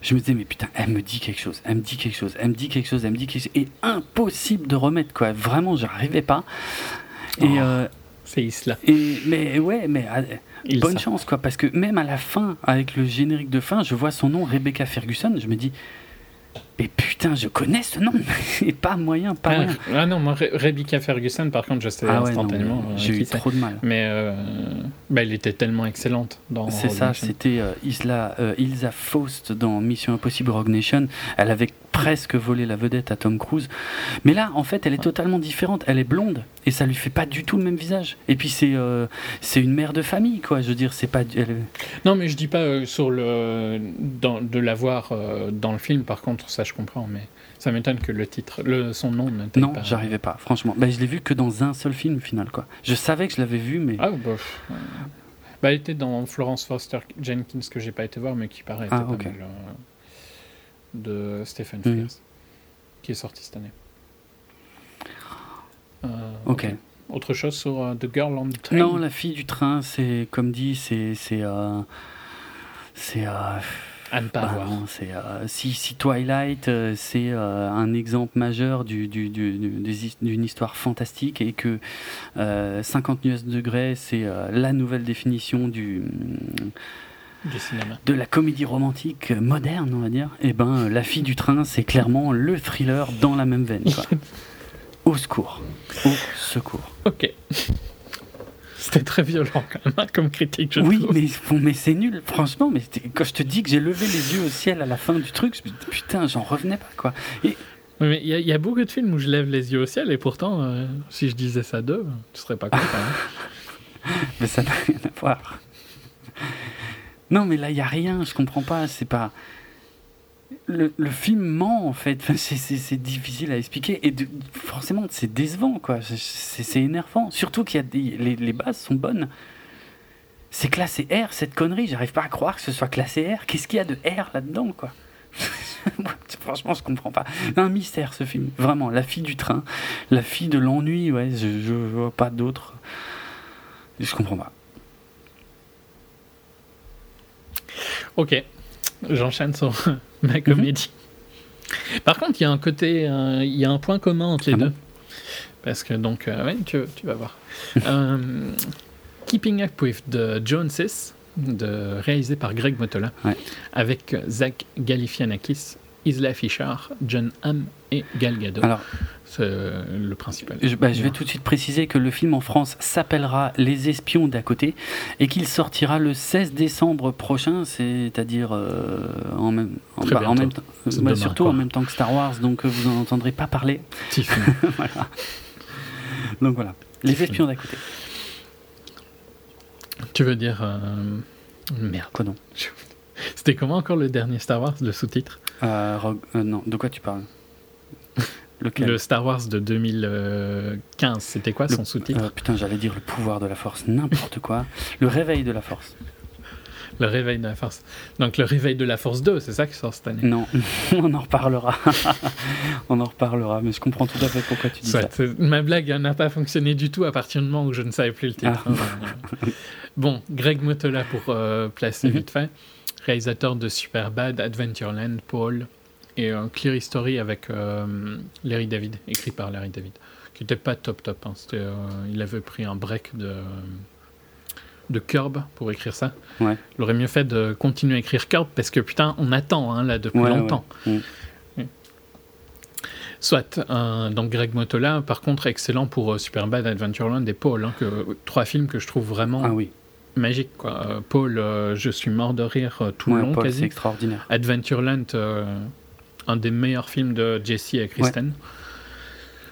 je me disais, mais putain, elle me dit quelque chose, elle me dit quelque chose, elle me dit quelque chose, elle me dit quelque chose. Et impossible de remettre, quoi. Vraiment, j'arrivais pas. Et. Oh, euh, c'est Isla. Et, mais ouais, mais euh, bonne chance, quoi. Parce que même à la fin, avec le générique de fin, je vois son nom, Rebecca Ferguson. Je me dis, mais putain, je connais ce nom, <laughs> et pas moyen, pas ah, Ah non, moi, Rebecca Ferguson, par contre, je sais ah instantanément. Euh, j'ai eu trop de mal. Mais euh, bah, elle était tellement excellente dans. C'est ça, c'était euh, Isla, Ilsa Faust dans Mission Impossible Rogue Nation. Elle avait presque volé la vedette à Tom Cruise. Mais là, en fait, elle est totalement différente. Elle est blonde et ça lui fait pas du tout le même visage. Et puis c'est c'est une mère de famille, quoi. Je veux dire, c'est pas. Non, mais je dis pas sur le dans, de l'avoir dans le film. Par contre, ça je comprends, mais ça m'étonne que le titre, le, son nom ne Non, j'arrivais pas, franchement. Bah, je l'ai vu que dans un seul film final, quoi. Je savais que je l'avais vu, mais. Ah, bah, bah, elle était dans Florence Foster Jenkins, que j'ai pas été voir, mais qui paraît ah, euh, de Stephen mhm. Frears, qui est sorti cette année. Euh, ok. Autre chose sur euh, The Girl on the Train? Non, la fille du train, c'est comme dit, c'est c'est c'est à ne pas bah euh, si, si, Twilight, euh, c'est euh, un exemple majeur du, du, d'une histoire fantastique et que 50 nuances degrés, c'est la nouvelle définition du, cinéma. de la comédie romantique moderne, on va dire, et eh ben La fille du train, c'est clairement le thriller dans la même veine. <laughs> Au secours. Au secours. Ok. <laughs> C'était très violent quand même, hein, comme critique. Je oui, mais, mais c'est nul, franchement. Mais quand je te dis que j'ai levé les yeux au ciel à la fin du truc, putain, j'en revenais pas, quoi. Et... Mais il y, a beaucoup de films où je lève les yeux au ciel et pourtant, euh, si je disais ça d'eux, tu serais pas content. Hein. <laughs> mais ça n'a rien à voir. Non, mais là, il y a rien, je comprends pas. C'est pas le, film ment en fait. c'est difficile à expliquer et forcément c'est décevant quoi. C'est énervant. Surtout qu'il y a des, les, les, bases sont bonnes. C'est classé R cette connerie. J'arrive pas à croire que ce soit classé R. Qu'est-ce qu'il y a de R là-dedans quoi? <laughs> Franchement, je comprends pas. Un mystère ce film, vraiment. La fille du train, la fille de l'ennui, ouais, je, je vois pas d'autre. Je comprends pas. Ok, j'enchaîne sur <laughs> ma mhm. comédie. Par contre, il y a un côté, il y a un point commun entre les ah deux. Parce que donc, euh, ouais, tu, tu, vas voir. <laughs> Euh, Keeping Up with the Joneses, de, réalisé par Greg Motola, avec Zach Galifianakis, Isla Fisher, John Hamm et Gal Gadot. Alors, c'est le principal. Je, bah, je, vais tout de suite préciser que le film en France s'appellera Les Espions d'à côté et qu'il sortira le 16 décembre prochain, c'est-à-dire euh, en même, bah, en même temps, bah, surtout en même temps que Star Wars, donc euh, vous n'en entendrez pas parler. <laughs> voilà. Donc voilà, Les Espions d'à côté. Tu veux dire euh... merde. Quoi non C'était comment encore le dernier Star Wars, le sous-titre? Euh, euh, Non, de quoi tu parles? <laughs> le Star Wars de 2015, c'était quoi son sous-titre euh, Putain, j'allais dire le pouvoir de la force, n'importe quoi. Le réveil de la force. Le réveil de la force. Donc le réveil de la force 2, c'est ça qui sort cette année Non, <laughs> on en reparlera. <laughs> on en reparlera, mais je comprends tout à fait pourquoi tu dis ça. Ma blague n'a pas fonctionné du tout à partir du moment où je ne savais plus le titre. Ah. bon, Greg Motola pour placer mhm. vite fait réalisateur de Superbad, Adventureland, Paul, et Clear History avec euh, Larry David, écrit par Larry David, qui n'était pas top top. Hein. Euh, il avait pris un break de, de Curb pour écrire ça. Il aurait mieux fait de continuer à écrire Curb parce que putain, on attend hein, là depuis longtemps. Mm. Soit, donc Greg Motola, par contre, excellent pour euh, Superbad, Adventureland et Paul, hein, que, trois films que je trouve vraiment ah, oui magique. Quoi. Euh, Paul, je suis mort de rire tout le long. Paul, c'est extraordinaire. Adventureland, un des meilleurs films de Jesse et Kristen.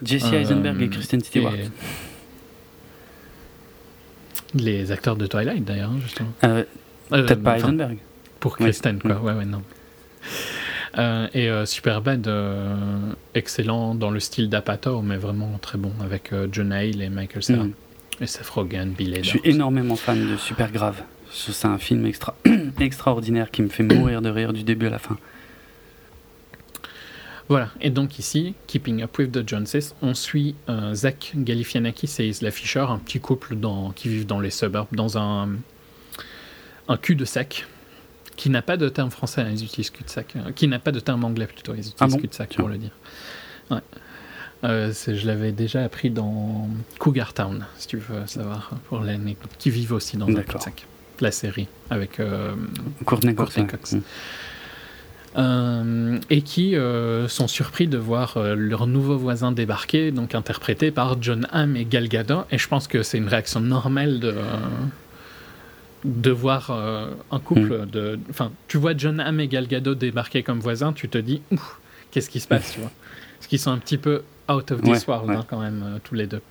Jesse Eisenberg et Kristen Stewart. Les acteurs de Twilight, d'ailleurs, justement. Peut-être pas Eisenberg. Pour Kristen, quoi. Ouais, ouais, non. et Superbad, excellent dans le style d'Apatow, mais vraiment très bon avec John Hale et Michael Cera. Mm. Et Seth Rogen, Bill Je suis énormément fan de Super Grave. C'est un film extra <clears throat> extraordinaire qui me fait mourir de rire du début à la fin. Voilà, et donc ici, Keeping Up with the Joneses, on suit euh, Zach Galifianakis et Isla Fisher, un petit couple dans, qui vivent dans les suburbs, dans un, un cul-de-sac, qui n'a pas de terme français, hein, ils utilisent cul-de-sac, euh, qui n'a pas de terme anglais plutôt, ils utilisent ah cul-de-sac pour le dire. Ouais. Euh, je l'avais déjà appris dans Cougar Town, si tu veux savoir, pour l'anecdote, qui vivent aussi dans un sac la série, avec euh, Courtney, Cox. Mm. Euh, et qui euh, sont surpris de voir leur nouveau voisin débarquer, donc interprété par John Hamm et Gal Gadot. Et je pense que c'est une réaction normale de, de voir un couple mm. de. Enfin, tu vois John Hamm et Gal Gadot débarquer comme voisins, tu te dis, qu'est-ce qui se passe, tu vois? Parce qu'ils sont un petit peu out of this world, hein, quand même, euh, tous les deux.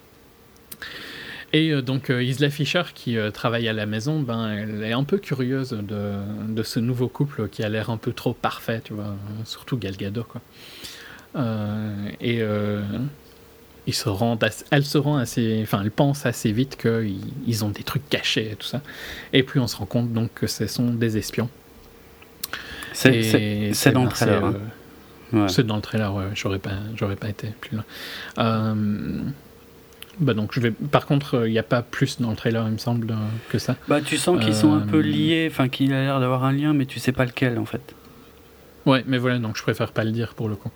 Et euh, donc euh, Isla Fisher, qui travaille à la maison, ben, elle est un peu curieuse de, de ce nouveau couple qui a l'air un peu trop parfait, tu vois, surtout Gal Gadot, quoi. et ils se rendent elle se rend assez, enfin, elle pense assez vite qu'ils ils ont des trucs cachés et tout ça. Et puis on se rend compte donc que ce sont des espions. C'est dans le trailer. Hein. C'est dans le trailer, ouais, j'aurais pas, j'aurais pas été plus loin. Euh, bah donc je vais. Par contre, il n'y a pas plus dans le trailer, il me semble, que ça. Bah tu sens qu'ils sont un peu euh, liés, enfin qu'il a l'air d'avoir un lien, mais tu sais pas lequel en fait. Ouais, mais voilà, donc je préfère pas le dire pour le coup.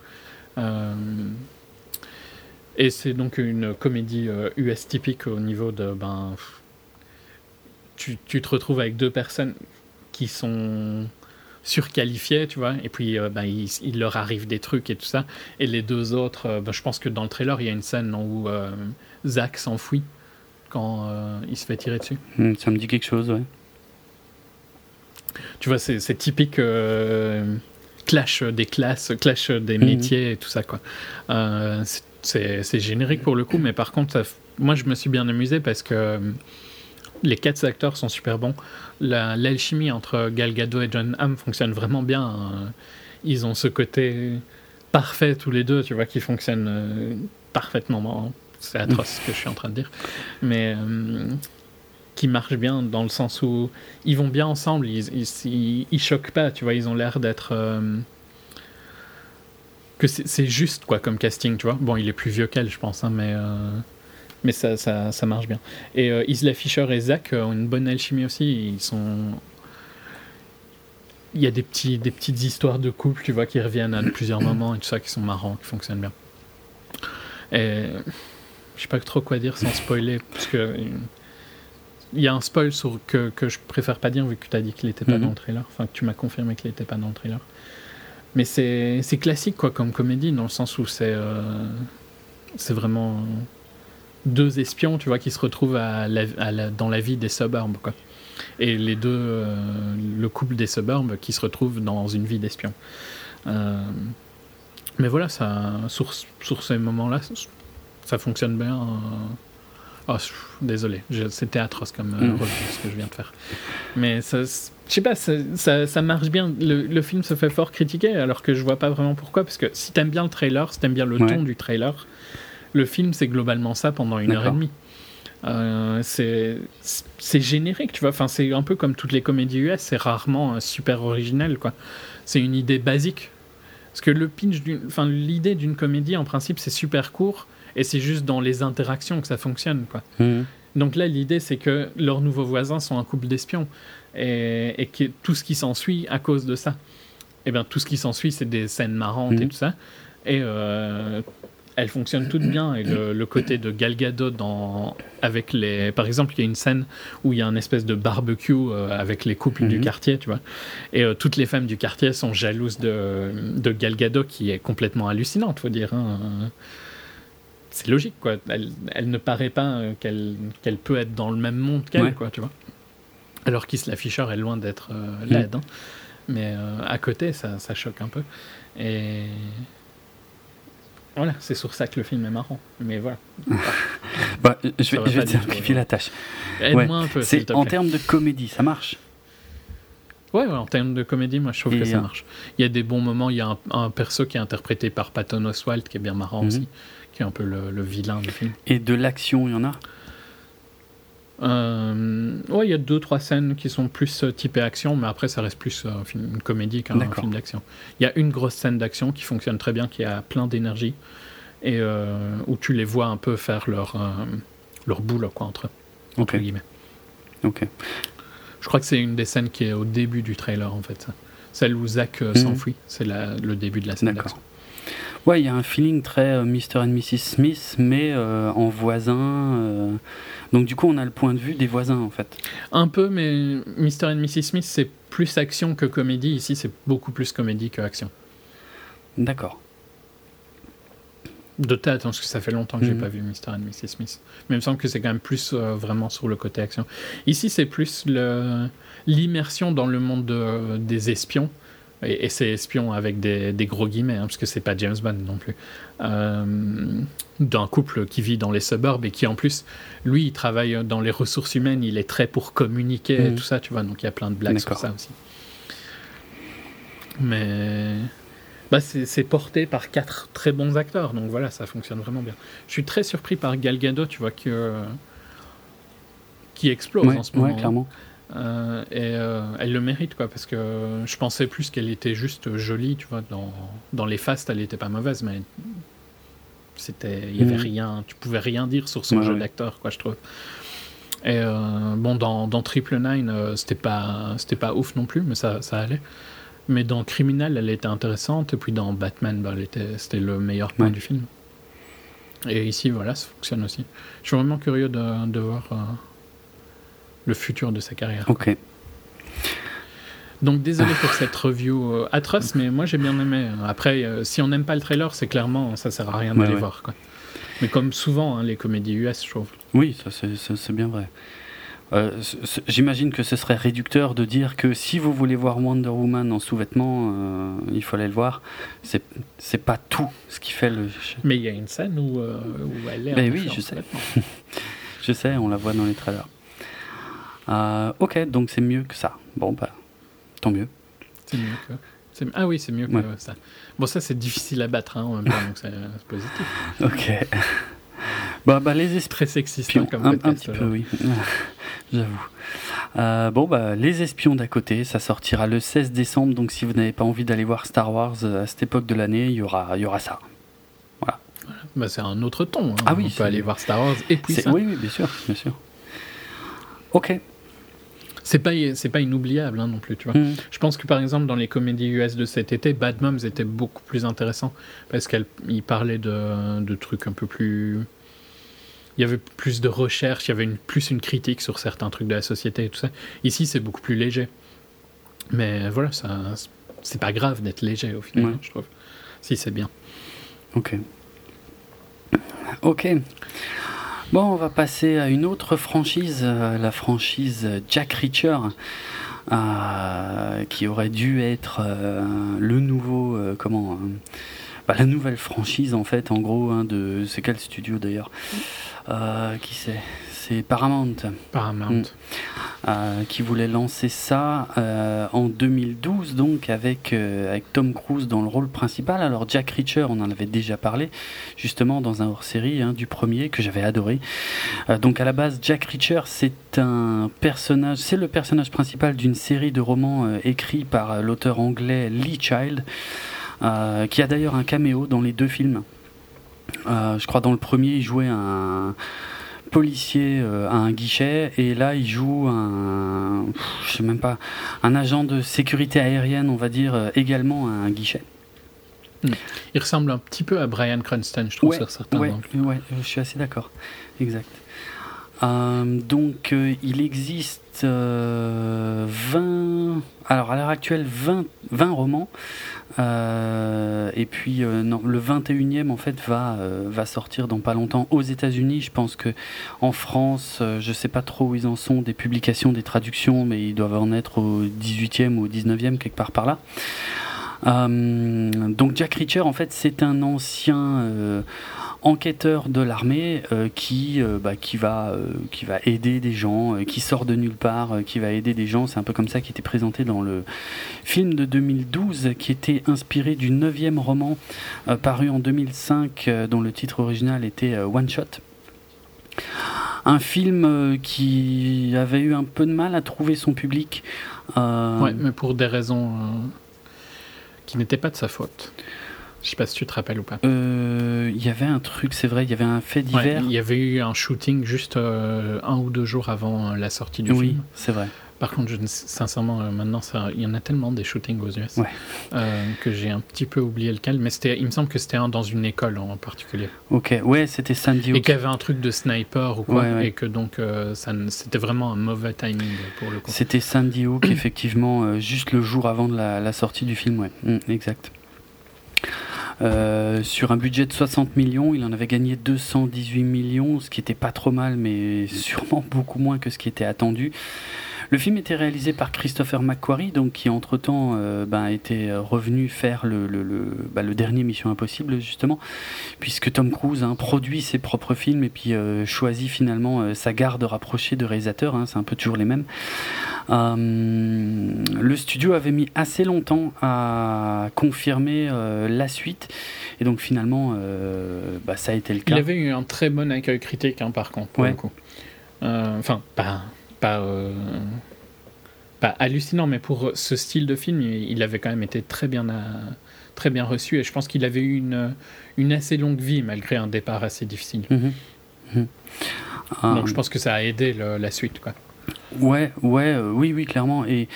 Euh, et c'est donc une comédie US typique au niveau de ben. Tu, tu te retrouves avec deux personnes qui sont surqualifiés, tu vois, et puis euh, ben, il, leur arrive des trucs et tout ça. Et les deux autres, euh, ben, je pense que dans le trailer, il y a une scène où euh, Zach s'enfuit quand il se fait tirer dessus. Hmm, ça me dit quelque chose, ouais. Tu vois, c'est typique clash des classes, clash des hmm. métiers et tout ça, quoi. c'est générique pour le coup, mais par contre, moi je me suis bien amusé parce que les quatre acteurs sont super bons. L'alchimie entre Gal Gadot et John Hamm fonctionne vraiment bien. Hein. Ils ont ce côté parfait tous les deux, tu vois, qui fonctionne euh, parfaitement. C'est atroce ce que je suis en train de dire. Mais euh, qui marche bien dans le sens où ils vont bien ensemble, ils, ils, choquent pas, tu vois, ils ont l'air d'être. Euh, que c'est juste quoi comme casting, tu vois. Bon, il est plus vieux qu'elle, je pense, hein, mais mais ça, ça, ça, marche bien. Et Isla Fisher et Zach ont une bonne alchimie aussi. Ils sont il y a des, petits, des petites histoires de couple, tu vois, qui reviennent à plusieurs moments et tout ça, qui sont marrants, qui fonctionnent bien. Et je sais pas trop quoi dire sans spoiler, parce que il y a un spoil sur, que, que je préfère pas dire vu que tu as dit qu'il était pas mhm. dans le trailer, enfin que tu m'as confirmé qu'il était pas dans le trailer. Mais c'est classique quoi comme comédie dans le sens où c'est euh, c'est vraiment deux espions tu vois qui se retrouvent à dans la vie des suburbs quoi et les deux, euh, le couple des suburbs qui se retrouvent dans une vie d'espion. Euh, mais voilà, ça, sur, sur ces moments-là, ça fonctionne bien. Oh, désolé, c'était atroce comme mm. ce que je viens de faire. Mais ça, je sais pas, ça, ça, marche bien. Le, film se fait fort critiquer, alors que je vois pas vraiment pourquoi. Parce que si t'aimes bien le trailer, si t'aimes bien le ton du trailer, le film c'est globalement ça pendant une heure et demie. Euh, c'est générique, tu vois. Enfin, c'est un peu comme toutes les comédies US, c'est rarement euh, super original, quoi. C'est une idée basique. Parce que le pitch, enfin, l'idée d'une comédie, en principe, c'est super court et c'est juste dans les interactions que ça fonctionne, quoi. Mhm. Donc là, l'idée, c'est que leurs nouveaux voisins sont un couple d'espions et, et, que tout ce qui s'ensuit à cause de ça. Et eh bien, tout ce qui s'ensuit, c'est des scènes marrantes et mhm. tout ça. Et euh, elles fonctionnent toutes bien et le, côté de Gal Gadot dans avec les par exemple il y a une scène où il y a un espèce de barbecue euh, avec les couples du mhm. quartier tu vois et euh, toutes les femmes du quartier sont jalouses de, de Gal Gadot qui est complètement hallucinante faut dire hein. C'est logique quoi elle, elle, ne paraît pas euh, qu'elle qu'elle peut être dans le même monde qu'elle quoi tu vois alors qu'Isla Fisher est loin d'être laide hein. mais à côté ça, ça choque un peu et voilà, c'est sur ça que le film est marrant. Mais voilà. <laughs> bah, je vais, je vais te simplifier la tâche. Aide-moi un peu. C'est en termes de comédie, ça marche? Ouais, en termes de comédie, moi je trouve que ça marche. Il y a des bons moments. Il y a un, perso qui est interprété par Patton Oswalt qui est bien marrant mhm. aussi, qui est un peu le, le vilain du film. Et de l'action, il y en a? Euh, ouais, il y a deux trois scènes qui sont plus euh, typées action, mais après ça reste plus euh, une comédie qu'un film d'action. Il y a une grosse scène d'action qui fonctionne très bien, qui a plein d'énergie et où tu les vois un peu faire leur leur boulot quoi entre eux. Entre guillemets. Ok. Je crois que c'est une des scènes qui est au début du trailer en fait. Celle où Zach mhm. s'enfuit, c'est le début de la scène d'action. Ouais, il y a un feeling très Mr. and Mrs. Smith, mais en voisin donc du coup, on a le point de vue des voisins en fait. Un peu, mais Mr. and Mrs. Smith, c'est plus action que comédie. Ici, c'est beaucoup plus comédie que action. D'accord. De tête, hein, parce que ça fait longtemps que j'ai mhm. pas vu Mr. and Mrs. Smith. Mais il me semble que c'est quand même plus euh, vraiment sur le côté action. Ici, c'est plus l'immersion dans le monde des espions et, c'est espion avec des, gros guillemets, hein, parce que c'est pas James Bond non plus, euh, d'un couple qui vit dans les suburbs et qui en plus, lui, il travaille dans les ressources humaines, il est très pour communiquer et mhm. tout ça, tu vois, donc il y a plein de blagues sur ça aussi. Mais bah, c'est porté par quatre très bons acteurs, donc voilà, ça fonctionne vraiment bien. Je suis très surpris par Gal Gadot, tu vois, que, qui explose en ce moment. Ouais, clairement. Euh, et euh, elle le mérite, quoi, parce que je pensais plus qu'elle était juste jolie, tu vois. Dans, dans les fastes, elle était pas mauvaise, mais c'était, il y avait mhm. rien, tu pouvais rien dire sur son jeu d'acteur, quoi, je trouve. Et euh, bon, dans, dans, Triple Nine, c'était pas, c'était pas ouf non plus, mais ça, ça allait. Mais dans Criminal, elle était intéressante, et puis dans Batman, bah, c'était le meilleur point du film. Et ici, voilà, ça fonctionne aussi. Je suis vraiment curieux de, de voir le futur de sa carrière. Ok. Donc désolé pour cette review euh, atroce, mais moi j'ai bien aimé. Après, euh, si on n'aime pas le trailer, c'est clairement ça sert à rien d'aller voir. Quoi. Mais comme souvent, hein, les comédies US, je trouve. Oui, ça c'est bien vrai. Euh, j'imagine que ce serait réducteur de dire que si vous voulez voir Wonder Woman en sous-vêtements, il faut aller le voir. C'est pas tout ce qui fait le. Mais il y a une scène où, où elle est. Mais oui, je sais. <laughs> je sais, on la voit dans les trailers. Euh, ok, donc c'est mieux que ça. Bon, bah, tant mieux. C'est mieux que. Ah oui, c'est mieux que ça. Bon, ça, c'est difficile à battre hein, en même temps, donc c'est positif. <laughs> Ok. Bah, bah, les esprits très sexistes hein, comme un, un petit peu, oui. <laughs> J'avoue. bon, bah, Les Espions d'à côté, ça sortira le 16 décembre, donc si vous n'avez pas envie d'aller voir Star Wars à cette époque de l'année, il y aura, y aura ça. Voilà. Bah, c'est un autre ton. Hein. Ah oui, On peut aller voir Star Wars et puis ça. Oui, oui, bien sûr, bien sûr. Ok. C'est pas, c'est pas inoubliable hein, non plus, tu vois. Mm. Je pense que par exemple dans les comédies US de cet été, Bad Moms était beaucoup plus intéressant parce qu'il parlait de, de, trucs un peu plus. Il y avait plus de recherche, il y avait une, plus une critique sur certains trucs de la société et tout ça. Ici, c'est beaucoup plus léger. Mais voilà, ça, c'est pas grave d'être léger au final, je trouve. Si c'est bien. Ok. Ok. Bon, on va passer à une autre franchise, euh, la franchise Jack Reacher, euh, qui aurait dû être euh, le nouveau, comment, bah, la nouvelle franchise en fait, en gros, hein, de, c'est quel studio d'ailleurs, qui c'est? C'est Paramount. Paramount. Mm. Euh, qui voulait lancer ça euh, en 2012, donc avec, euh, avec Tom Cruise dans le rôle principal. Alors Jack Reacher, on en avait déjà parlé, justement dans un hors-série hein, du premier que j'avais adoré. donc à la base, Jack Reacher, c'est un personnage, c'est le personnage principal d'une série de romans écrits par l'auteur anglais Lee Child, qui a d'ailleurs un caméo dans les deux films. je crois dans le premier, il jouait un policier euh, à un guichet et là il joue un je sais même pas un agent de sécurité aérienne on va dire euh, également à un guichet. Hmm. il ressemble un petit peu à Brian Cranston je trouve sur certains ouais, ouais, je suis assez d'accord. Exact. Euh, donc il existe 20 alors à l'heure actuelle 20, 20 romans euh, et puis euh, non, le 21e en fait va, euh, va sortir dans pas longtemps aux États-Unis. Je pense que en France, je sais pas trop où ils en sont des publications, des traductions, mais ils doivent en être au 18e ou au 19e quelque part par là. donc Jack Reacher en fait c'est un ancien enquêteur de l'armée euh, qui, euh, bah, qui, va, euh, qui va aider des gens, qui sort de nulle part, qui va aider des gens. C'est un peu comme ça qui était présenté dans le film de 2012 qui était inspiré du neuvième roman paru en 2005 dont le titre original était One Shot. Un film qui avait eu un peu de mal à trouver son public. Ouais, mais pour des raisons qui n'étaient pas de sa faute. Je sais pas si tu te rappelles ou pas. Euh, il y avait un truc, c'est vrai, il y avait un fait divers. Il y avait eu un shooting juste euh, un ou deux jours avant la sortie du film. Oui, c'est vrai. Par contre, je, sincèrement, euh, maintenant, il y en a tellement des shootings aux US que j'ai un petit peu oublié lequel. Mais il me semble que c'était un dans une école en particulier. Ok, ouais, c'était Sandy Hook. Et qu'il y avait un truc de sniper ou quoi. Et que donc, c'était vraiment un mauvais timing pour le coup. C'était Sandy Hook, <coughs> effectivement, juste le jour avant de la, la sortie du film, ouais. Mm, exact. Euh, sur un budget de 60 millions, il en avait gagné 218 millions, ce qui était pas trop mal, mais sûrement beaucoup moins que ce qui était attendu. Le film était réalisé par Christopher McQuarrie, donc qui entre-temps euh, ben, était revenu faire le, le, le, le, dernier Mission Impossible, justement, puisque Tom Cruise hein, produit ses propres films et puis euh, choisit finalement euh, sa garde rapprochée de réalisateurs, hein, c'est un peu toujours les mêmes. le studio avait mis assez longtemps à confirmer la suite, et donc finalement, bah, ça a été le cas. Il avait eu un très bon accueil critique, hein, par contre, pour le coup. Enfin, pas pas, euh, pas hallucinant, mais pour ce style de film, il avait quand même été très bien, euh, très bien reçu et je pense qu'il avait eu une, une assez longue vie malgré un départ assez difficile. Mhm. Mhm. Donc je pense que ça a aidé la suite. Quoi. Ouais, ouais, euh, oui, oui, clairement. Et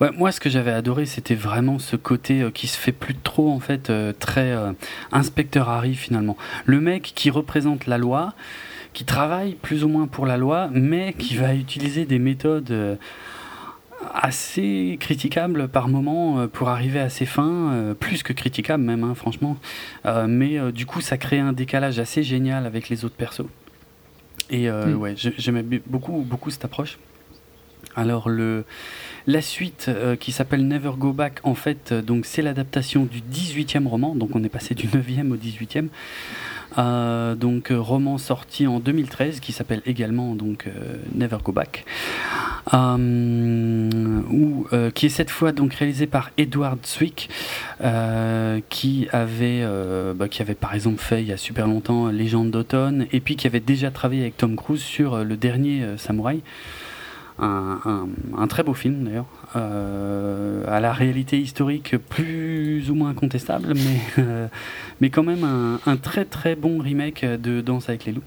moi, ce que j'avais adoré, c'était vraiment ce côté qui se fait plus trop, en fait, très inspecteur Harry finalement. Le mec qui représente la loi, qui travaille plus ou moins pour la loi, mais qui va utiliser des méthodes euh, assez critiquables par moment euh, pour arriver à ses fins, euh, plus que critiquables même, hein, franchement. mais du coup, ça crée un décalage assez génial avec les autres persos. Et mm. ouais, j'aimais beaucoup, beaucoup cette approche. Alors le, la suite qui s'appelle Never Go Back, en fait, donc c'est l'adaptation du 18e roman, donc on est passé du 9e au 18e. Euh, donc euh, roman sorti en 2013 qui s'appelle également donc euh, Never Go Back, ou qui est cette fois donc réalisé par Edward Zwick, qui avait bah, qui avait par exemple fait il y a super longtemps Légende d'automne et puis qui avait déjà travaillé avec Tom Cruise sur le dernier Samouraï. un, très beau film d'ailleurs, euh, à la réalité historique plus ou moins contestable, mais, mais quand même un, très très bon remake de Danse avec les loups.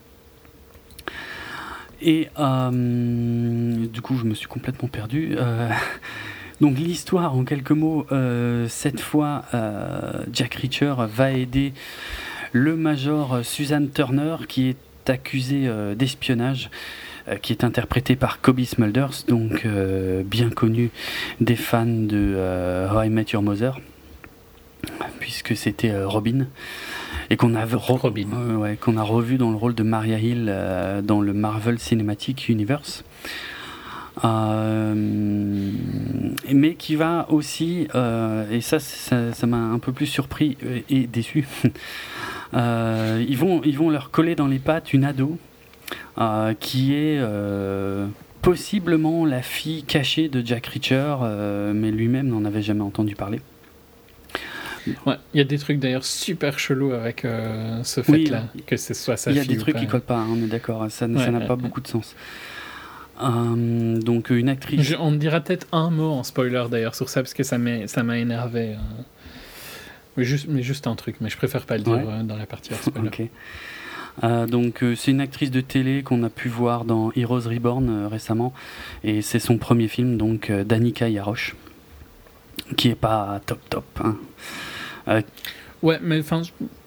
Et du coup, je me suis complètement perdu. donc l'histoire, en quelques mots, cette fois, Jack Reacher va aider le major Suzanne Turner, qui est accusé d'espionnage euh, qui est interprété par Kobe Smulders, donc euh, bien connu des fans de euh, How I Met Your Mother, puisque c'était Robin et qu'on a, revu dans le rôle de Maria Hill dans le Marvel Cinematic Universe. mais qui va aussi, et ça, ça m'a un peu plus surpris et déçu, <laughs> ils, vont, ils vont leur coller dans les pattes une ado euh, qui est euh, possiblement la fille cachée de Jack Reacher, euh, mais lui-même n'en avait jamais entendu parler. Ouais, il y a des trucs d'ailleurs super chelous avec ce fait-là, que ce soit sa fille. Il y a des trucs qui collent pas, hein, on est d'accord, ça n'a pas beaucoup de sens. donc une actrice. on dira peut-être un mot en spoiler d'ailleurs sur ça parce que ça m'a énervé. Mais juste, mais juste un truc, mais je préfère pas le dire dans la partie spoiler. Euh, donc euh, c'est une actrice de télé qu'on a pu voir dans Heroes Reborn euh, récemment et c'est son premier film donc Danica Yaroche qui est pas top top. Hein. Ouais, mais enfin,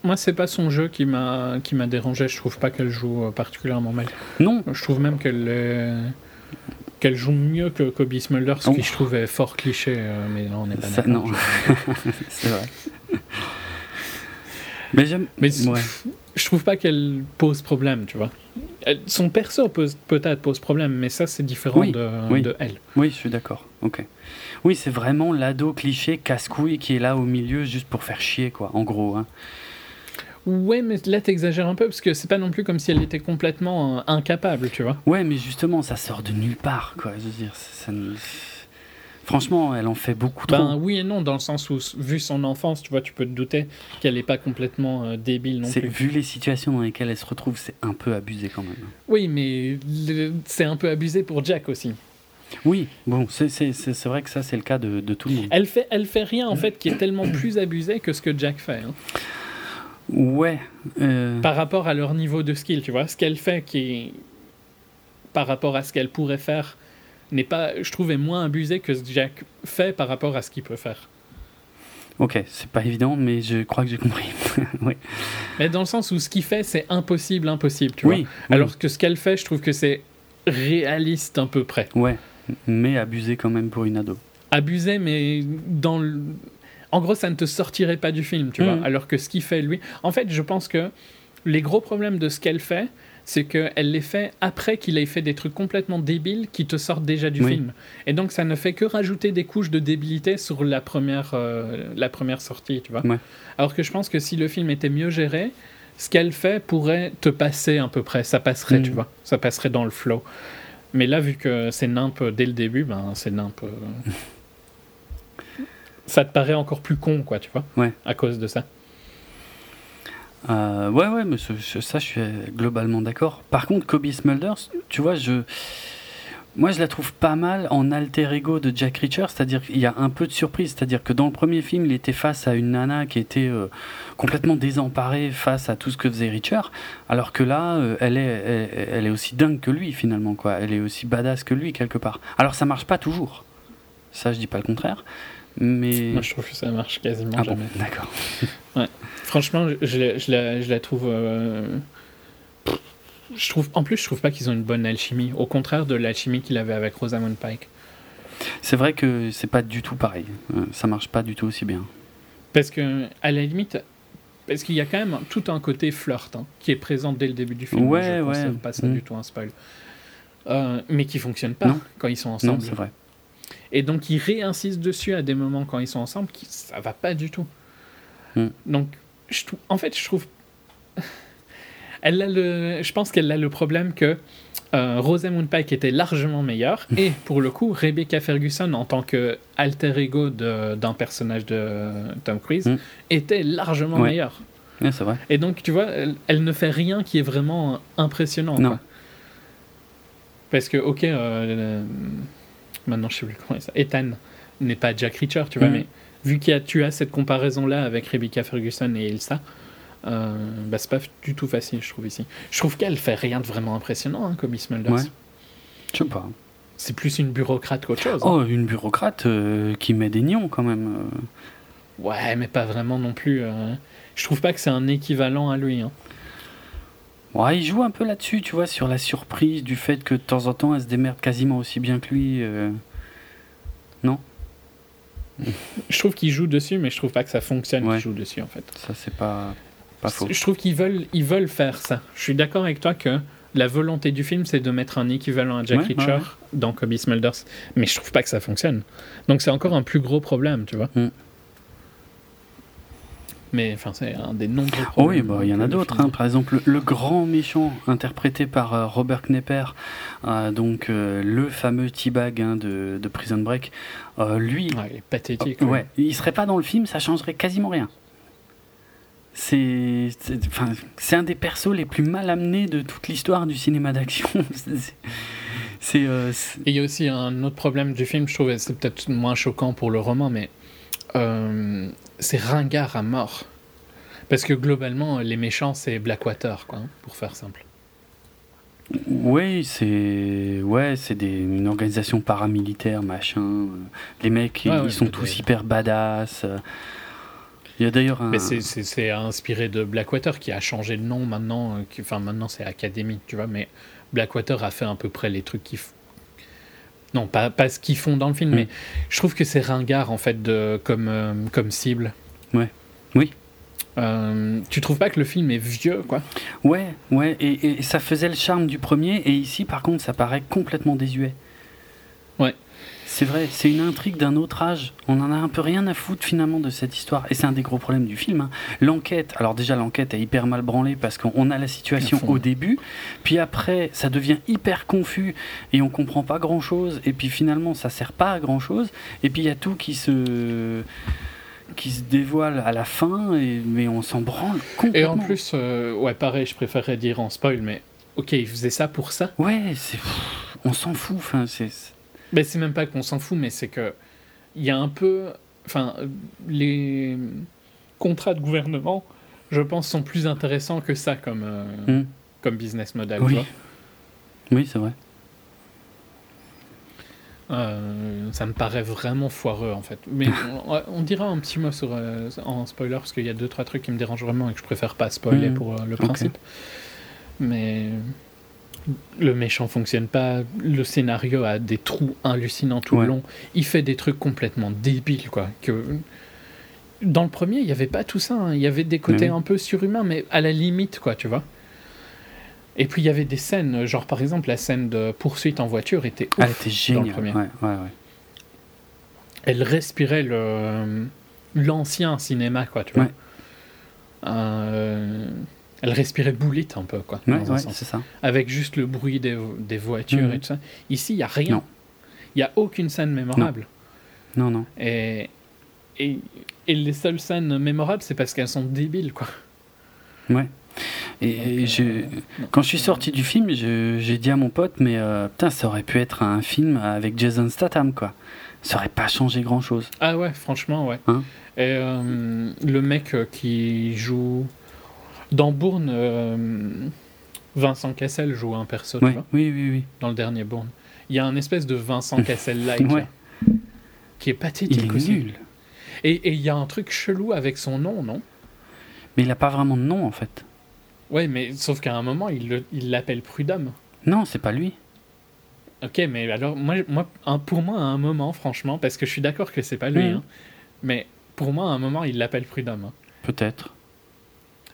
moi c'est pas son jeu qui m'a qui m'a dérangé. Je trouve pas qu'elle joue particulièrement mal. Non. Je trouve même qu'elle qu'elle joue mieux que Kobe Smulders, ce qui je trouvais fort cliché, mais là on n'est pas d'accord. Non, <laughs> <laughs> c'est vrai. mais j'aime. Ouais je trouve pas qu'elle pose problème, tu vois. son perso peut-être pose problème, mais ça c'est différent de, de, elle. Oui, je suis d'accord. Ok. Oui, c'est vraiment l'ado cliché casse-couille qui est là au milieu juste pour faire chier, quoi, en gros. Hein. Ouais, mais là t'exagères un peu parce que c'est pas non plus comme si elle était complètement euh, incapable, tu vois. Ouais, mais justement, ça sort de nulle part, quoi. Je veux dire, ça, Franchement, elle en fait beaucoup trop. Ben oui et non, dans le sens où, vu son enfance, tu vois, tu peux te douter qu'elle n'est pas complètement euh, débile non plus. Vu les situations dans lesquelles elle se retrouve, c'est un peu abusé quand même. Oui, mais c'est un peu abusé pour Jack aussi. Oui, bon, c'est vrai que ça, c'est le cas de, de, tout le monde. Elle fait, elle fait rien, en fait, qui est tellement plus abusé que ce que Jack fait. Hein. Ouais. Euh. Par rapport à leur niveau de skill, tu vois. Ce qu'elle fait qui est... Par rapport à ce qu'elle pourrait faire n'est pas, je trouvais moins abusé que ce que Jack fait par rapport à ce qu'il peut faire. Ok, c'est pas évident, mais je crois que j'ai compris. <laughs> oui. Mais dans le sens où ce qu'il fait, c'est impossible, impossible, tu oui, vois. Alors que ce qu'elle fait, je trouve que c'est réaliste à peu près. Ouais, mais abusé quand même pour une ado. Abusé, mais dans le... En gros, ça ne te sortirait pas du film, tu vois. Mm. Alors que ce qu'il fait, lui... En fait, je pense que les gros problèmes de ce qu'elle fait, c'est qu'elle les fait après qu'il ait fait des trucs complètement débiles qui te sortent déjà du film. Et donc ça ne fait que rajouter des couches de débilité sur la première, euh, la première sortie, tu vois. Alors que je pense que si le film était mieux géré, ce qu'elle fait pourrait te passer à peu près, ça passerait, tu mm. vois, ça passerait dans le flow. Mais là, vu que c'est nimp dès le début, ben c'est nimp. Euh, <laughs> ça te paraît encore plus con, quoi, tu vois, à cause de ça. Euh, ouais, ouais, mais ça, je suis globalement d'accord. Par contre, Kobe Smulders, tu vois, je. Moi, je la trouve pas mal en alter ego de Jack Reacher, c'est-à-dire qu'il y a un peu de surprise, c'est-à-dire que dans le premier film, il était face à une nana qui était euh, complètement désemparée face à tout ce que faisait Reacher, alors que là, euh, elle, est, elle, est aussi dingue que lui finalement, quoi. Elle est aussi badass que lui quelque part. Alors, ça marche pas toujours, ça, je dis pas le contraire, mais. Moi, je trouve que ça marche quasiment ah jamais. D'accord. <laughs> Franchement, je, je, la, je la, trouve. Euh, je trouve. En plus, je trouve pas qu'ils ont une bonne alchimie. Au contraire de l'alchimie qu'il avait avec Rosamund Pike. C'est vrai que c'est pas du tout pareil. Euh, ça marche pas du tout aussi bien. Parce que, à la limite, parce qu'il y a quand même tout un côté flirt hein, qui est présent dès le début du film. Ouais, je ouais. pas ça mm. du tout un spoil. Euh, mais qui fonctionne pas quand ils sont ensemble. Non, c'est vrai. Et donc, ils réinsistent dessus à des moments quand ils sont ensemble, qui, ça va pas du tout. Mm. Donc, en fait, je trouve. Elle a le, je pense qu'elle a le problème que euh, Rosamund Pike était largement meilleure <laughs> et pour le coup Rebecca Ferguson en tant que alter ego d'un personnage de Tom Cruise mm. était largement meilleure. c'est vrai. Et donc tu vois, elle, ne fait rien qui est vraiment impressionnant. Non. Parce que, ok, euh, maintenant je sais plus comment ça. Ethan n'est pas Jack Reacher, tu vois, mm. mais vu que tu as cette comparaison-là avec Rebecca Ferguson et Elsa, euh, bah, c'est pas du tout facile, je trouve, ici. Je trouve qu'elle fait rien de vraiment impressionnant, hein, comme Miss Mulders. Ouais. Je sais pas. C'est plus une bureaucrate qu'autre chose. Oh, une bureaucrate euh, qui met des nions quand même. Euh. Ouais, mais pas vraiment non plus. Euh. Je trouve pas que c'est un équivalent à lui. Hein. Ouais, il joue un peu là-dessus, tu vois, sur la surprise du fait que de temps en temps elle se démerde quasiment aussi bien que lui. Non? Je trouve qu'il joue dessus, mais je trouve pas que ça fonctionne qu'il joue dessus en fait. Ça, c'est pas, pas faux. Je trouve qu'ils veulent, ils veulent faire ça. Je suis d'accord avec toi que la volonté du film, c'est de mettre un équivalent à Jack Reacher dans Kobe Smulders. Mais je trouve pas que ça fonctionne. Donc c'est encore un plus gros problème, tu vois. Mm. Mais enfin, c'est un des nombreux problèmes. oui, bah, il y en a d'autres. Hein. Par exemple, le, grand méchant interprété par euh, Robert Knepper, euh, donc euh, le fameux T-Bag hein, de, Prison Break, lui. il est pathétique. ouais, il serait pas dans le film, ça changerait quasiment rien. C'est un des persos les plus mal amenés de toute l'histoire du cinéma d'action. <laughs> C'est. Et il y a aussi un autre problème du film, je trouve, c'est peut-être moins choquant pour le roman, mais euh, c'est ringard à mort. Parce que globalement, les méchants, c'est Blackwater, quoi, hein, pour faire simple. Oui, c'est ouais, c'est une organisation paramilitaire, machin. Les mecs, ils, sont tous hyper badass. Il y a d'ailleurs un... Mais c'est inspiré de Blackwater qui a changé de nom maintenant. Euh, enfin, maintenant c'est Academy, tu vois. Mais Blackwater a fait à peu près les trucs qui. Non, pas, pas ce qu'ils font dans le film, mm. mais je trouve que c'est ringard en fait de, comme, euh, comme cible. Ouais. Oui. Euh, tu trouves pas que le film est vieux, quoi? Ouais, ouais, et, et, ça faisait le charme du premier, et ici, par contre, ça paraît complètement désuet. Ouais. C'est vrai, c'est une intrigue d'un autre âge. On en a un peu rien à foutre finalement de cette histoire. Et c'est un des gros problèmes du film. Hein. L'enquête, alors déjà l'enquête est hyper mal branlée parce qu'on a la situation au début, puis après ça devient hyper confus et on comprend pas grand chose. Et puis finalement ça sert pas à grand chose. Et puis il y a tout qui se qui se dévoile à la fin, et, mais on s'en branle complètement. Et en plus, euh, ouais, pareil, je préférerais dire en spoil, mais ok, il faisait ça pour ça Ouais, c'est, on s'en fout. Enfin, c'est, ben, c'est même pas qu'on s'en fout, mais c'est que il y a un peu. Enfin, les contrats de gouvernement, je pense, sont plus intéressants que ça comme, euh, hmm. comme business model. Oui, oui c'est vrai. Euh, ça me paraît vraiment foireux en fait. Mais <laughs> on, dira un petit mot sur, euh, en spoiler parce qu'il y a deux trois trucs qui me dérangent vraiment et que je préfère pas spoiler hmm. pour le principe. Mais le méchant fonctionne pas, le scénario a des trous hallucinants tout le long, il fait des trucs complètement débiles quoi. Que dans le premier, il y avait pas tout ça, hein. il y avait des côtés un peu surhumains, mais à la limite quoi, tu vois. Et puis il y avait des scènes, genre par exemple la scène de poursuite en voiture était ouf Elle était géniale. Elle respirait le l'ancien cinéma quoi, tu vois. Euh, elle respirait boulite un peu, quoi. c'est ça. Avec juste le bruit des, des voitures mhm. et tout ça. Ici, il n'y a rien. Il n'y a aucune scène mémorable. Non, non. Et, et, et, les seules scènes mémorables, c'est parce qu'elles sont débiles, quoi. Ouais. Et, je, quand je suis sorti du film, j'ai dit à mon pote, mais euh, putain, ça aurait pu être un film avec Jason Statham, quoi. Ça aurait pas changé grand chose. Ah ouais, franchement, ouais. Hein et euh, le mec euh, qui joue dans Bourne, euh, Vincent Cassel joue un perso, oui, oui, oui, oui. Dans le dernier Bourne. Il y a un espèce de Vincent Cassel-like qui est pathétique il est Nul. Et il y a un truc chelou avec son nom, non? Mais il n'a pas vraiment de nom en fait. Ouais, mais sauf qu'à un moment, il l'appelle Prud'homme. Non, c'est pas lui. Ok, mais alors, moi, moi, pour moi, à un moment, franchement, parce que je suis d'accord que c'est pas lui, hein, mais pour moi, à un moment, il l'appelle Prud'homme. Hein. Peut-être.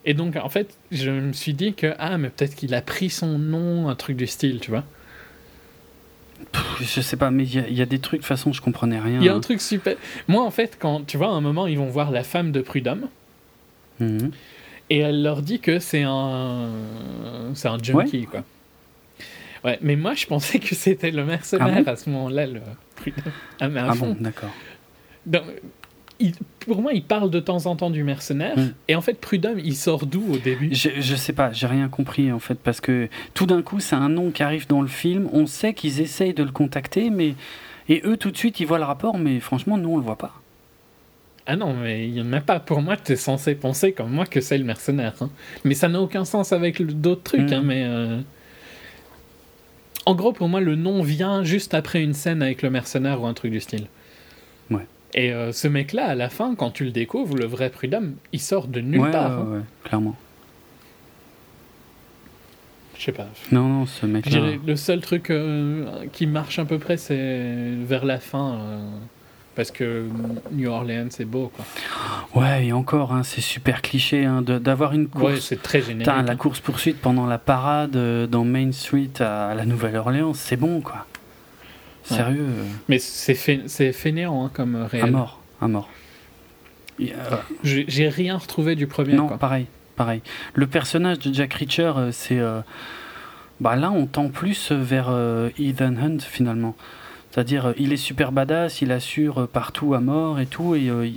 Et donc, en fait, je me suis dit que, ah, mais peut-être qu'il a pris son nom, un truc du style, tu vois. je sais pas, mais il y, a des trucs, de toute façon, je comprenais rien. Il y a un truc super. Moi, en fait, quand, tu vois, à un moment, ils vont voir la femme de Prud'homme. Mhm. Et elle leur dit que c'est un. C'est un junkie, quoi. Ouais, mais moi, je pensais que c'était le mercenaire ah à ce moment-là, le Prud'homme. Ah, mais à ah bon, d'accord. Pour moi, il parle de temps en temps du mercenaire. Mm. Et en fait, Prudhomme, il sort d'où au début? Je, je sais pas, j'ai rien compris en fait. Parce que tout d'un coup, c'est un nom qui arrive dans le film. On sait qu'ils essayent de le contacter, mais. Et eux, tout de suite, ils voient le rapport, mais franchement, nous, on le voit pas. Ah non, mais il n'y en a pas. Pour moi, tu es censé penser comme moi que c'est le mercenaire. Hein. Mais ça n'a aucun sens avec d'autres trucs. Hein, mm. mais euh, En gros, pour moi, le nom vient juste après une scène avec le mercenaire ou un truc du style. Ouais. Et euh, ce mec-là, à la fin, quand tu le découvres, le vrai Prud'homme, il sort de nulle part. Ouais, hein. clairement. Je sais pas. Non, non, ce mec-là. Le seul truc euh, qui marche à peu près, c'est vers la fin parce que New Orleans c'est beau quoi. Ouais et encore hein, c'est super cliché hein, d'avoir une course. Ouais, c'est très générique. la course poursuite pendant la parade euh, dans Main Street à, la Nouvelle-Orléans c'est bon quoi. Sérieux. Mais c'est c'est fainéant hein, comme réel. À mort à mort. J'ai rien retrouvé du premier. Non pareil pareil. Le personnage de Jack Reacher euh, c'est euh, bah là on tend plus vers Ethan Hunt finalement. C'est-à-dire, euh, il est super badass, il assure euh, partout à mort et tout, et, euh,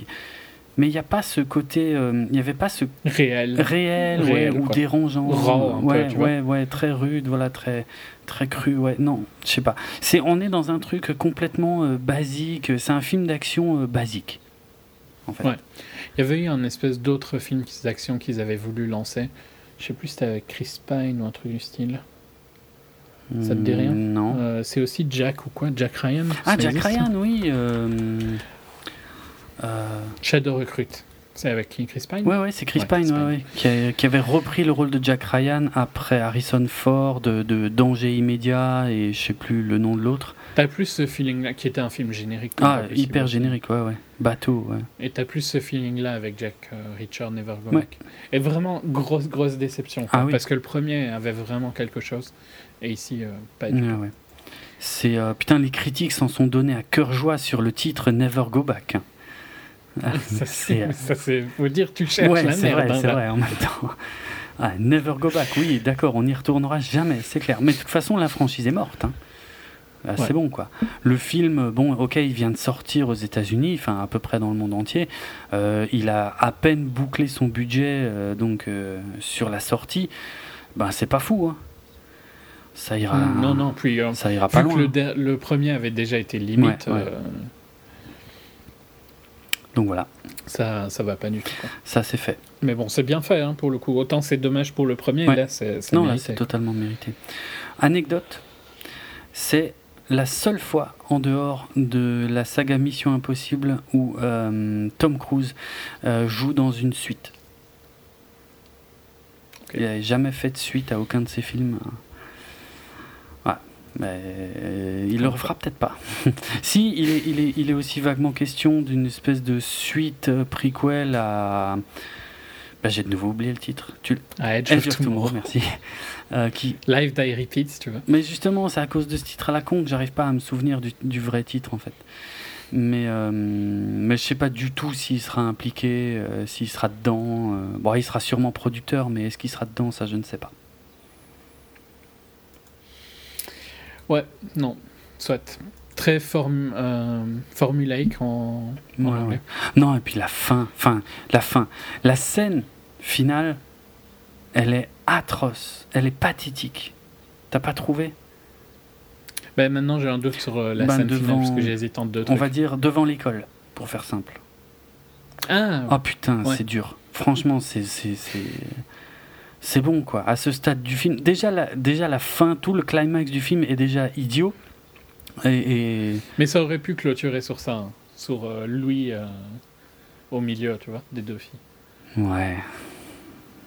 mais il n'y a pas ce côté, il n'y avait pas ce réel, réel, ou dérangeant, ouais, ouais, ouais, très rude, voilà, très, très cru, ouais, non, je sais pas. C'est, on est dans un truc complètement basique. C'est un film d'action basique, en fait. Ouais. Il y avait eu un espèce d'autre film d'action qu'ils avaient voulu lancer. Je sais plus si c'était avec Chris Pine ou un truc du style. Ça te dit rien? Non. Euh, c'est aussi Jack ou quoi? Jack Ryan? Ah, Jack Ryan, oui. Euh, euh, Shadow Recruit. C'est avec Chris Pine? Ouais, ouais, c'est Chris, Pine, Ouais, qui, qui, avait repris le rôle de Jack Ryan après Harrison Ford, de, de Danger immédiat et je sais plus le nom de l'autre. T'as plus ce feeling-là, qui était un film générique. Ah, hyper générique, ouais, ouais. Bateau, ouais. Et t'as plus ce feeling-là avec Jack Richard Never Go Back. Et vraiment, grosse, grosse déception. Ah, oui. Parce que le premier avait vraiment quelque chose. Et ici, euh, pas du tout. C'est euh, putain, les critiques s'en sont donnés à cœur joie sur le titre Never Go Back. Ah, <laughs> ça c'est, euh, faut dire, tu cherches ouais, c'est Vrai, hein, c'est vrai, en même temps. <laughs> Ah, never Go Back, oui, d'accord, on n'y retournera jamais, c'est clair. Mais de toute façon, la franchise est morte. Hein. Ah, c'est bon, quoi. Le film, bon, ok, il vient de sortir aux États-Unis, enfin à peu près dans le monde entier. il a à peine bouclé son budget, donc sur la sortie. Ben, c'est pas fou, hein ça ira. Non, non, puis euh, ça ira pas loin. Le, le, premier avait déjà été limite. Euh, Donc voilà. Ça, ça va pas du tout. Ça c'est fait. Mais bon, c'est bien fait hein, pour le coup. Autant c'est dommage pour le premier, là c'est. Non, là c'est totalement mérité. Anecdote, c'est la seule fois en dehors de la saga Mission Impossible où euh, Tom Cruise joue dans une suite. Il n'a jamais fait de suite à aucun de ses films. Mais euh, il le refera peut-être pas. <laughs> si, il est, il, est, il est aussi vaguement question d'une espèce de suite euh, prequel à. Bah, J'ai de nouveau oublié le titre. Tu... À Edge, of, Tomorrow. merci. <laughs> Euh, qui... Live Die Repeat, si tu veux. Mais justement, c'est à cause de ce titre à la con que j'arrive pas à me souvenir du, du, vrai titre en fait. Mais, euh, mais je sais pas du tout s'il sera impliqué, euh, s'il sera dedans. bon, il sera sûrement producteur, mais est-ce qu'il sera dedans, ça je ne sais pas. Ouais, non, soit. Très form, euh, formulaïque en, Non, et puis la fin, fin, la fin. La scène finale, elle est atroce, elle est pathétique. T'as pas trouvé? Ben Maintenant, j'ai un doute sur euh, la ben, scène finale, parce que j'hésite entre deux On va dire devant l'école, pour faire simple. Ah Oh putain, c'est dur. Franchement, c'est c'est bon quoi. À ce stade du film, déjà la, déjà la fin, tout le climax du film est déjà idiot. Et, Mais ça aurait pu clôturer sur ça, hein. sur euh, Louis euh, au milieu, tu vois, des deux filles. Ouais.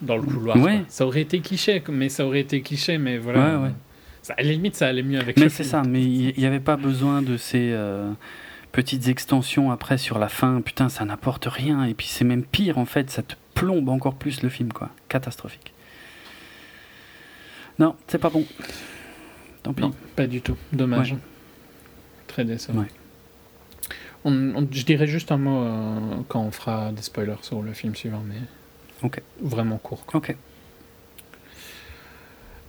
Dans le couloir. Ouais. Ça aurait été cliché, mais ça aurait été cliché, mais voilà. Ouais, ouais. Ça, à la limite, ça allait mieux avec. Mais c'est ça, mais il n'y avait pas besoin de ces euh, petites extensions après sur la fin. Putain, ça n'apporte rien. Et puis c'est même pire en fait, ça te plombe encore plus le film, quoi. Catastrophique. Non, c'est pas bon. Tant pis. Non, pas du tout. Dommage. Très décevant. On, je dirais juste un mot euh, quand on fera des spoilers sur le film suivant, mais vraiment court. Ok.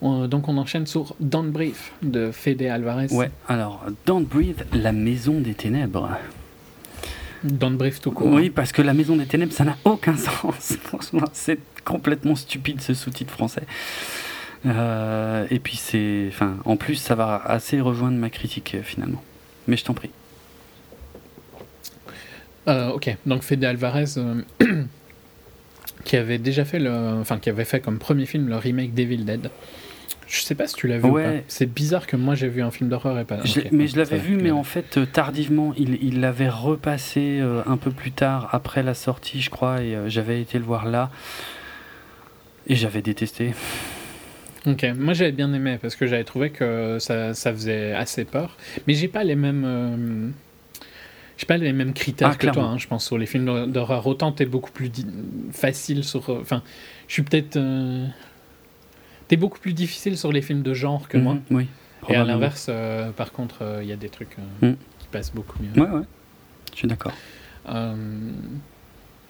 donc on enchaîne sur Don't Breathe de Fede Alvarez. Ouais, alors Don't Breathe, la maison des ténèbres. Le brief tout court. Oui, parce que La Maison des Ténèbres, ça n'a aucun <laughs> sens. Franchement, c'est complètement stupide ce sous-titre français. Euh, et puis c'est, enfin, en plus, ça va assez rejoindre ma critique euh, finalement. Mais je t'en prie. Euh, ok, donc Fede Alvarez, <clears throat> qui avait déjà fait le, enfin, qui avait fait comme premier film le remake d'Evil Dead. Je sais pas si tu l'as vu ou pas. C'est bizarre que moi j'ai vu un film d'horreur et pas. mais je l'avais vu, mais en fait tardivement. Il l'avait repassé un peu plus tard après la sortie, je crois, et j'avais été le voir là. Et j'avais détesté. Ok, moi j'avais bien aimé parce que j'avais trouvé que ça, ça, faisait assez peur. Mais j'ai pas les mêmes. Euh, j'ai pas les mêmes critères ah, que toi, hein, je pense, sur les films d'horreur. Autant t'es beaucoup plus facile sur. Euh, enfin, je suis peut-être. Euh, t'es beaucoup plus difficile sur les films de genre que moi. Mhm, oui. Et à l'inverse, par contre, il y a des trucs mhm. qui passent beaucoup mieux. Ouais, ouais. Je suis d'accord.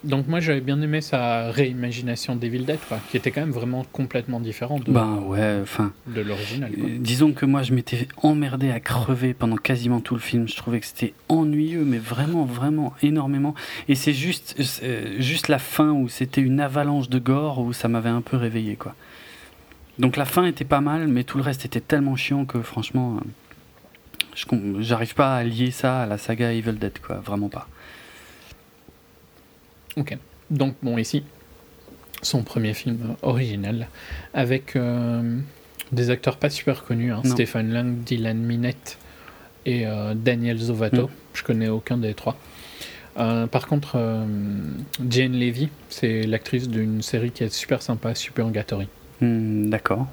Donc moi j'avais bien aimé sa réimagination d'Evil Dead, quoi, qui était quand même vraiment complètement différente de, bah ouais, enfin, de l'original. Euh, disons que moi je m'étais emmerdé à crever pendant quasiment tout le film. Je trouvais que c'était ennuyeux, mais vraiment, vraiment énormément. Et c'est juste, euh, juste la fin où c'était une avalanche de gore où ça m'avait un peu réveillé, quoi. Donc la fin était pas mal, mais tout le reste était tellement chiant que franchement, euh, j'arrive pas à lier ça à la saga Evil Dead, quoi. Vraiment pas. Ok. Donc, bon, ici, son premier film original, avec euh, des acteurs pas super connus, hein, Stephen Lang, Dylan Minette et euh, Daniel Zovato. Mm. Je connais aucun des trois. Euh, par contre, Jane Levy, c'est l'actrice d'une série qui est super sympa, Super Gatory. Mm, d'accord.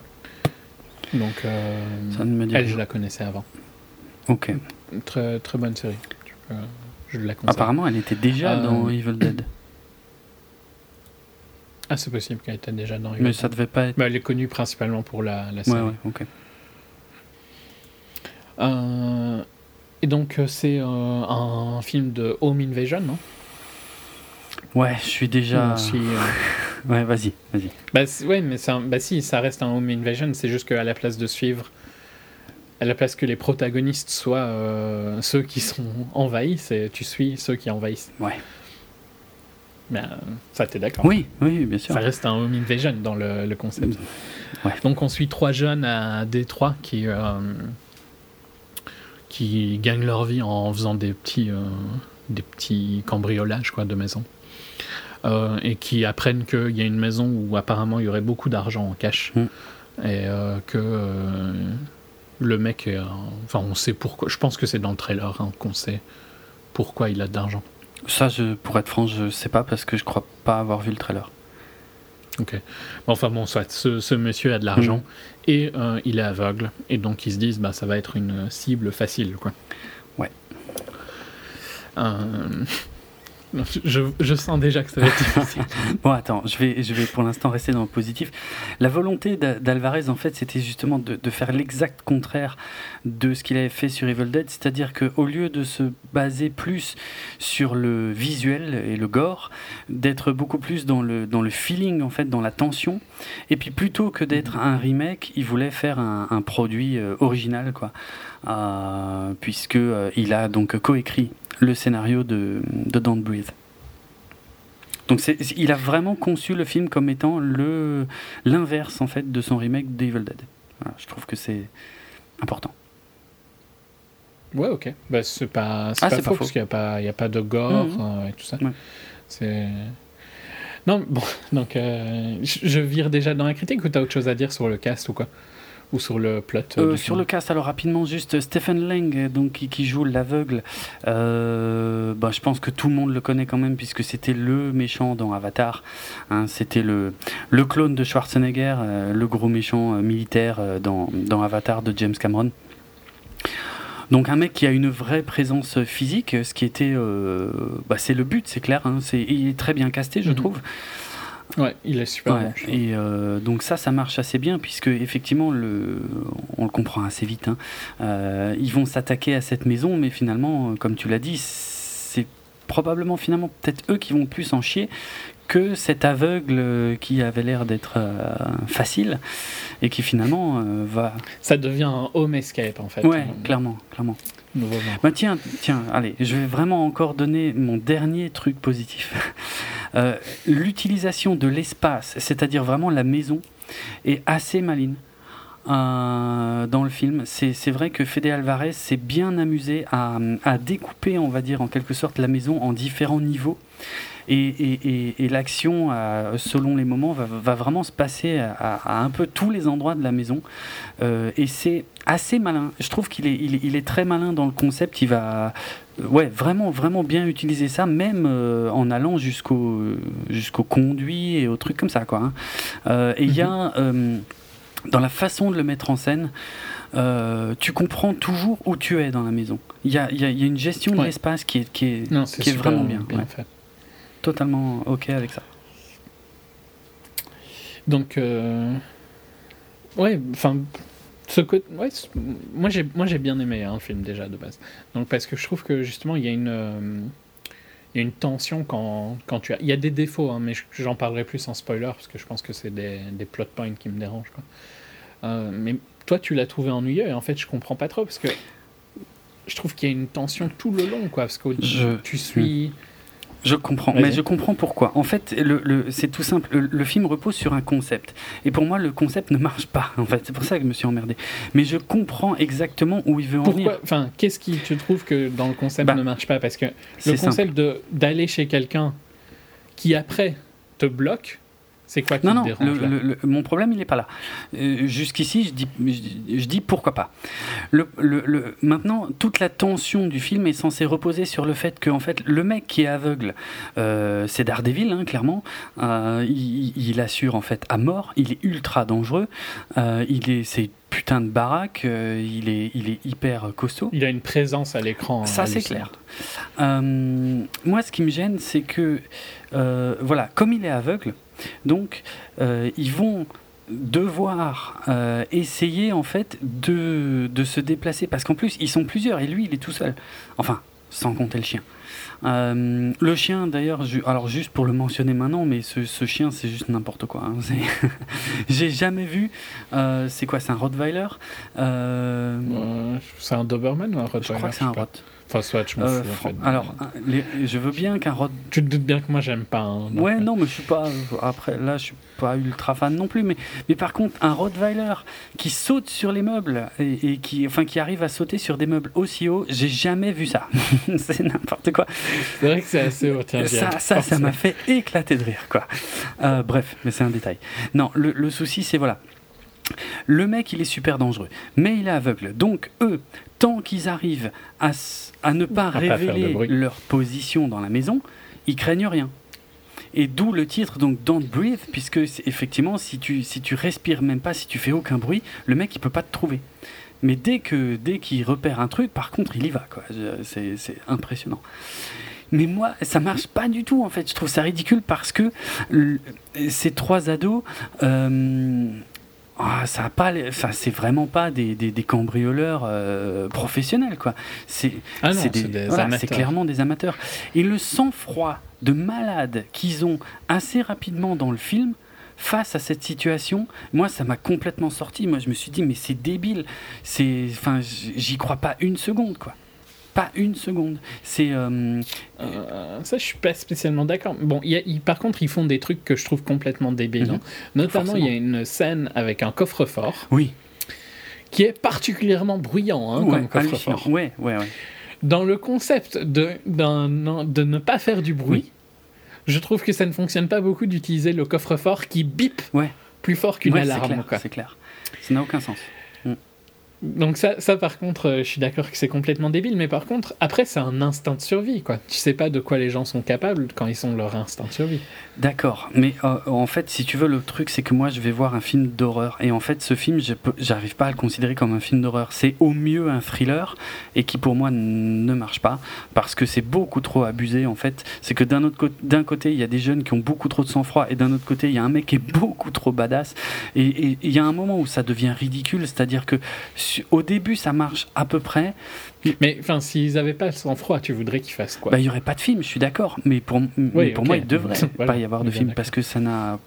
Donc, elle, je la connaissais avant. Ok. Très, très bonne série. je la Apparemment, elle était déjà dans Evil Dead. Ah, c'est possible qu'elle était déjà dans Mais ça devait pas être. elle est connue principalement pour la, la série. Ouais, ouais, ok. Euh, et donc, euh, c'est euh, un film de Home Invasion, non? Ouais, je suis déjà. <laughs> ouais, vas-y, vas-y. Bah, ouais, mais bah, si, ça reste un Home Invasion, c'est juste qu'à la place de suivre, à la place que les protagonistes soient ceux qui sont envahis, tu suis ceux qui envahissent. Ouais. Mais euh, ça, t'es d'accord Oui, oui, bien sûr. Ça reste un home invasion dans le, concept. Donc on suit trois jeunes à Détroit qui, euh, qui gagnent leur vie en faisant des petits, euh, des petits cambriolages quoi, de maisons. et qui apprennent qu'il y a une maison où apparemment il y aurait beaucoup d'argent en cash. Mm. Et que le mec, enfin on sait pourquoi, je pense que c'est dans le trailer hein, qu'on sait pourquoi il a de l'argent. Ça, je, pour être franc, je sais pas parce que je crois pas avoir vu le trailer. Ok. Enfin bon, soit ce, monsieur a de l'argent mm. et euh, il est aveugle et donc ils se disent bah ça va être une cible facile quoi. Ouais. Euh, je, sens déjà que ça va être <laughs> difficile. bon, attends, je vais, je vais pour l'instant rester dans le positif. La volonté d'Alvarez, en fait, c'était justement de, de, faire l'exact contraire de ce qu'il avait fait sur Evil Dead, c'est-à-dire qu'au lieu de se baser plus sur le visuel et le gore, d'être beaucoup plus dans le, dans le feeling, en fait, dans la tension, et puis plutôt que d'être un remake, il voulait faire un, un produit euh, original, quoi. Euh, puisque euh, il a donc coécrit le scénario de, de Don't Breathe. Donc il a vraiment conçu le film comme étant le l'inverse en fait de son remake d'Evil Dead. je trouve que c'est important. Ouais, ok. Bah, c'est pas, ah, pas, faux, parce qu'il n'y a, pas, a pas de gore mmh. euh, et tout ça. C'est. Non, bon, <laughs> donc euh, je vire déjà dans la critique ou tu as autre chose à dire sur le cast ou quoi? Ou sur le plot euh, Sur le cast, alors rapidement, juste Stephen Lang, donc, qui, joue l'aveugle. Euh, bah, je pense que tout le monde le connaît quand même, puisque c'était le méchant dans Avatar. Hein, c'était le, le clone de Schwarzenegger, euh, le gros méchant militaire dans, dans Avatar de James Cameron. Donc un mec qui a une vraie présence physique, ce qui était, bah, c'est le but, c'est clair. Hein, c'est, il est très bien casté, je mhm. trouve. Ouais, il est super bon. Et euh, donc ça, ça marche assez bien puisque effectivement, le, on le comprend assez vite. Hein. Euh, ils vont s'attaquer à cette maison, mais finalement, comme tu l'as dit, c'est probablement finalement peut-être eux qui vont plus en chier que cet aveugle qui avait l'air d'être facile et qui finalement va. Ça devient un home escape en fait. Ouais, clairement, clairement. Bah tiens, tiens, allez, je vais vraiment encore donner mon dernier truc positif. <laughs> L'utilisation de l'espace, c'est-à-dire vraiment la maison, est assez maline. Euh, dans le film. C'est vrai que Fede Alvarez s'est bien amusé à, à, découper, on va dire, en quelque sorte, la maison en différents niveaux. Et, et, et, l'action, euh, selon les moments, va, va vraiment se passer à, à, un peu tous les endroits de la maison. Euh, et c'est assez malin. Je trouve qu'il est, il, il, est très malin dans le concept. Il va ouais, vraiment, vraiment bien utiliser ça, même en allant jusqu'au jusqu'au conduit et aux trucs comme ça. Quoi, hein. et il y a mhm dans la façon de le mettre en scène, euh, tu comprends toujours où tu es dans la maison. Il y a, y a, une gestion de l'espace qui est, qui est, qui est vraiment bien. fait. Totalement OK avec ça. Donc, euh... ouais, enfin, ce côté, ouais, moi j'ai, moi j'ai bien aimé un hein, film déjà de base. Donc parce que je trouve que justement il y a une, euh, il y a une tension quand, quand tu as, il y a des défauts, hein, mais j'en parlerai plus en spoiler parce que je pense que c'est des, des plot points qui me dérangent quoi. Euh, mais toi, tu l'as trouvé ennuyeux et en fait, je comprends pas trop parce que je trouve qu'il y a une tension tout le long, quoi. Parce que tu suis. Je comprends, mais je comprends pourquoi. En fait, le, le c'est tout simple. Le, film repose sur un concept. Et pour moi, le concept ne marche pas, en fait. C'est pour ça que je me suis emmerdé. Mais je comprends exactement où il veut en venir. Enfin, qu'est-ce qui te trouve que dans le concept bah, ne marche pas? Parce que le concept d'aller chez quelqu'un qui après te bloque, c'est quoi qui non, non, le, mon problème, il n'est pas là. Euh, jusqu'ici, je dis, je, dis pourquoi pas. Maintenant, toute la tension du film est censée reposer sur le fait que, en fait, le mec qui est aveugle, euh, c'est Daredevil, hein, clairement. Euh, il, assure, en fait, à mort. Il est ultra dangereux. il est, c'est putain de baraque, il, est, il est hyper costaud. Il a une présence à l'écran. Ça, c'est clair. moi, ce qui me gêne, c'est que, voilà, comme il est aveugle, donc, euh, ils vont devoir euh, essayer en fait de, de se déplacer. Parce qu'en plus ils sont plusieurs et lui il est tout seul. Enfin sans compter le chien. Euh, le chien d'ailleurs alors juste pour le mentionner maintenant mais ce, ce chien c'est juste n'importe quoi hein. <laughs> j'ai jamais vu c'est quoi c'est un Rottweiler? C'est un Doberman ou un Rottweiler je crois que c'est un Rott je m'en euh. Alors, je veux bien qu'un rod. Tu te doutes bien que moi, j'aime pas. Hein, ouais, non, mais je suis pas. Après, là, je suis pas ultra fan non plus. Mais, mais par contre, un Rottweiler qui saute sur les meubles et, qui, enfin, qui arrive à sauter sur des meubles aussi hauts, j'ai jamais vu ça. <laughs> c'est n'importe quoi. C'est vrai que c'est assez haut. Tiens, ça, ça, ça m'a fait éclater de rire, quoi. Euh, bref, mais c'est un détail. Non, le, le souci, c'est voilà. Le mec, il est super dangereux, mais il est aveugle. Donc, eux, tant qu'ils arrivent à, à, ne pas révéler leur position dans la maison, ils craignent rien. Et d'où le titre, donc Don't Breathe, puisque effectivement, si tu, si tu respires même pas, si tu fais aucun bruit, le mec il peut pas te trouver. Mais dès que dès qu'il repère un truc, par contre, il y va. quoi. C'est impressionnant. Mais moi, ça marche pas du tout en fait. Je trouve ça ridicule parce que ces trois ados. Euh, ah, ça a pas, enfin, c'est vraiment pas des, des, des cambrioleurs euh, professionnels, quoi. C'est ah c'est clairement des amateurs. Et le sang-froid de malade qu'ils ont assez rapidement dans le film, face à cette situation, moi, ça m'a complètement sorti. Moi, je me suis dit, mais c'est débile. C'est, enfin, j'y crois pas une seconde, quoi. Pas une seconde. C'est. Euh, euh, ça, je suis pas spécialement d'accord. Bon, y par contre, ils font des trucs que je trouve complètement débiles. Mhm. Hein. Notamment, il y a une scène avec un coffre-fort. Oui. Qui est particulièrement bruyant hein, comme coffre-fort. Ouais, ouais, ouais. Dans le concept de, de ne pas faire du bruit, je trouve que ça ne fonctionne pas beaucoup d'utiliser le coffre-fort qui bip ouais. plus fort qu'une alarme. C'est clair. Ça n'a aucun sens. Donc ça, ça par contre, euh, je suis d'accord que c'est complètement débile, mais par contre, après, c'est un instinct de survie, quoi. Tu sais pas de quoi les gens sont capables quand ils sont leur instinct de survie. D'accord, mais euh, en fait, si tu veux, le truc, c'est que moi, je vais voir un film d'horreur, et en fait, ce film, j'arrive pas à le considérer comme un film d'horreur. C'est au mieux un thriller, et qui pour moi ne marche pas, parce que c'est beaucoup trop abusé, en fait. C'est que d'un d'un côté, il y a des jeunes qui ont beaucoup trop de sang-froid, et d'un autre côté, il y a un mec qui est beaucoup trop badass, et il y a un moment où ça devient ridicule, c'est-à-dire que au début, ça marche à peu près. Mais enfin, s'ils n'avaient pas le sang-froid, tu voudrais qu'ils fassent quoi? Bah, Il n'y aurait pas de film, je suis d'accord. Mais pour, pour moi, il devrait <laughs> pas y avoir de film parce que ça n'a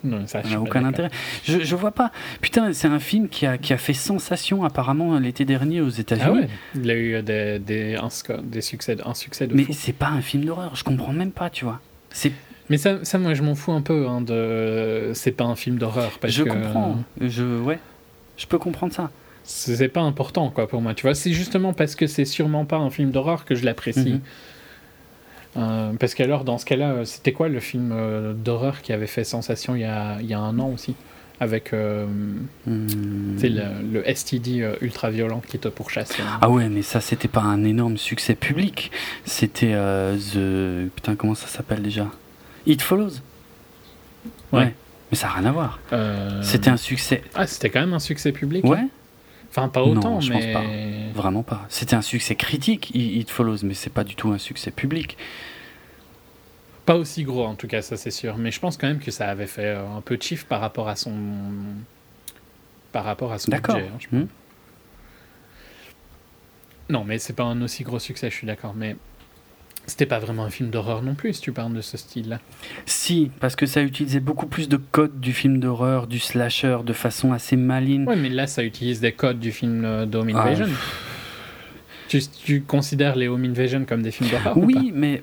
aucun intérêt. Je, je vois pas. Putain, c'est un film qui a, qui a fait sensation apparemment l'été dernier aux États-Unis. Ah ouais Il a eu des, des, un, des succès, un succès de Mais c'est pas un film d'horreur, je comprends même pas, tu vois. C'est mais ça, ça, moi, je m'en fous un peu. Hein, de... C'est pas un film d'horreur. Je comprends. Je, ouais, je peux comprendre ça c'est pas important quoi pour moi tu vois. C'est justement parce que c'est sûrement pas un film d'horreur que je l'apprécie. Euh, parce qu'alors dans ce cas-là c'était quoi le film euh, d'horreur qui avait fait sensation il y a, il y a un an aussi? Avec euh, hmm. le, le, STD ultra violent qui te pourchasse ah ouais mais ça c'était pas un énorme succès public. C'était The putain comment ça s'appelle déjà? It Follows. Ouais, mais ça n'a rien à voir. C'était un succès. Ah c'était quand même un succès public ouais Enfin, pas autant, je mais... pense pas. Vraiment pas. C'était un succès critique, It Follows, mais c'est pas du tout un succès public. Pas aussi gros, en tout cas, ça c'est sûr. Mais je pense quand même que ça avait fait euh, un peu de chiffre par rapport à son... Par rapport à son budget. Hein. Non, mais c'est pas un aussi gros succès, je suis d'accord. Mais c'était pas vraiment un film d'horreur non plus, si tu parles de ce style-là. Si, parce que ça utilisait beaucoup plus de codes du film d'horreur, du slasher, de façon assez maligne. Ouais, mais là, ça utilise des codes du film euh, d'Home ah, Invasion. Tu, tu, considères les Home Invasion comme des films d'horreur Oui, mais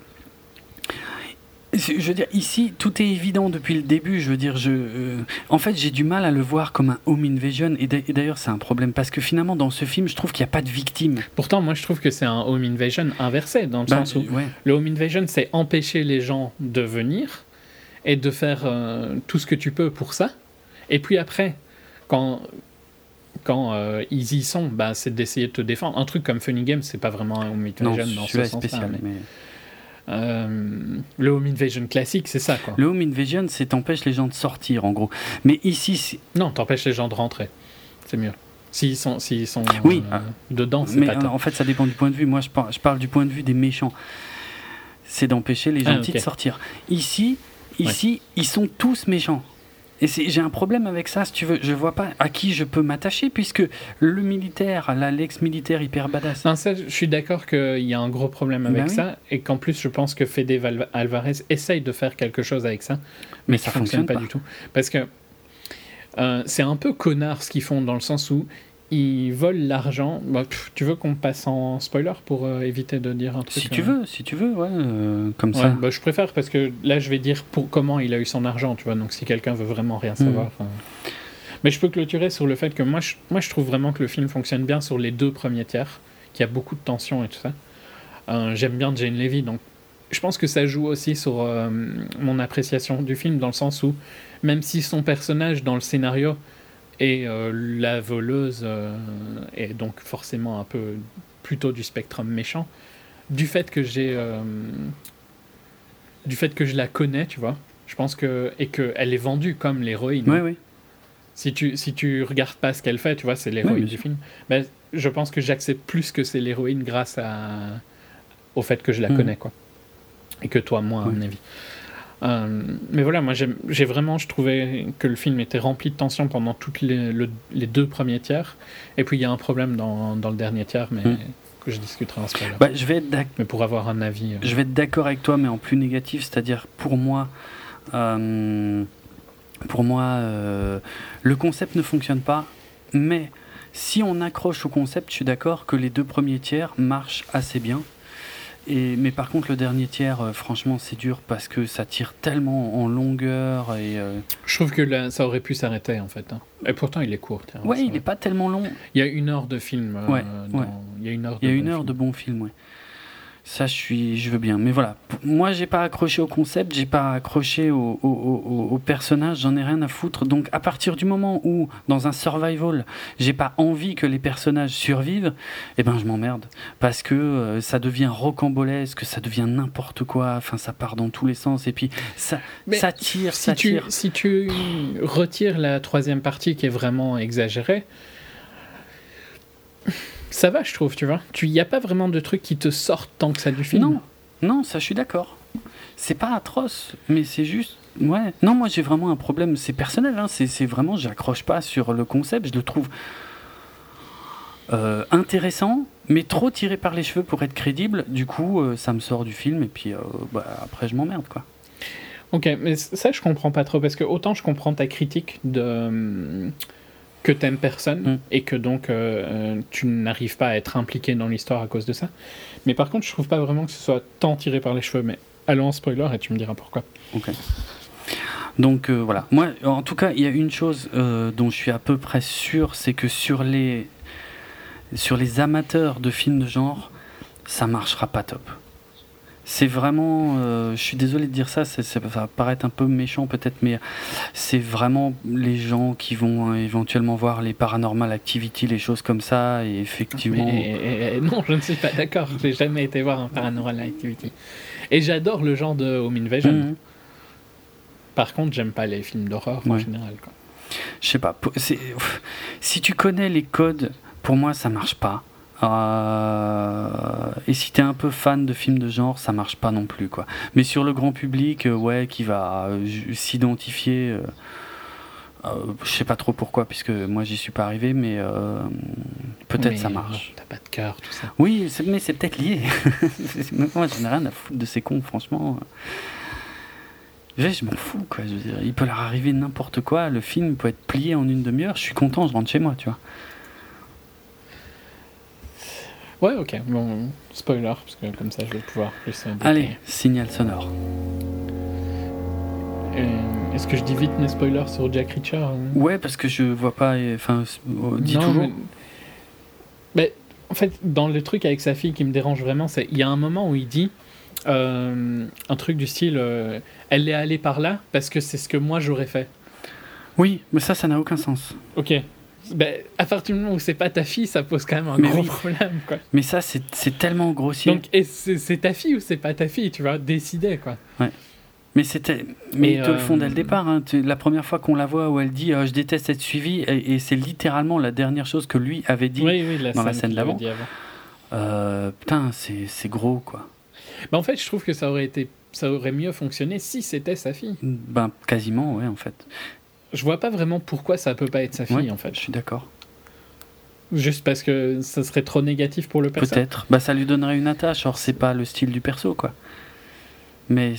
je veux dire, ici, tout est évident depuis le début. Je veux dire, je, euh, en fait, j'ai du mal à le voir comme un home invasion. Et d'ailleurs, c'est un problème parce que finalement, dans ce film, je trouve qu'il n'y a pas de victime. Pourtant, moi, je trouve que c'est un home invasion inversé, dans le bah, sens où le home invasion, c'est empêcher les gens de venir et de faire euh, tout ce que tu peux pour ça. Et puis après, quand quand euh, ils y sont, bah, c'est d'essayer de te défendre. Un truc comme Funny Game, c'est pas vraiment un home invasion dans ce sens spécial, mais... Euh, le home invasion classique, c'est ça quoi. Le home invasion, c'est t'empêches les gens de sortir en gros. Mais ici, non, t'empêches les gens de rentrer. C'est mieux. S'ils sont, s'ils sont oui. Euh, dedans, c'est pas euh, en fait, ça dépend du point de vue. Moi, je parle, je parle du point de vue des méchants. C'est d'empêcher les ah, gentils de sortir. Ici, ici, ils sont tous méchants. Et j'ai un problème avec ça, si tu veux. Je vois pas à qui je peux m'attacher, puisque le militaire, l'ex-militaire hyper badass. Non, ça, je suis d'accord qu'il y a un gros problème avec bah ça, et qu'en plus, je pense que Fede Alvarez essaye de faire quelque chose avec ça, mais, ça fonctionne, pas, du tout. Parce que euh, c'est un peu connard ce qu'ils font, dans le sens où ils volent l'argent. Bah, tu veux qu'on passe en spoiler pour euh, éviter de dire un truc Si tu euh, veux, si tu veux, ouais, euh, comme ça. Bah, je préfère parce que là, je vais dire pour comment il a eu son argent, tu vois. Donc, si quelqu'un veut vraiment rien hmm. savoir. Mais je peux clôturer sur le fait que moi je, moi, je trouve vraiment que le film fonctionne bien sur les deux premiers tiers, qu'il y a beaucoup de tension et tout ça. J'aime bien Jane Levy, donc je pense que ça joue aussi sur mon appréciation du film, dans le sens où, même si son personnage dans le scénario et euh, la voleuse euh, est donc forcément un peu plutôt du spectre méchant. Du fait que j'ai. Euh, du fait que je la connais, tu vois. Je pense que. Et qu'elle est vendue comme l'héroïne. Oui, oui. Si tu, si tu regardes pas ce qu'elle fait, tu vois, c'est l'héroïne du film. Mais je pense que j'accepte plus que c'est l'héroïne grâce à, au fait que je la mm. connais, quoi. Et que toi, moi, à mon avis. Euh, mais voilà, moi j'ai vraiment, je trouvais que le film était rempli de tension pendant toutes les, les deux premiers tiers. Et puis il y a un problème dans, dans le dernier tiers, mais hmm. que je discuterai en ce cas-là. Bah, je vais mais pour avoir un avis. Euh, je vais être d'accord avec toi, mais en plus négatif, c'est-à-dire pour moi. Euh, pour moi, le concept ne fonctionne pas, mais si on accroche au concept, je suis d'accord que les deux premiers tiers marchent assez bien. Et, mais par contre, le dernier tiers, euh, franchement, c'est dur parce que ça tire tellement en longueur. Et, euh, Je trouve que là, ça aurait pu s'arrêter en fait. Hein. Et pourtant, il est court. ouais, il n'est pas tellement long. Il y a une heure de film. Euh, ouais, Il y a une heure de, il y a une heure de bon film, ouais. Ça, je suis, je veux bien. Mais voilà, moi, j'ai pas accroché au concept, j'ai pas accroché au, au, au, personnage, j'en ai rien à foutre. Donc, à partir du moment où, dans un survival, j'ai pas envie que les personnages survivent, eh ben, je m'emmerde. Parce que euh, ça devient rocambolesque, ça devient n'importe quoi, enfin, ça part dans tous les sens, et puis ça, ça tire, si ça tu, tire. Si tu retires la troisième partie qui est vraiment exagérée, ça va, je trouve, tu vois. Il n'y a pas vraiment de trucs qui te sortent tant que ça du film. Non, non, ça je suis d'accord. C'est pas atroce, mais c'est juste. Ouais. Non, moi j'ai vraiment un problème, c'est personnel, hein. c'est vraiment, j'accroche pas sur le concept, je le trouve. euh, intéressant, mais trop tiré par les cheveux pour être crédible. Du coup, euh, ça me sort du film et puis euh, bah, après, je m'emmerde quoi. Ok, mais ça, je comprends pas trop parce que autant je comprends ta critique de que t'aimes personne mm. et que donc tu n'arrives pas à être impliqué dans l'histoire à cause de ça. Mais par contre, je trouve pas vraiment que ce soit tant tiré par les cheveux. Mais allons en spoiler et tu me diras pourquoi. Ok. Donc voilà, moi en tout cas, il y a une chose dont je suis à peu près sûr, c'est que sur les sur les amateurs de films de genre, ça marchera pas top. C'est vraiment, euh, je suis désolé de dire ça, ça va paraître un peu méchant peut-être, mais c'est vraiment les gens qui vont euh, éventuellement voir les paranormal activity, les choses comme ça, et effectivement. non, je ne suis pas d'accord. J'ai jamais été voir un paranormal activity. Et j'adore le genre de home invasion. Mhm. Par contre, j'aime pas les films d'horreur en général. Je sais pas. Si tu connais les codes pour moi, ça marche pas. Euh, et si t'es un peu fan de films de genre, ça marche pas non plus, quoi. Mais sur le grand public, euh, ouais, qui va euh, s'identifier, je sais pas trop pourquoi, puisque moi j'y suis pas arrivé, mais peut-être ça marche. T'as pas de cœur, tout ça. Oui, mais c'est peut-être lié. <laughs> moi, je n'ai rien à foutre de ces cons, franchement. Je, je m'en fous, quoi. Je veux dire, il peut leur arriver n'importe quoi. Le film peut être plié en une demi-heure. Je suis content, je rentre chez moi, tu vois. Ouais, ok. Bon, spoiler, parce que comme ça, je vais pouvoir plus. Allez, signal sonore. Euh, est-ce que je dis vite mes spoilers sur Jack Reacher hein? Ouais, parce que je vois pas. Enfin, dis toujours. Mais... en fait, dans le truc avec sa fille qui me dérange vraiment, c'est il y a un moment où il dit euh, un truc du style euh, Elle est allée par là parce que c'est ce que moi j'aurais fait. Oui, mais ça, ça n'a aucun sens. Ok. Ben, à partir du moment où c'est pas ta fille, ça pose quand même un gros problème. Quoi. Mais ça, c'est tellement grossier. Donc, c'est ta fille ou c'est pas ta fille, tu vois, décider, quoi. Ouais. Mais c'était, mais ils te le font dès le euh, départ. Hein. La première fois qu'on la voit où elle dit euh, je déteste être suivie et, c'est littéralement la dernière chose que lui avait dit dans la scène d'avant. Euh, putain, c'est gros quoi. Ben, en fait, je trouve que ça aurait été, ça aurait mieux fonctionné si c'était sa fille. Ben quasiment, ouais, en fait je vois pas vraiment pourquoi ça peut pas être sa fille en fait. Je suis d'accord. Juste parce que ça serait trop négatif pour le perso. Peut-être. Bah ça lui donnerait une attache. Or c'est pas le style du perso quoi. Mais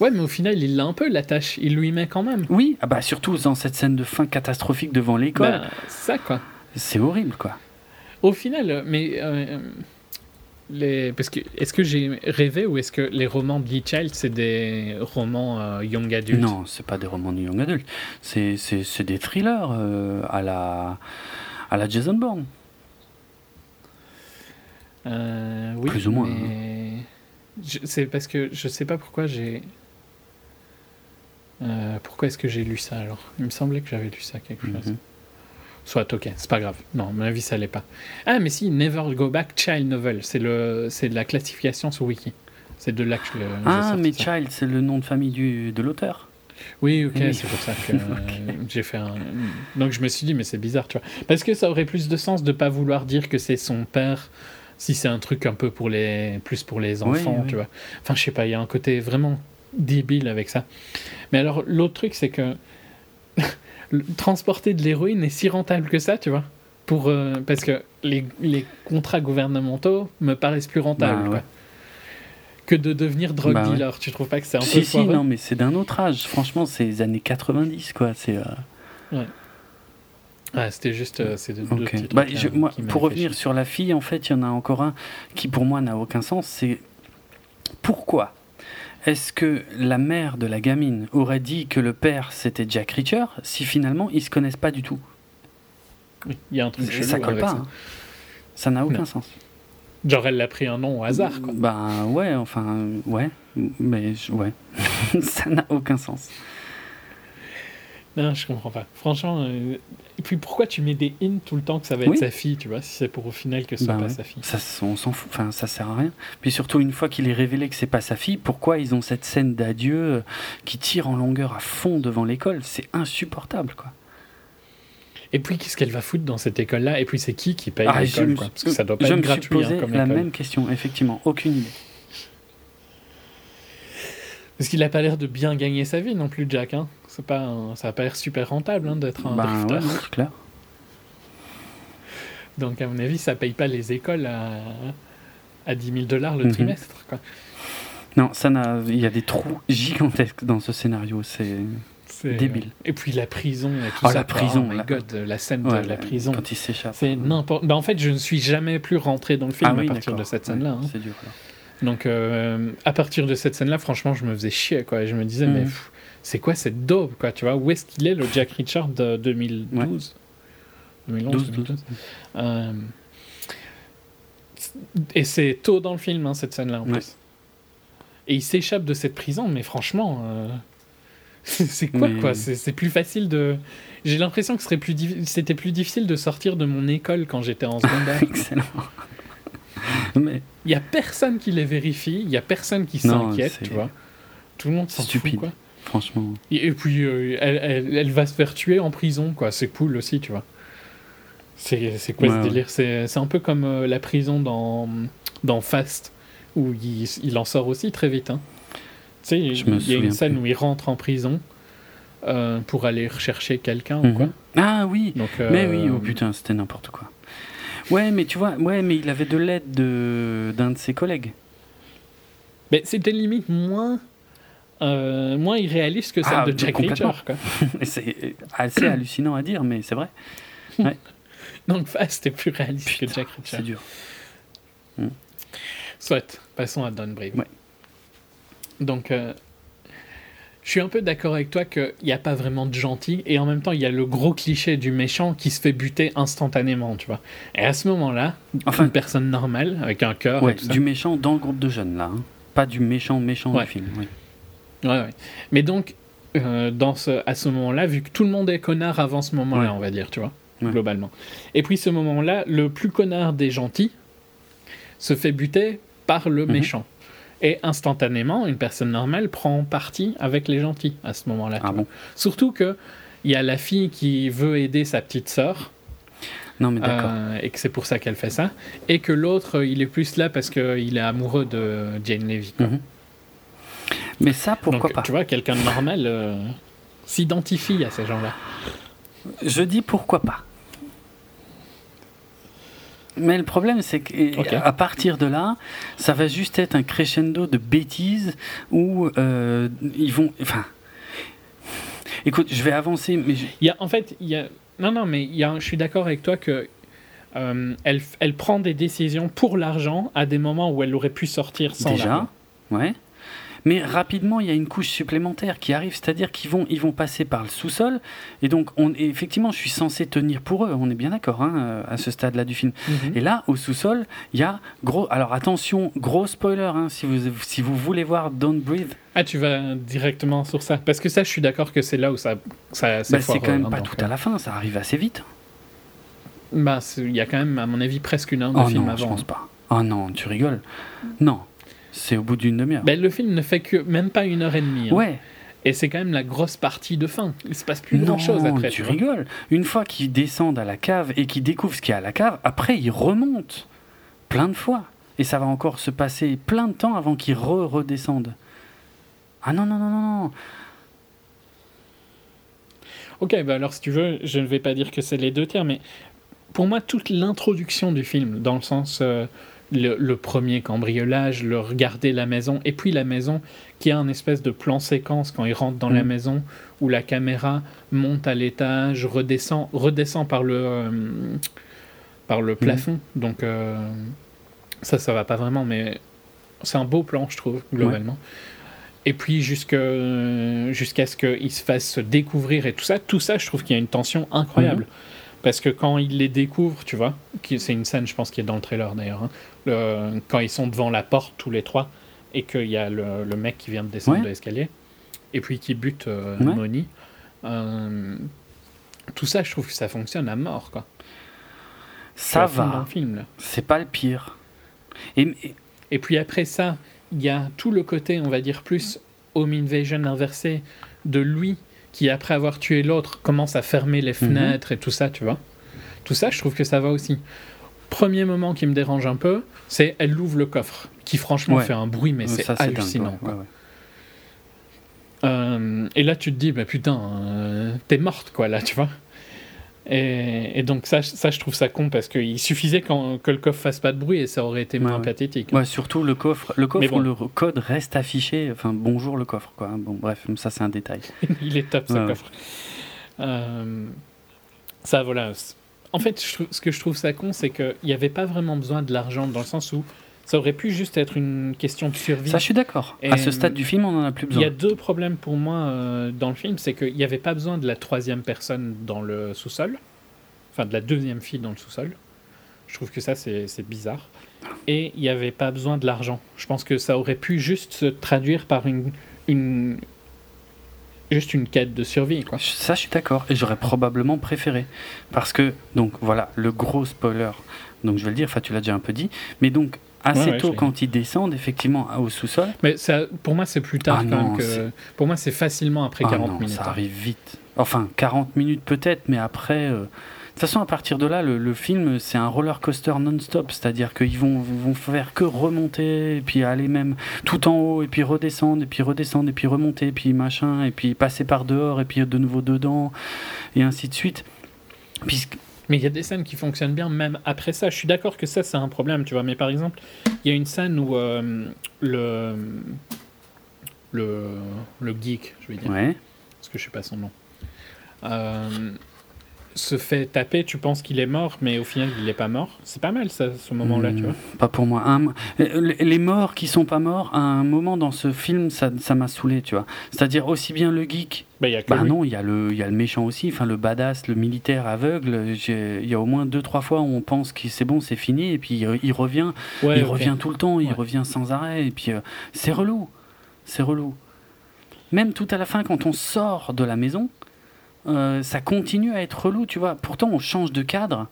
ouais, mais au final il l'a un peu l'attache. Il lui met quand même. Oui. Ah bah surtout dans cette scène de fin catastrophique devant l'école. Bah, ça quoi. C'est horrible quoi. Au final, mais euh, parce que est-ce que j'ai rêvé ou est-ce que les romans de Lee Child c'est des romans euh, young adult? Non, c'est pas des romans de young adult. C'est des thrillers euh, à la à la Jason Bourne. Euh, oui, plus ou moins. C'est parce que je sais pas pourquoi j'ai. pourquoi est-ce que j'ai lu ça alors? Il me semblait que j'avais lu ça quelque chose. Soit, ok, c'est pas grave. Non, à mon avis, ça l'est pas. Ah, mais si, Never Go Back Child Novel, c'est de la classification sur Wiki. C'est de là que je Ah, mais Child, c'est le nom de famille du, de l'auteur. Oui, ok, c'est pour ça que <laughs> j'ai fait un. Donc je me suis dit, mais c'est bizarre, tu vois. Parce que ça aurait plus de sens de pas vouloir dire que c'est son père si c'est un truc un peu pour les plus pour les enfants, tu vois. Enfin, je sais pas, il y a un côté vraiment débile avec ça. Mais alors, l'autre truc, c'est que <laughs> transporter de l'héroïne est si rentable que ça, tu vois. Pour, euh, parce que les, les, contrats gouvernementaux me paraissent plus rentables. Bah, que de devenir drug bah, dealer. Tu trouves pas que c'est un peu Si, non, mais c'est d'un autre âge. Franchement, c'est les années 90, quoi. C'est. Euh, ouais. Ah, c'était juste. Euh, c'est bah, moi, pour revenir sur la fille, en fait, il y en a encore un qui, pour moi, n'a aucun sens. C'est pourquoi est-ce que la mère de la gamine aurait dit que le père c'était Jack Reacher si finalement ils se connaissent pas du tout? Il y a un truc Ça colle pas. Ça hein. Ça n'a aucun sens. Genre elle l'a pris un nom au hasard quoi. Ben ouais, enfin ouais, mais ouais, <laughs> ça n'a aucun sens. Non, je comprends pas. Franchement, euh, et puis pourquoi tu mets des hints tout le temps que ça va être sa fille, tu vois, si c'est pour au final que ce soit bah pas sa fille? Ça, On s'en fout, enfin ça sert à rien. Puis surtout, une fois qu'il est révélé que c'est pas sa fille, pourquoi ils ont cette scène d'adieu euh, qui tire en longueur à fond devant l'école? C'est insupportable, quoi. Et puis, qu'est-ce qu'elle va foutre dans cette école-là? Et puis, c'est qui qui paye ah, l'école Parce que ça doit pas je être gratuit. Je me suis posé la même question, effectivement. Aucune idée. Parce qu'il a pas l'air de bien gagner sa vie non plus, Jack. Hein c'est pas ça a pas l'air super rentable hein, d'être un ben, drifter. clair. Donc, à mon avis, ça paye pas les écoles à, à 10 000 dollars le mhm. trimestre. Quoi. Non, ça n'a. Il y a des trous gigantesques dans ce scénario. C'est. Débile. Et puis la prison et tout oh, ça. La prison. Oh my god, la scène de la prison. Quand il s'échappe. C'est n'importe. Bah, en fait, je ne suis jamais plus rentré dans le film ah à partir de cette scène-là. Hein. C'est dur. Donc, euh, à partir de cette scène-là, franchement, je me faisais chier, quoi. je me disais, mais mhm. C'est quoi cette daube, quoi, tu vois? Où est-ce qu'il est, le Jack Richard de 2012 2011, 2012. Euh, et c'est tôt dans le film, hein, cette scène-là, en plus. Et il s'échappe de cette prison, mais franchement, euh, <laughs> c'est quoi, quoi? C'est plus facile de. J'ai l'impression que c'était plus, plus difficile de sortir de mon école quand j'étais en secondaire. <laughs> Excellent. mais il y a personne qui les vérifie, il y a personne qui s'inquiète, tu vois. Tout le monde s'en fout, quoi. Franchement. Et, puis euh, elle, elle, va se faire tuer en prison, quoi. C'est cool aussi, tu vois. C'est quoi ce délire? C'est un peu comme euh, la prison dans, dans Fast, où il, il en sort aussi très vite. Hein. Tu sais, il y a une scène où il rentre en prison euh, pour aller rechercher quelqu'un ou quoi. Mhm. Ah oui Donc, Mais oui, oh putain, c'était n'importe quoi. Ouais, mais tu vois, ouais, mais il avait de l'aide d'un de, ses collègues. Mais c'était limite moins, euh, moins irréaliste que celle ah, de Jack Reacher. <laughs> c'est assez hallucinant à dire, mais c'est vrai. Ouais. <laughs> Donc, c'était plus réaliste que Jack Reacher. C'est dur. Hmm. Soit, passons à Don Brave. Ouais. Donc, euh, je suis un peu d'accord avec toi qu'il n'y a pas vraiment de gentil, et en même temps, il y a le gros cliché du méchant qui se fait buter instantanément, tu vois. Et à ce moment-là, enfin, une personne normale, avec un cœur. Ouais, du méchant dans le groupe de jeunes, là. Hein. Pas du méchant méchant du film. Ouais. ouais, Mais donc, euh, dans ce, à ce moment-là, vu que tout le monde est connard avant ce moment-là, on va dire, tu vois, globalement. Et puis, ce moment-là, le plus connard des gentils se fait buter par le mhm. méchant. Et instantanément, une personne normale prend parti avec les gentils à ce moment-là. Ah bon. Surtout que il y a la fille qui veut aider sa petite sœur. Non, mais d'accord. Euh, et que c'est pour ça qu'elle fait ça. Et que l'autre, il est plus là parce qu'il est amoureux de Jane Levy. Mhm. Mais ça, pourquoi pas Tu vois, quelqu'un de normal euh, s'identifie à ces gens-là. Je dis pourquoi pas. Mais le problème, c'est qu'à partir de là, ça va juste être un crescendo de bêtises où euh, ils vont. Enfin. Écoute, je vais avancer, mais. Il y a, en fait, il y a. Non, non, mais il y a, je suis d'accord avec toi que. Euh, elle, elle, prend des décisions pour l'argent à des moments où elle aurait pu sortir sans Déjà, ouais. Mais rapidement, il y a une couche supplémentaire qui arrive, c'est-à-dire qu'ils vont, ils vont passer par le sous-sol. Et donc, on, effectivement, je suis censé tenir pour eux, on est bien d'accord hein, euh, à ce stade-là du film. Mhm. Et là, au sous-sol, il y a gros. Alors attention, gros spoiler, hein, si, vous, si vous voulez voir Don't Breathe. Ah, tu vas directement sur ça Parce que ça, je suis d'accord que c'est là où ça. ça c'est bah, quand même pas tout à la fin, ça arrive assez vite. Bah, il y a quand même, à mon avis, presque une heure de oh film non, avant. Je pense pas. Oh non, tu rigoles. Non, c'est au bout d'une demi-heure. Ben, le film ne fait que même pas une heure et demie. Hein. Ouais. Et c'est quand même la grosse partie de fin. Il se passe plus grand chose après. Tu, rigoles. Une fois qu'ils descendent à la cave et qu'ils découvrent ce qu'il y a à la cave, après ils remontent plein de fois. Et ça va encore se passer plein de temps avant qu'ils redescendent. Ah non, non, non, non, non. Ok, bah alors si tu veux, je ne vais pas dire que c'est les deux tiers, mais pour moi, toute l'introduction du film, dans le sens. Euh, le, premier cambriolage, le regarder la maison, et puis la maison qui a un espèce de plan séquence quand il rentre dans la mm. maison, où la caméra monte à l'étage, redescend, redescend par le, euh, par le mm. plafond. Donc euh, ça, ça va pas vraiment, mais c'est un beau plan, je trouve, globalement. Et puis jusqu'à ce qu'il se fasse découvrir et tout ça, tout ça, je trouve qu'il y a une tension incroyable. Mm-hmm. Parce que quand il les découvre, tu vois, c'est une scène, je pense, qui est dans le trailer d'ailleurs, hein, quand ils sont devant la porte tous les trois et qu'il y a le, mec qui vient de descendre de l'escalier et puis qui bute euh, Moni, euh, tout ça, je trouve que ça fonctionne à mort, quoi. Ça va. C'est pas le pire. Et, et puis après ça, il y a tout le côté, on va dire, plus home invasion inversé de lui qui, après avoir tué l'autre, commence à fermer les mhm. fenêtres et tout ça, tu vois. Tout ça, je trouve que ça va aussi. Premier moment qui me dérange un peu, c'est elle ouvre le coffre, qui franchement fait un bruit, mais c'est hallucinant. Euh, et là, tu te dis, bah putain, euh, t'es morte, quoi, là, tu vois. Et, donc ça, ça, je trouve ça con parce qu'il suffisait que le coffre fasse pas de bruit et ça aurait été moins pathétique. Ouais, surtout le coffre, le coffre le code reste affiché. Enfin, bonjour le coffre, quoi. Bon, bref, ça c'est un détail. <laughs> Il est top ce coffre. Euh, ça, voilà. En fait, ce que je trouve ça con, c'est qu'il n'y avait pas vraiment besoin de l'argent dans le sens où ça aurait pu juste être une question de survie. Ça, je suis d'accord. À ce stade du film, on en a plus besoin. Il y a deux problèmes pour moi euh, dans le film. C'est qu'il n'y avait pas besoin de la troisième personne dans le sous-sol. Enfin, de la deuxième fille dans le sous-sol. Je trouve que ça, c'est bizarre. Et il n'y avait pas besoin de l'argent. Je pense que ça aurait pu juste se traduire par une, une, juste une quête de survie. Quoi. Ça, je suis d'accord. Et j'aurais probablement préféré. Parce que, donc voilà, le gros spoiler. Donc je vais le dire, enfin tu l'as déjà un peu dit. Mais donc, assez tôt quand ils descendent effectivement au sous-sol. Mais ça, pour moi, c'est plus tard ah quand que. Pour moi, c'est facilement après 40 ah minutes. Ça hein. arrive vite. Enfin, 40 minutes peut-être, mais après. Euh, toute façon, à partir de là, le, film, c'est un roller coaster non-stop. C'est-à-dire qu'ils vont, vont faire que remonter, et puis aller même tout en haut, et puis redescendre, et puis redescendre, et puis remonter, et puis machin, et puis passer par dehors, et puis de nouveau dedans, et ainsi de suite. Puisque mais il y a des scènes qui fonctionnent bien même après ça. Je suis d'accord que ça, c'est un problème, tu vois. Mais par exemple, il y a une scène où euh, le, le, le geek, je vais dire, ouais. parce que je sais pas son nom, euh, se fait taper, tu penses qu'il est mort, mais au final, il n'est pas mort. C'est pas mal, ça, ce moment-là, tu hmm, vois. Pas pour moi. les morts qui sont pas morts, à un moment dans ce film, ça m'a saoulé, tu vois. C'est-à-dire aussi bien le geek. Bah, y a bah non, il y, a le, y a le méchant aussi, enfin le badass, le militaire aveugle. Il y a au moins deux, trois fois où on pense que c'est bon, c'est fini, et puis il, revient. il revient tout le temps, il revient sans arrêt, et puis euh, c'est relou. C'est relou. Même tout à la fin, quand on sort de la maison, euh, ça continue à être relou, tu vois. Pourtant, on change de cadre.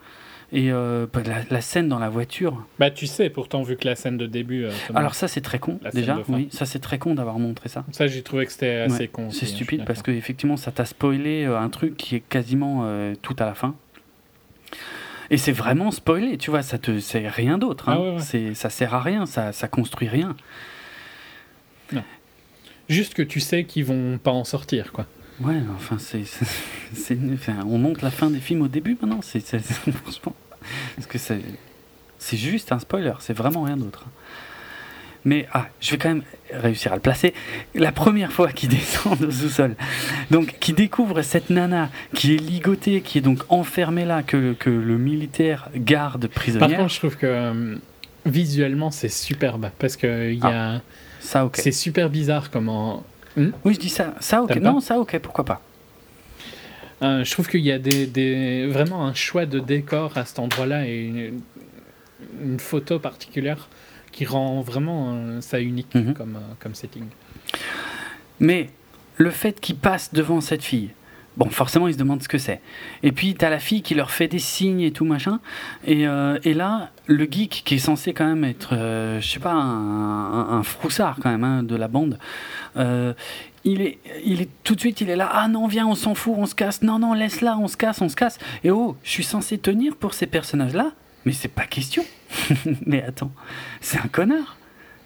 Et euh, bah, la, scène dans la voiture. Bah, tu sais, pourtant, vu que la scène de début. Euh, Alors, ça, c'est très con, déjà. Oui, ça, c'est très con d'avoir montré ça. Ça, j'ai trouvé que c'était assez con. C'est hein, stupide parce qu'effectivement, ça t'a spoilé un truc qui est quasiment tout à la fin. Et c'est vraiment spoilé, tu vois, ça te c'est rien d'autre. Hein. Ah ça sert à rien, ça, ça construit rien. Non. Juste que tu sais qu'ils vont pas en sortir, quoi. Ouais, enfin, c'est, <laughs> on monte la fin des films au début maintenant. C'est, <laughs> franchement, parce que c'est, c'est juste un spoiler. C'est vraiment rien d'autre. Mais ah, je vais quand même réussir à le placer. La première fois qu'il <laughs> descend au sous-sol, donc qui découvre cette nana qui est ligotée, qui est donc enfermée là, que, que le militaire garde prisonnière. Par contre, je trouve que euh, visuellement c'est superbe parce que il y a. Ah, ça, ok. C'est super bizarre comment Hmm? Oui, je dis ça. Ça, ok. Non, ça, ok, pourquoi pas. Euh, je trouve qu'il y a des, des, vraiment un choix de décor à cet endroit-là et une, photo particulière qui rend vraiment euh, ça unique mhm. comme, euh, comme setting. Mais le fait qu'il passe devant cette fille, Bon, forcément, ils se demandent ce que c'est. Et puis, tu as la fille qui leur fait des signes et tout, machin. Et, euh, là, le geek, qui est censé quand même être, euh, je sais pas, un, un, froussard quand même hein, de la bande, euh, il, est, il est tout de suite, il est là. Ah non, viens, on s'en fout, on se casse. Non, non, laisse là, on se casse, on se casse. Et oh, je suis censé tenir pour ces personnages-là Mais c'est pas question. <laughs> Mais attends, c'est un connard.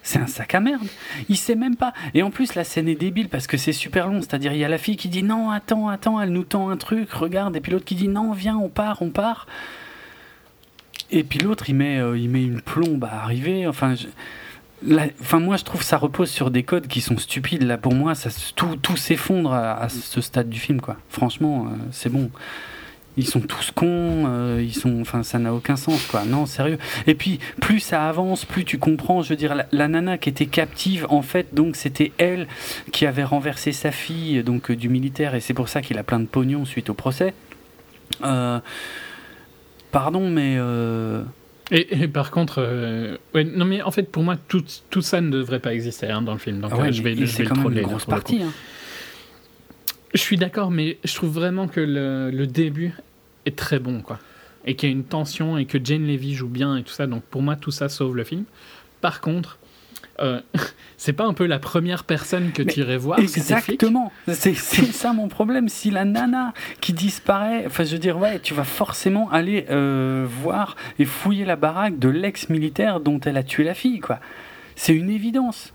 C'est un sac à merde. Il sait même pas. Et en plus, la scène est débile parce que c'est super long. C'est-à-dire, il y a la fille qui dit non, attends, attends, elle nous tend un truc, regarde. Et puis l'autre qui dit non, viens, on part, on part. Et puis l'autre, il, met, euh, il met une plombe à arriver. Enfin, enfin, moi, je trouve ça repose sur des codes qui sont stupides. Là, pour moi, ça, tout, tout s'effondre à, ce stade du film, quoi. Franchement, euh, c'est bon ils sont tous cons, euh, ils sont, enfin, ça n'a aucun sens, quoi. Non, sérieux. Et puis, plus ça avance, plus tu comprends. Je veux dire, la, nana qui était captive, en fait, donc c'était elle qui avait renversé sa fille, donc euh, du militaire, et c'est pour ça qu'il a plein de pognon suite au procès. Euh, pardon, mais. Et, par contre, non mais en fait pour moi tout, tout ça ne devrait pas exister hein, dans le film. Donc ah je vais, je vais quand même une grosse partie. Hein. Je suis d'accord, mais je trouve vraiment que le, le début est très bon, quoi. Et qu'il y a une tension et que Jane Levy joue bien et tout ça. Donc pour moi, tout ça sauve le film. Par contre, euh, <laughs> c'est pas un peu la première personne que tu irais voir Exactement. C'est <laughs> ça mon problème. Si la nana qui disparaît, enfin je veux dire, ouais, tu vas forcément aller euh, voir et fouiller la baraque de l'ex-militaire dont elle a tué la fille, quoi. C'est une évidence.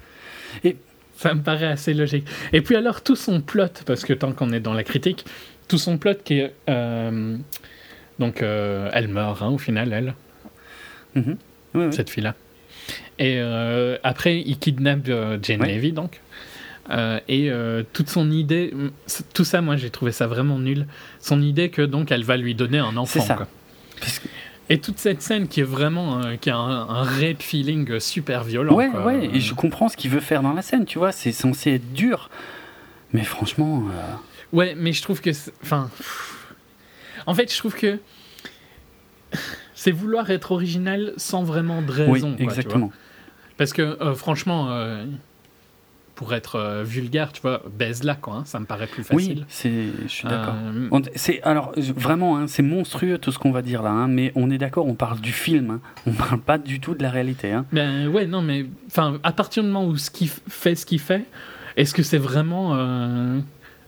Et ça me paraît assez logique. Et puis alors tout son plot, parce que tant qu'on est dans la critique, tout son plot qui est... Euh, Donc elle meurt hein, au final, elle. Mhm. Cette fille-là. Et après, il kidnappe Jane Levy, donc. et toute son idée, tout ça, moi j'ai trouvé ça vraiment nul. Son idée que donc elle va lui donner un enfant. Ça. Quoi. Et toute cette scène qui est vraiment qui a un, un, rape feeling super violent. Ouais, ouais, et je comprends ce qu'il veut faire dans la scène, tu vois, c'est censé être dur. Mais franchement. Euh, ouais, mais je trouve que. Enfin. En fait, je trouve que. <laughs> C'est vouloir être original sans vraiment de raison. Oui, exactement. Parce que, euh, franchement. Pour être euh, vulgaire, tu vois, baise là, quoi. Hein, ça me paraît plus facile. Oui, c'est, je suis d'accord. Euh, c'est alors vraiment, hein, c'est monstrueux tout ce qu'on va dire là, hein, mais on est d'accord, on parle du film, on parle pas du tout de la réalité. Ben ouais, non, mais enfin, à partir du moment où ce qui fait ce qu'il fait, est-ce que c'est vraiment euh,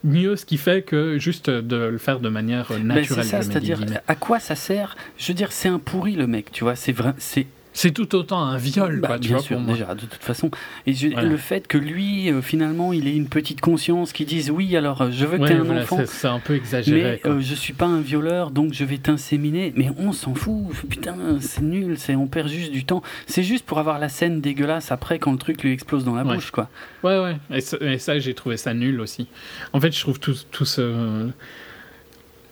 mieux ce qui fait que juste de le faire de manière ben, naturelle. c'est ça, c'est-à-dire à quoi ça sert? Je veux dire, c'est un pourri le mec, tu vois. C'est vrai, c'est c'est tout autant un viol, bah, bien sûr, déjà, de toute façon. Et le fait que lui, euh, finalement, il ait une petite conscience qui dise oui, alors euh, je veux que tu aies un enfant. C'est un peu exagéré. Mais euh, je suis pas un violeur, donc je vais t'inséminer. Mais on s'en fout. Putain, c'est nul. C'est on perd juste du temps. C'est juste pour avoir la scène dégueulasse après quand le truc lui explose dans la bouche, quoi. Ouais, ouais. Et ça, j'ai trouvé ça nul aussi. En fait, je trouve tout, tout ce.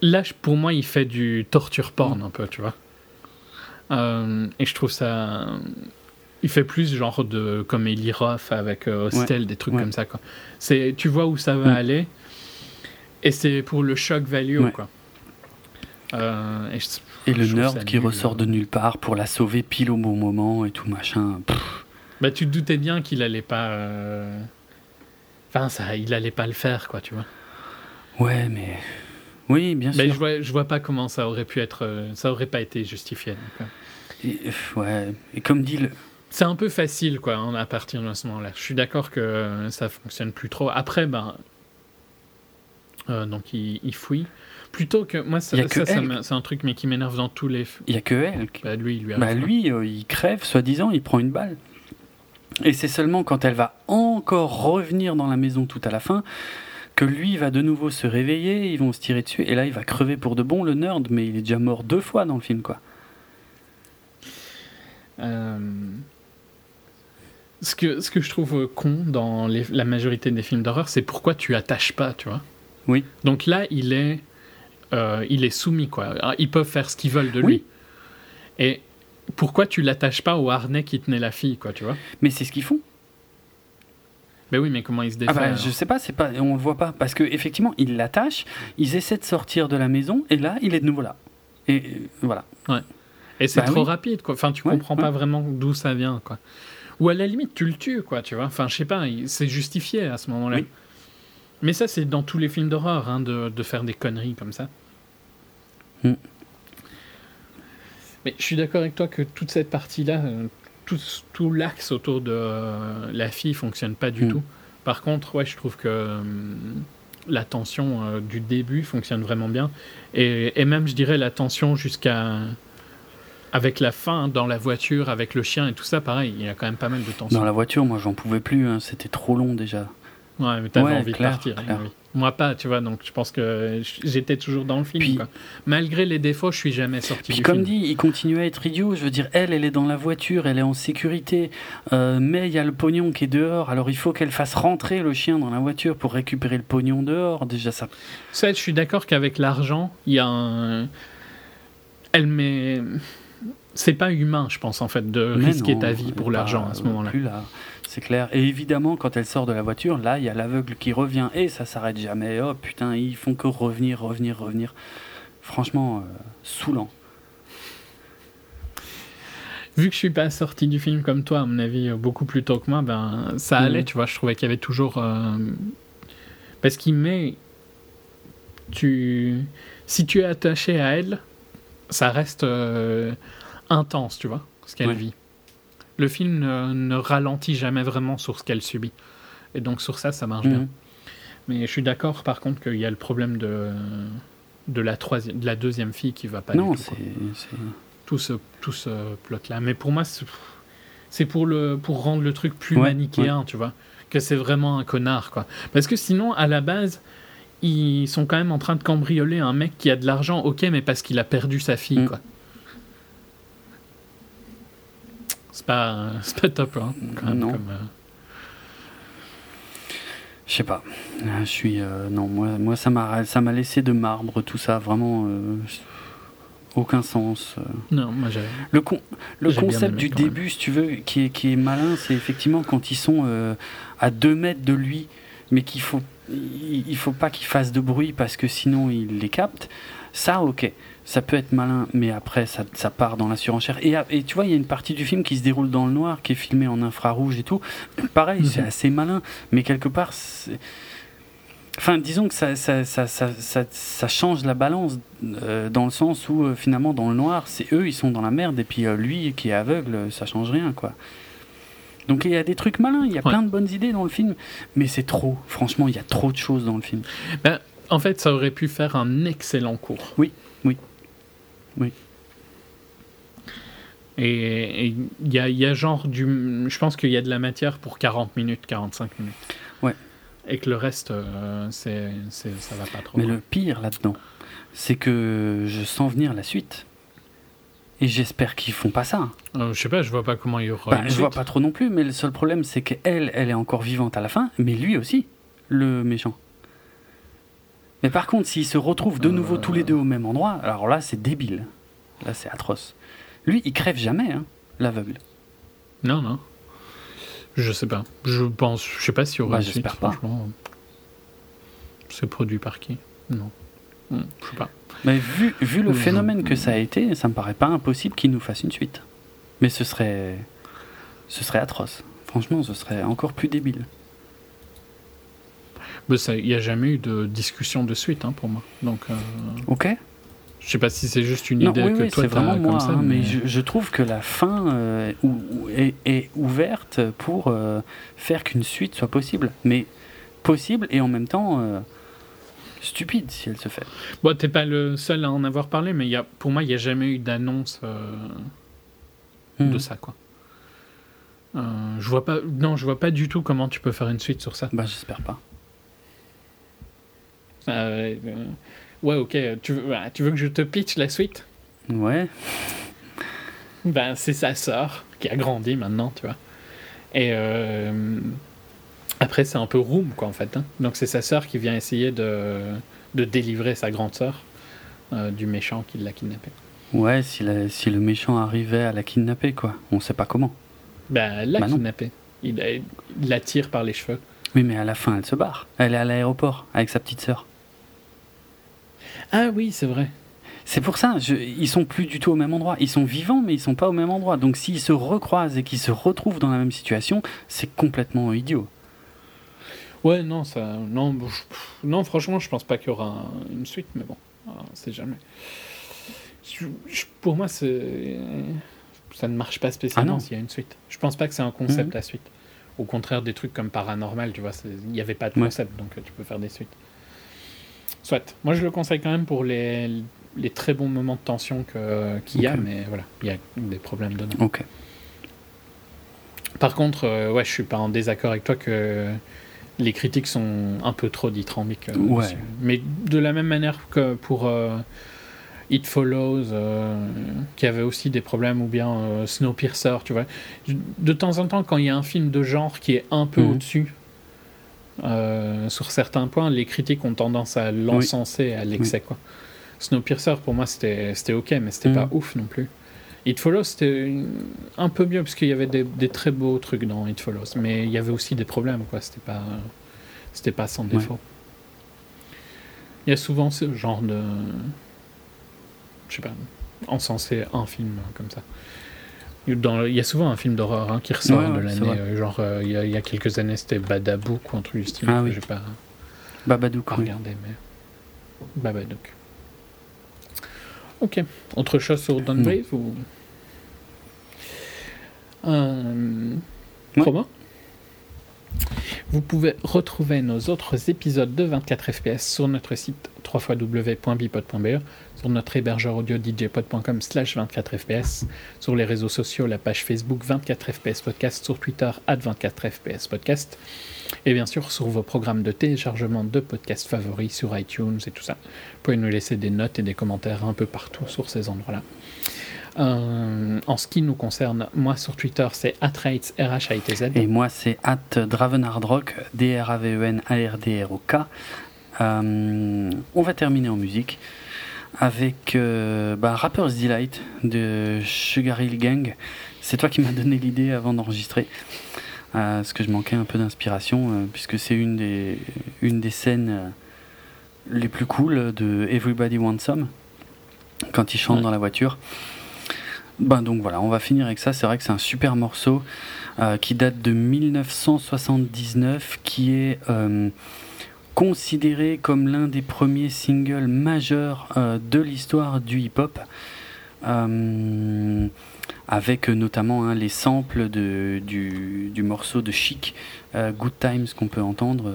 Là, pour moi, il fait du torture porn mm. un peu, tu vois. Euh, et je trouve ça. Il fait plus genre de comme Eli Roth avec euh, Hostel, des trucs comme ça. Quoi. C'est, tu vois où ça va mm. aller. Et c'est pour le shock value. Quoi. Euh, et, le nerd qui ressort de nulle part pour la sauver pile au bon moment et tout machin. Bah, tu te doutais bien qu'il allait pas. Enfin, ça, il allait pas le faire, quoi, tu vois. Ouais, mais oui, bien sûr. Mais je vois, je vois pas comment ça aurait pu être. Euh, ça aurait pas été justifié. Euh. et, ouais. Et comme dit le. C'est un peu facile, quoi, hein, à partir de ce moment-là. Je suis d'accord que ça fonctionne plus trop. Après, ben. Euh, donc, il, fouille. Plutôt que. Moi, ça, ça, c'est un truc mais qui m'énerve dans tous les. Il y a que elle. Bah, lui, lui, bah, lui il crève, soi-disant, il prend une balle. Et c'est seulement quand elle va encore revenir dans la maison tout à la fin que lui va de nouveau se réveiller, ils vont se tirer dessus, et là il va crever pour de bon le nerd, mais il est déjà mort deux fois dans le film, quoi. Euh, ce, que, ce que je trouve con dans la majorité des films d'horreur, c'est pourquoi tu attaches pas, tu vois. Oui. Donc là, il est, euh, il est soumis, quoi. Ils peuvent faire ce qu'ils veulent de lui. Et pourquoi tu l'attaches pas au harnais qui tenait la fille, quoi, tu vois Mais c'est ce qu'ils font. Mais oui, mais comment il se défait ah bah, Je sais pas, c'est pas, on le voit pas parce que effectivement, il l'attache, ils essaient de sortir de la maison et là, il est de nouveau là. Et euh, voilà. Ouais. Et c'est bah trop rapide, quoi. Enfin, tu comprends pas vraiment d'où ça vient, quoi. Ou à la limite, tu le tues, quoi, tu vois. Enfin, je sais pas, c'est justifié à ce moment-là. Mais ça, c'est dans tous les films d'horreur, hein, de, de, faire des conneries comme ça. Hmm. Mais je suis d'accord avec toi que toute cette partie-là, euh, tout, tout l'axe autour de euh, la fille fonctionne pas du mm. tout. Par contre, ouais, je trouve que euh, la tension euh, du début fonctionne vraiment bien. Et, et même, je dirais, la tension jusqu'à. Avec la fin dans la voiture, avec le chien et tout ça, pareil, il y a quand même pas mal de tension. Dans la voiture, moi, j'en pouvais plus, hein, c'était trop long déjà. Ouais, mais t'avais envie de partir. Hein, oui. Moi pas, tu vois, donc je pense que j'étais toujours dans le film. Malgré les défauts, je suis jamais sorti puis comme dit, il continue à être idiot. Je veux dire, elle, elle est dans la voiture, elle est en sécurité, euh, mais il y a le pognon qui est dehors. Alors il faut qu'elle fasse rentrer le chien dans la voiture pour récupérer le pognon dehors. Déjà ça. Ça, je suis d'accord qu'avec l'argent, il y a un. Elle met. C'est pas humain, je pense en fait, de risquer ta vie pour l'argent à ce moment-là. Là c'est clair. Et évidemment, quand elle sort de la voiture, là, il y a l'aveugle qui revient et ça s'arrête jamais. Oh putain, ils font que revenir, revenir, revenir. Franchement, euh, saoulant. Vu que je suis pas sorti du film comme toi, à mon avis, euh, beaucoup plus tôt que moi, ben ça allait, mhm. tu vois. Je trouvais qu'il y avait toujours. Euh, parce qu'il met. Tu. Si tu es attaché à elle, ça reste intense, tu vois, ce qu'elle vit le film ne, ralentit jamais vraiment sur ce qu'elle subit. Et donc sur ça, ça marche bien. Mhm. Mais je suis d'accord par contre qu'il y a le problème de, de, la, troisième, de la deuxième fille qui va pas non, c'est tout ce, tout ce plot-là. Mais pour moi, c'est pour, le, pour rendre le truc plus manichéen, tu vois. Que c'est vraiment un connard, quoi. Parce que sinon, à la base, ils sont quand même en train de cambrioler un mec qui a de l'argent, ok, mais parce qu'il a perdu sa fille, mm. quoi. C'est pas, <laughs> pas top, hein, non. Euh. Je sais pas. Ah, je suis. Euh, non, moi, moi ça m'a laissé de marbre tout ça, vraiment. Euh, aucun sens. Non, moi j'ai. Le, con, le concept du début, si tu veux, qui est, qui est malin, c'est effectivement quand ils sont à deux mètres de lui, mais qu'il faut il faut pas qu'il fasse de bruit parce que sinon il les capte. Ça, ok, ça peut être malin, mais après ça, ça part dans la surenchère. Et, et, tu vois, il y a une partie du film qui se déroule dans le noir, qui est filmée en infrarouge et tout. Pareil, c'est mhm. assez malin, mais quelque part, Enfin, disons que ça, ça, ça, ça change la balance euh, dans le sens où euh, finalement dans le noir, c'est eux, ils sont dans la merde, et puis euh, lui qui est aveugle, ça change rien, quoi. Donc il y a des trucs malins, il y a plein de bonnes idées dans le film, mais c'est trop. Franchement, il y a trop de choses dans le film. Ben, en fait, ça aurait pu faire un excellent cours. Oui, oui. Et il y a, y a, genre du. Je pense qu'il y a de la matière pour 40 minutes, 45 minutes. Ouais. Et que le reste, euh, c'est, ça va pas trop. Mais le pire là-dedans, c'est que je sens venir la suite. Et j'espère qu'ils font pas ça. Euh, je sais pas, je vois pas comment il y aura. Bah, je vois pas trop non plus, mais le seul problème c'est qu'elle, elle est encore vivante à la fin, mais lui aussi, le méchant. Mais par contre, s'ils se retrouvent de nouveau tous les deux au même endroit, alors là c'est débile. Là c'est atroce. Lui, il crève jamais, hein, l'aveugle. Non, non. Je sais pas. Je pense, je sais pas s'il y aura. Bah, j'espère pas. C'est produit par qui? Non. Hmm, je sais pas. Mais vu, vu le phénomène que ça a été, ça me paraît pas impossible qu'il nous fasse une suite. Mais ce serait, ce serait atroce. Franchement, ce serait encore plus débile. Il n'y a jamais eu de discussion de suite hein, pour moi. Donc, euh... Ok. Je sais pas si c'est juste une idée que toi tu as comme ça. Hein, mais, je, trouve que la fin euh, est, est, ouverte pour euh, faire qu'une suite soit possible. Mais possible et en même temps euh, stupide si elle se fait. Bon, t'es pas le seul à en avoir parlé, mais y a, pour moi, il n'y a jamais eu d'annonce euh, de hmm. ça, quoi. Euh, je vois pas, non, je vois pas du tout comment tu peux faire une suite sur ça. Bah, j'espère pas. Euh, ouais, ok. Tu veux, tu veux que je te pitch la suite? Ouais. Ben, c'est sa sœur qui a grandi maintenant, tu vois. Et après, c'est un peu room, quoi, en fait. Hein. Donc, c'est sa sœur qui vient essayer de, de délivrer sa grande sœur euh, du méchant qui l'a kidnappée. Ouais, si, si, le méchant arrivait à la kidnapper, quoi. On sait pas comment. Ben, elle l'a bah kidnappée. Il, il, la tire par les cheveux. Oui, mais à la fin, elle se barre. Elle est à l'aéroport avec sa petite sœur. Ah oui, c'est vrai. C'est pour ça, je, ils sont plus du tout au même endroit. Ils sont vivants, mais ils sont pas au même endroit. Donc s'ils se recroisent et qu'ils se retrouvent dans la même situation, c'est complètement idiot. Ouais, non, ça, non, non, franchement, je pense pas qu'il y aura une suite, mais bon, c'est jamais. pour moi, c'est, ça ne marche pas spécialement ah s'il y a une suite. Je pense pas que c'est un concept mhm. la suite. Au contraire, des trucs comme paranormal, tu vois, il n'y avait pas de concept, donc tu peux faire des suites. Soit. Moi, je le conseille quand même pour les, les très bons moments de tension qu'il y a, mais voilà, il y a des problèmes dedans. Ok. Par contre, euh, ouais, je suis pas en désaccord avec toi que les critiques sont un peu trop dithyrambiques. Euh, Mais de la même manière que pour euh, It Follows, euh, qui avait aussi des problèmes, ou bien Snowpiercer, tu vois. De temps en temps, quand il y a un film de genre qui est un peu mhm. au-dessus, sur certains points, les critiques ont tendance à l'encenser à l'excès. quoi. Snowpiercer, pour moi, c'était ok, mais c'était pas mhm. ouf non plus. It Follows, c'était un peu mieux parce qu'il y avait des, très beaux trucs dans It Follows, mais il y avait aussi des problèmes, quoi. C'était pas, c'était pas sans défaut. Il y a souvent ce genre de, je sais pas, encenser un film comme ça. Dans, il y a souvent un film d'horreur hein, qui ressort de l'année. Euh, genre, euh, il, y a, quelques années, c'était Badabouk ou un truc du style. Ah, oui. J'ai pas. Babadook. Regardé, mais. Babadook. Ok. Autre chose sur Downgrade ou? Euh, Vous pouvez retrouver nos autres épisodes de 24 FPS sur notre site www.bipod.be, sur notre hébergeur audio djpod.com slash 24fps, sur les réseaux sociaux, la page Facebook 24fps podcast, sur Twitter at 24fps podcast, et bien sûr sur vos programmes de téléchargement de podcasts favoris sur iTunes et tout ça. Vous pouvez nous laisser des notes et des commentaires un peu partout sur ces endroits-là. Euh, en ce qui nous concerne, moi sur Twitter c'est atrates R-H-A-T-Z. Et moi c'est at Dravenardrock, D-R-A-V-E-N-A-R-D-R-O-K. Euh, on va terminer en musique avec euh, bah, Rapper's Delight de Sugar Hill Gang. C'est toi qui m'as donné l'idée avant d'enregistrer. parce que je manquais un peu d'inspiration, puisque c'est une des, une des scènes les plus cool de Everybody Wants Some, quand ils chantent dans la voiture. Ben donc voilà, on va finir avec ça. C'est vrai que c'est un super morceau euh, qui date de 1979, qui est euh, considéré comme l'un des premiers singles majeurs euh, de l'histoire du hip-hop, avec notamment hein, les samples du, morceau de Chic, Good Times, qu'on peut entendre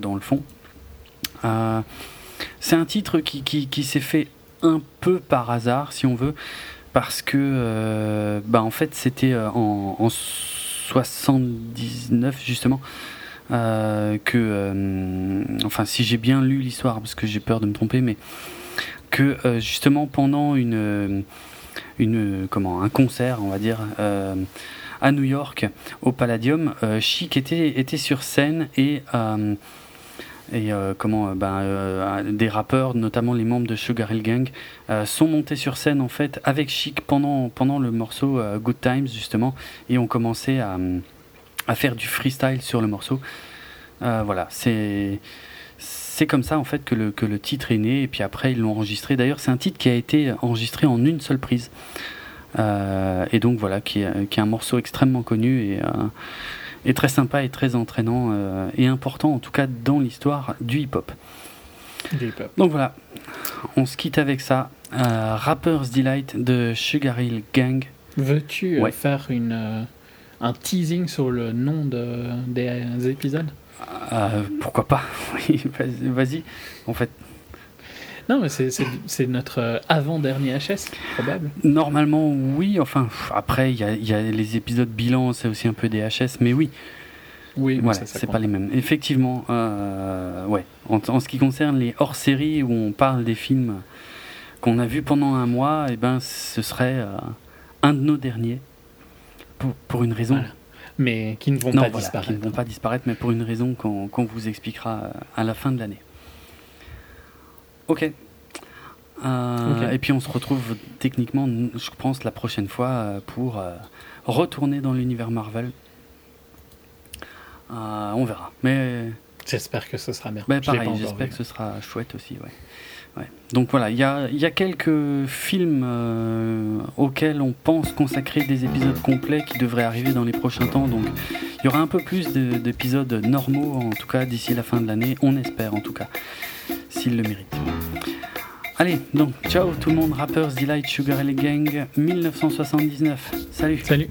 dans le fond. c'est un titre qui, s'est fait un peu par hasard, si on veut parce que euh, bah en fait c'était euh, en, en, 79 justement euh, que enfin si j'ai bien lu l'histoire parce que j'ai peur de me tromper mais que justement pendant une une comment un concert on va dire à New York au Palladium Chic était était sur scène et et euh, comment euh, ben, euh, des rappeurs, notamment les membres de Sugar Hill Gang, sont montés sur scène en fait avec Chic pendant, pendant le morceau Good Times justement et ont commencé à, à faire du freestyle sur le morceau. voilà, c'est c'est comme ça en fait que le, que le titre est né et puis après ils l'ont enregistré. D'ailleurs c'est un titre qui a été enregistré en une seule prise. et donc voilà, qui est, qui est, un morceau extrêmement connu et est très sympa et très entraînant euh, et important en tout cas dans l'histoire du hip-hop. Donc voilà, on se quitte avec ça. Euh, Rapper's Delight de Sugar Hill Gang. Veux-tu euh, faire une, un teasing sur le nom de, des épisodes Pourquoi pas? <laughs> Oui, vas-y. En fait, non, mais c'est notre euh, avant-dernier HS, probable. Normalement, oui. Enfin, après, il y, y a, les épisodes bilan, c'est aussi un peu des HS, mais oui. Oui, voilà, c'est pas les mêmes. Effectivement, euh, ouais. En, ce qui concerne les hors-séries où on parle des films qu'on a vus pendant un mois, et eh ben, ce serait euh, un de nos derniers. Pour, pour une raison. Mais qui ne vont pas disparaître. Qui ne vont pas disparaître, mais pour une raison qu'on vous expliquera à la fin de l'année. Euh, ok. Et puis on se retrouve techniquement, je pense, la prochaine fois euh, pour euh, retourner dans l'univers Marvel. on verra. Mais j'espère que ce sera bien. Ben, pareil, j'espère que ce sera chouette aussi. Ouais. Donc voilà, il y a, quelques films auxquels on pense consacrer des épisodes complets qui devraient arriver dans les prochains temps. Donc il y aura un peu plus d'épisodes normaux, en tout cas d'ici la fin de l'année. On espère en tout cas s'il le mérite. Allez, donc, ciao tout le monde, Rappers Delight Sugar Hill Gang 1979. Salut. Salut.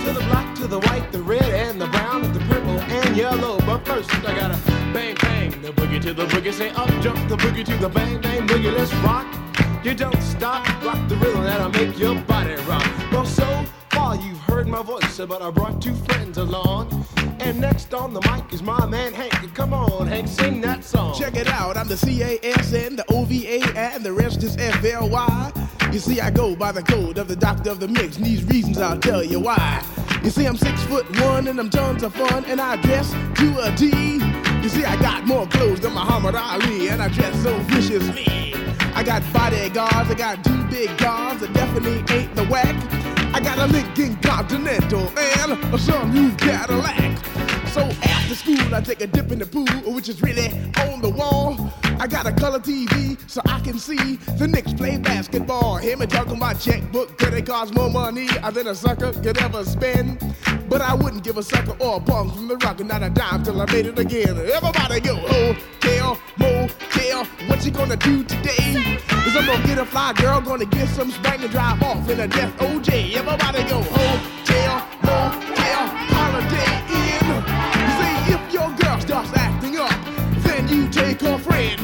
To the black, to the white, the red, and the brown, and the purple, and yellow. But first, I gotta bang bang the boogie to the boogie. Say up jump the boogie to the bang bang boogie. Let's rock. You don't stop, rock the rhythm that'll make your body rock. Well, so far you've heard my voice, but I brought two friends along. And next on the mic is my man Hank. Come on, Hank, sing that song. Check it out, I'm the CASN, the OVA, and the rest is FLY. You see, I go by the code of the doctor of the mix, and these reasons I'll tell you why. You see, I'm six foot one, and I'm tons of fun, and I dress to a D. You see, I got more clothes than Muhammad Ali, and I dress so viciously. I got bodyguards, I got two big guns, I definitely ain't the whack. I got a Lincoln Continental and a new Cadillac. So after school, I take a dip in the pool, which is really on the wall. I got a color TV so I can see the Knicks play basketball. Him and talking my checkbook, could it cost more money than a sucker could ever spend? But I wouldn't give a sucker or a punk from the rock and not a dime till I made it again. Everybody go, hotel, motel, what you gonna do today? Cause I'm gonna get a fly girl, gonna get some spank and drive off in a death OJ. Everybody go, hotel, motel, holiday in. See, if your girl starts acting up, then you take her friend.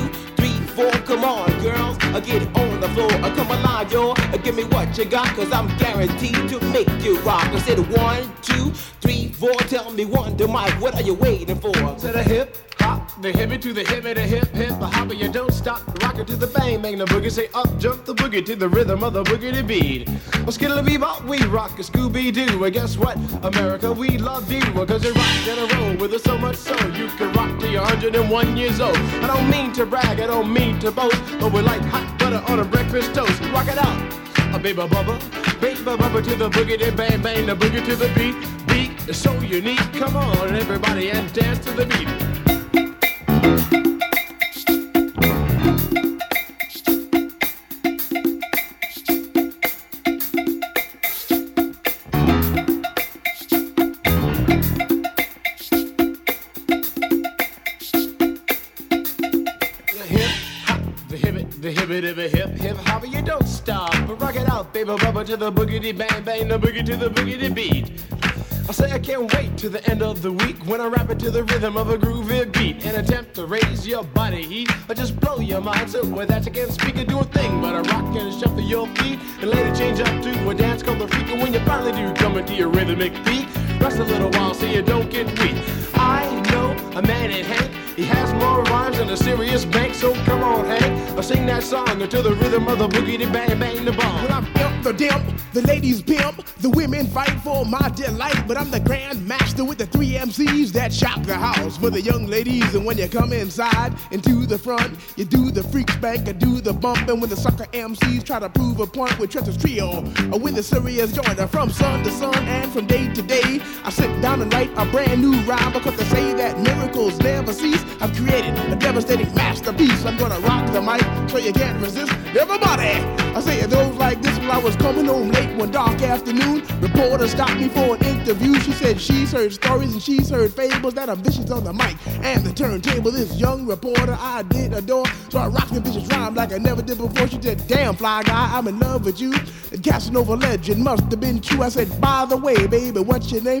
four. Come on, girls, I get on the floor. I come alive, yo. I uh, give me what you got, cause I'm guaranteed to make you rock. I said one, two, three, four. Tell me one, to Mike, what are you waiting for? To the hip, hop, the hippie to the hippie, the hip, hip, the hopper, you don't stop. Rock it to the bang, bang the boogie. Say up, jump the boogie to the rhythm of the boogie beat. Well, skittle bebop, we rock a Scooby Doo. Well, guess what? America, we love you. Well, cause you rock in a roll with us so much so you can rock till you're 101 years old. I don't mean to brag, I don't mean to boast, but we're like hot butter on a breakfast toast. Rock it out. A baby bubba, baby bubba to the boogie, then bang bang the boogie to the beat. Beat is so unique. Come on, everybody, and dance to the beat. Hip hip hopper, you don't stop. But rock it out, baby bubba to the boogity bang bang, the boogie to the boogity beat. I say I can't wait to the end of the week when I rap it to the rhythm of a groovy beat and attempt to raise your body heat or just blow your mind so that you can't speak or do a thing but I rock and shuffle your feet and later change up to a dance called the freak and when you finally do come into your rhythmic beat rest a little while so you don't get weak. I know a man named Hank he has more rhymes than a serious bank so come on Hank I sing that song to the rhythm of the boogie bang bang the bomb When I'm imp the dimp the ladies pimp the women fight for my delight. But I'm the grand master with the three MCs that shock the house for the young ladies. And when you come inside into the front, you do the freak spank and do the bump. And when the sucker MCs try to prove a point with Trent's trio, or when the serious joiner from sun to sun and from day to day, I sit down and write a brand new rhyme because they say that miracles never cease. I've created a devastating masterpiece. I'm gonna rock the mic so you can't resist. Everybody, I say it those like this when I was coming home late one dark afternoon. Reporter stopped me for an interview. She said she's heard stories and she's heard fables that are vicious on the mic and the turntable. This young reporter I did adore, so I rocked the vicious rhyme like I never did before. She said, "Damn fly guy, I'm in love with you." The Casanova legend must have been true. I said, "By the way, baby, what's your name?"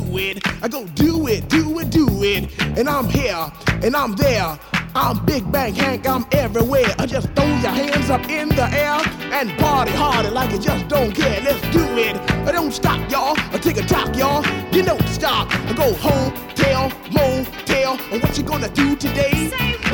it, I go do it, do it, do it, and I'm here and I'm there. I'm Big Bang Hank, I'm everywhere. I just throw your hands up in the air and party harder like you just don't care. Let's do it. I don't stop, y'all. I take a talk, y'all. You don't stop. I go home, tell, motel. And what you gonna do today?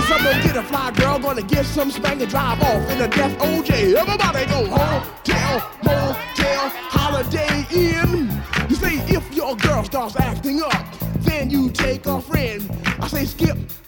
Someone get a fly girl, gonna get some spank and drive off in a death OJ. Everybody go home, tell, motel, holiday in. You say your girl starts acting up, then you take a friend. I say skip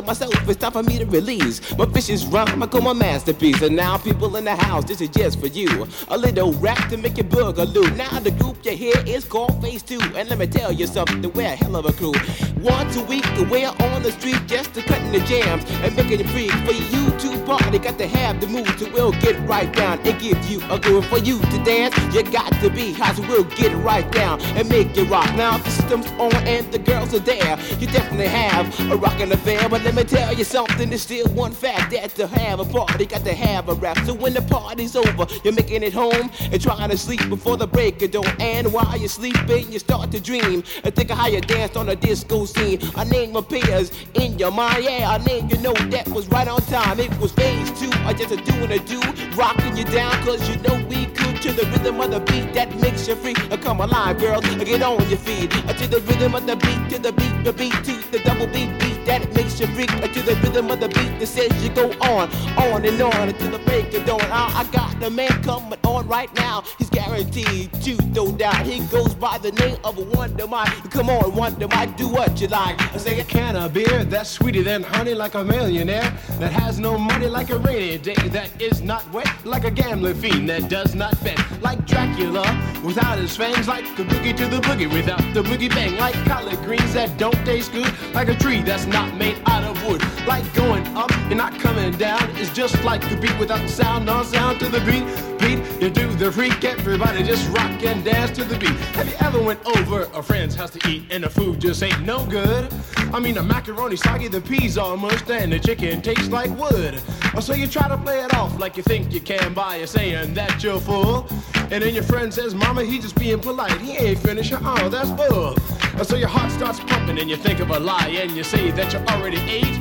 to myself, it's time for me to release my vicious rhyme. I call my masterpiece. And now, people in the house, this is just for you. A little rap to make your boogaloo. Now, the group you hear is called Phase 2. And let me tell you something, we're a hell of a crew. Once a week, we're on the street just to cutting the jams and making it free. For you to party, got to have the mood to we'll get right down and give you a groove. For you to dance, you got to be hot, so we'll get right down and make it rock. Now, the system's on and the girls are there, you definitely have a rockin' affair. But let me tell you something, there's still one fact that to have a party, got to have a rap. So when the party's over, you're making it home and trying to sleep before the break of dawn. And while you're sleeping, you start to dream and think of how you danced on a disco scene. A name appears in your mind, yeah, a name you know that was right on time. It was phase two, I just a doing a do, rocking you down, cause you know we to the rhythm of the beat that makes you free. Uh, come alive, girl, uh, get on your feet. Uh, to the rhythm of the beat, to the beat, the beat, to the double beat, beat that makes you freak. To the rhythm of the beat that says you go on, on and on until the break of dawn. I, I got the man coming on right now. He's guaranteed to throw down. He goes by the name of Wonder Mike. Come on, Wonder Mike, do what you like. I say a can of beer that's sweeter than honey, like a millionaire that has no money, like a rainy day that is not wet, like a gambling fiend that does not bet, like Dracula without his fangs, like the boogie to the boogie without the boogie bang, like collard greens that don't taste good, like a tree that's not made out of wood, like going up and not coming down. It's just like the beat without the sound, no sound to the beat. Beat, you do the freak, everybody just rock and dance to the beat. Have you ever went over a friend's house to eat and the food just ain't no good? I mean, the macaroni soggy, the peas almost, and the chicken tastes like wood. So you try to play it off like you think you can by a saying that you're full. And then your friend says, Mama, he just being polite. He ain't finished. Oh, that's bull. So your heart starts pumping and you think of a lie and you say that you already ate.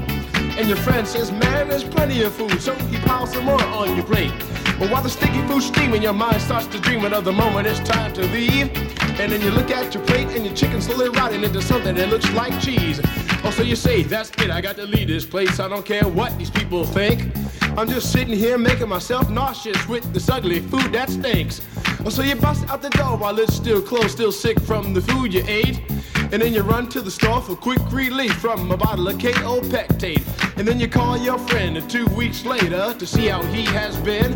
And your friend says, man, there's plenty of food, so he piles some more on your plate. But while the sticky food's steaming, your mind starts to dreaming of the moment it's time to leave. And then you look at your plate and your chicken slowly rotting into something that looks like cheese. Oh, so you say, that's it, I got to leave this place. I don't care what these people think. I'm just sitting here making myself nauseous with this ugly food that stinks. Oh, so you bust out the door while it's still closed, still sick from the food you ate. And then you run to the store for quick relief from a bottle of KO Pectate. And then you call your friend two weeks later to see how he has been.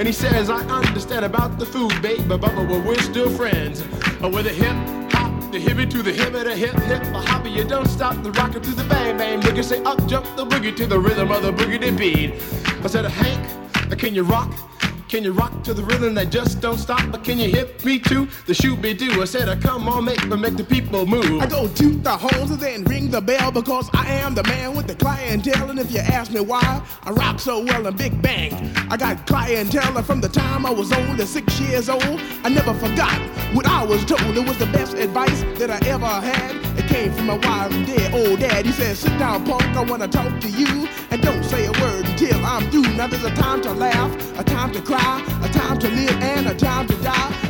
And he says, I understand about the food, babe, but, but, but we're still friends. Uh, with a hip hop, the hippie to the hip, the hip hip, the hobby, you don't stop the rocker to the bang bang boogie. Say up jump the boogie to the rhythm of the boogie beat. I said, Hank, can you rock? Can you rock to the rhythm that just don't stop? But can you hit me to the shoot be do? I said, uh, come on, make me make the people move. I go toot the horns and then ring the bell because I am the man with the clientele. And if you ask me why I rock so well in Big Bang, I got clientele from the time I was only six years old. I never forgot what I was told. It was the best advice that I ever had. It came from my wise and dead old dad. He said, sit down, punk, I wanna talk to you. And don't say a word until I'm through. Now there's a time to laugh, a time to cry, a time to live, and a time to die.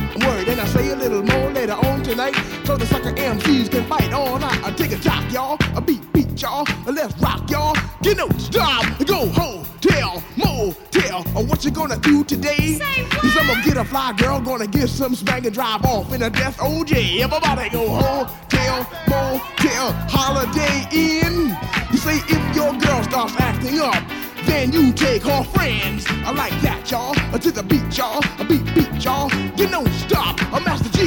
word. And I say a little more later on tonight, so the sucker MCs can fight all night. I take a jock, y'all, a beat, beat, y'all, a let's rock, y'all. Get no stop, go home, tell, motel, or what you gonna do today? Say what? Cause I'm gonna get a fly girl, gonna get some spank and drive off in a death OJ. Everybody go home, tell, motel, holiday in. You say if your girl starts acting up, then you take her friends. I like that, y'all. Uh, To the beat, y'all. A beat, beat, y'all. You know, stop. A Master G.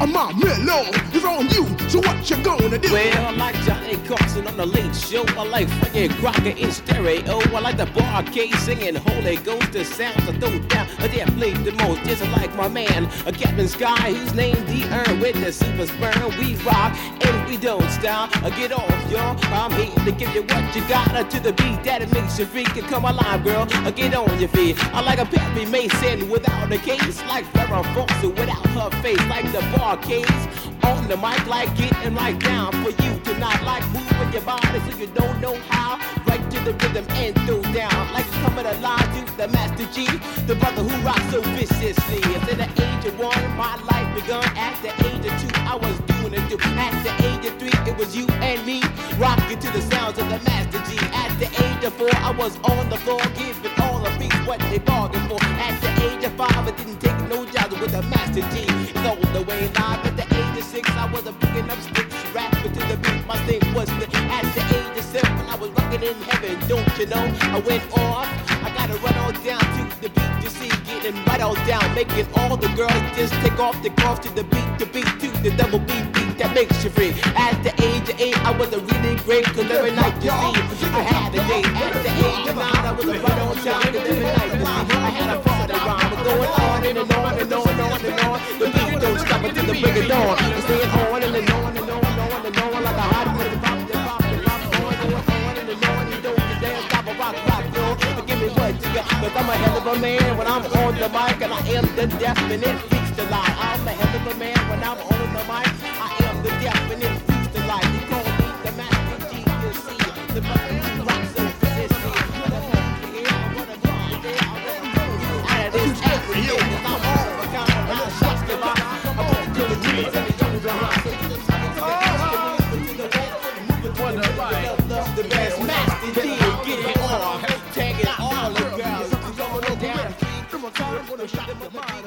A Mom Mellow. It's on you. So what you gonna do? Well, I like Johnny Carson on the late show. I like Frankie Crocker in stereo. I like the bar case singing Holy Ghost. The sounds I throw down. I dare play the most. Just like my man, a Captain Sky, who's named D. Earn with the super sperm. We rock and we don't stop. I get off, y'all. I'm here to give you what you got uh, to the beat that it makes you freak. And come alive, girl. I get on your feet. I like a Perry Mason without a case. Like Farrah Fawcett without her face. Like the bar on the mic, like getting right down for you to not like moving your body so you don't know how. Right to the rhythm and throw down like coming alive to the Master G, the brother who rocks so viciously. At the age of one, my life begun. At the age of two, I was doing it too. At the age of three, it was you and me rocking to the sounds of the Master G. At the age of four, I was on the floor giving all the beats what they bargained for. At the age five, I didn't take no jobs with a Master G. All the way live. At the age of six, I was a picking up sticks, rapping to the beat. My thing was the At the age of seven, I was rocking in heaven. Don't you know? I went off. I gotta run on down getting right on down, making all the girls just take off the off to the beat, the beat to the double beat beat that makes you free. At the age of eight, I was a really great, cause every night you see, I had a date. At the age of nine, I was a right on time, cause every night you see, I had a party rhyme. We're going on and, and on and on and on and on. The beat don't stop until the break of dawn. It's staying and, and on and on and on I'm a hell of a man when I'm on the mic and I am the definite freaks to lie. I'm a hell of a man when I'm on the mic. I am the definite shut your mouth.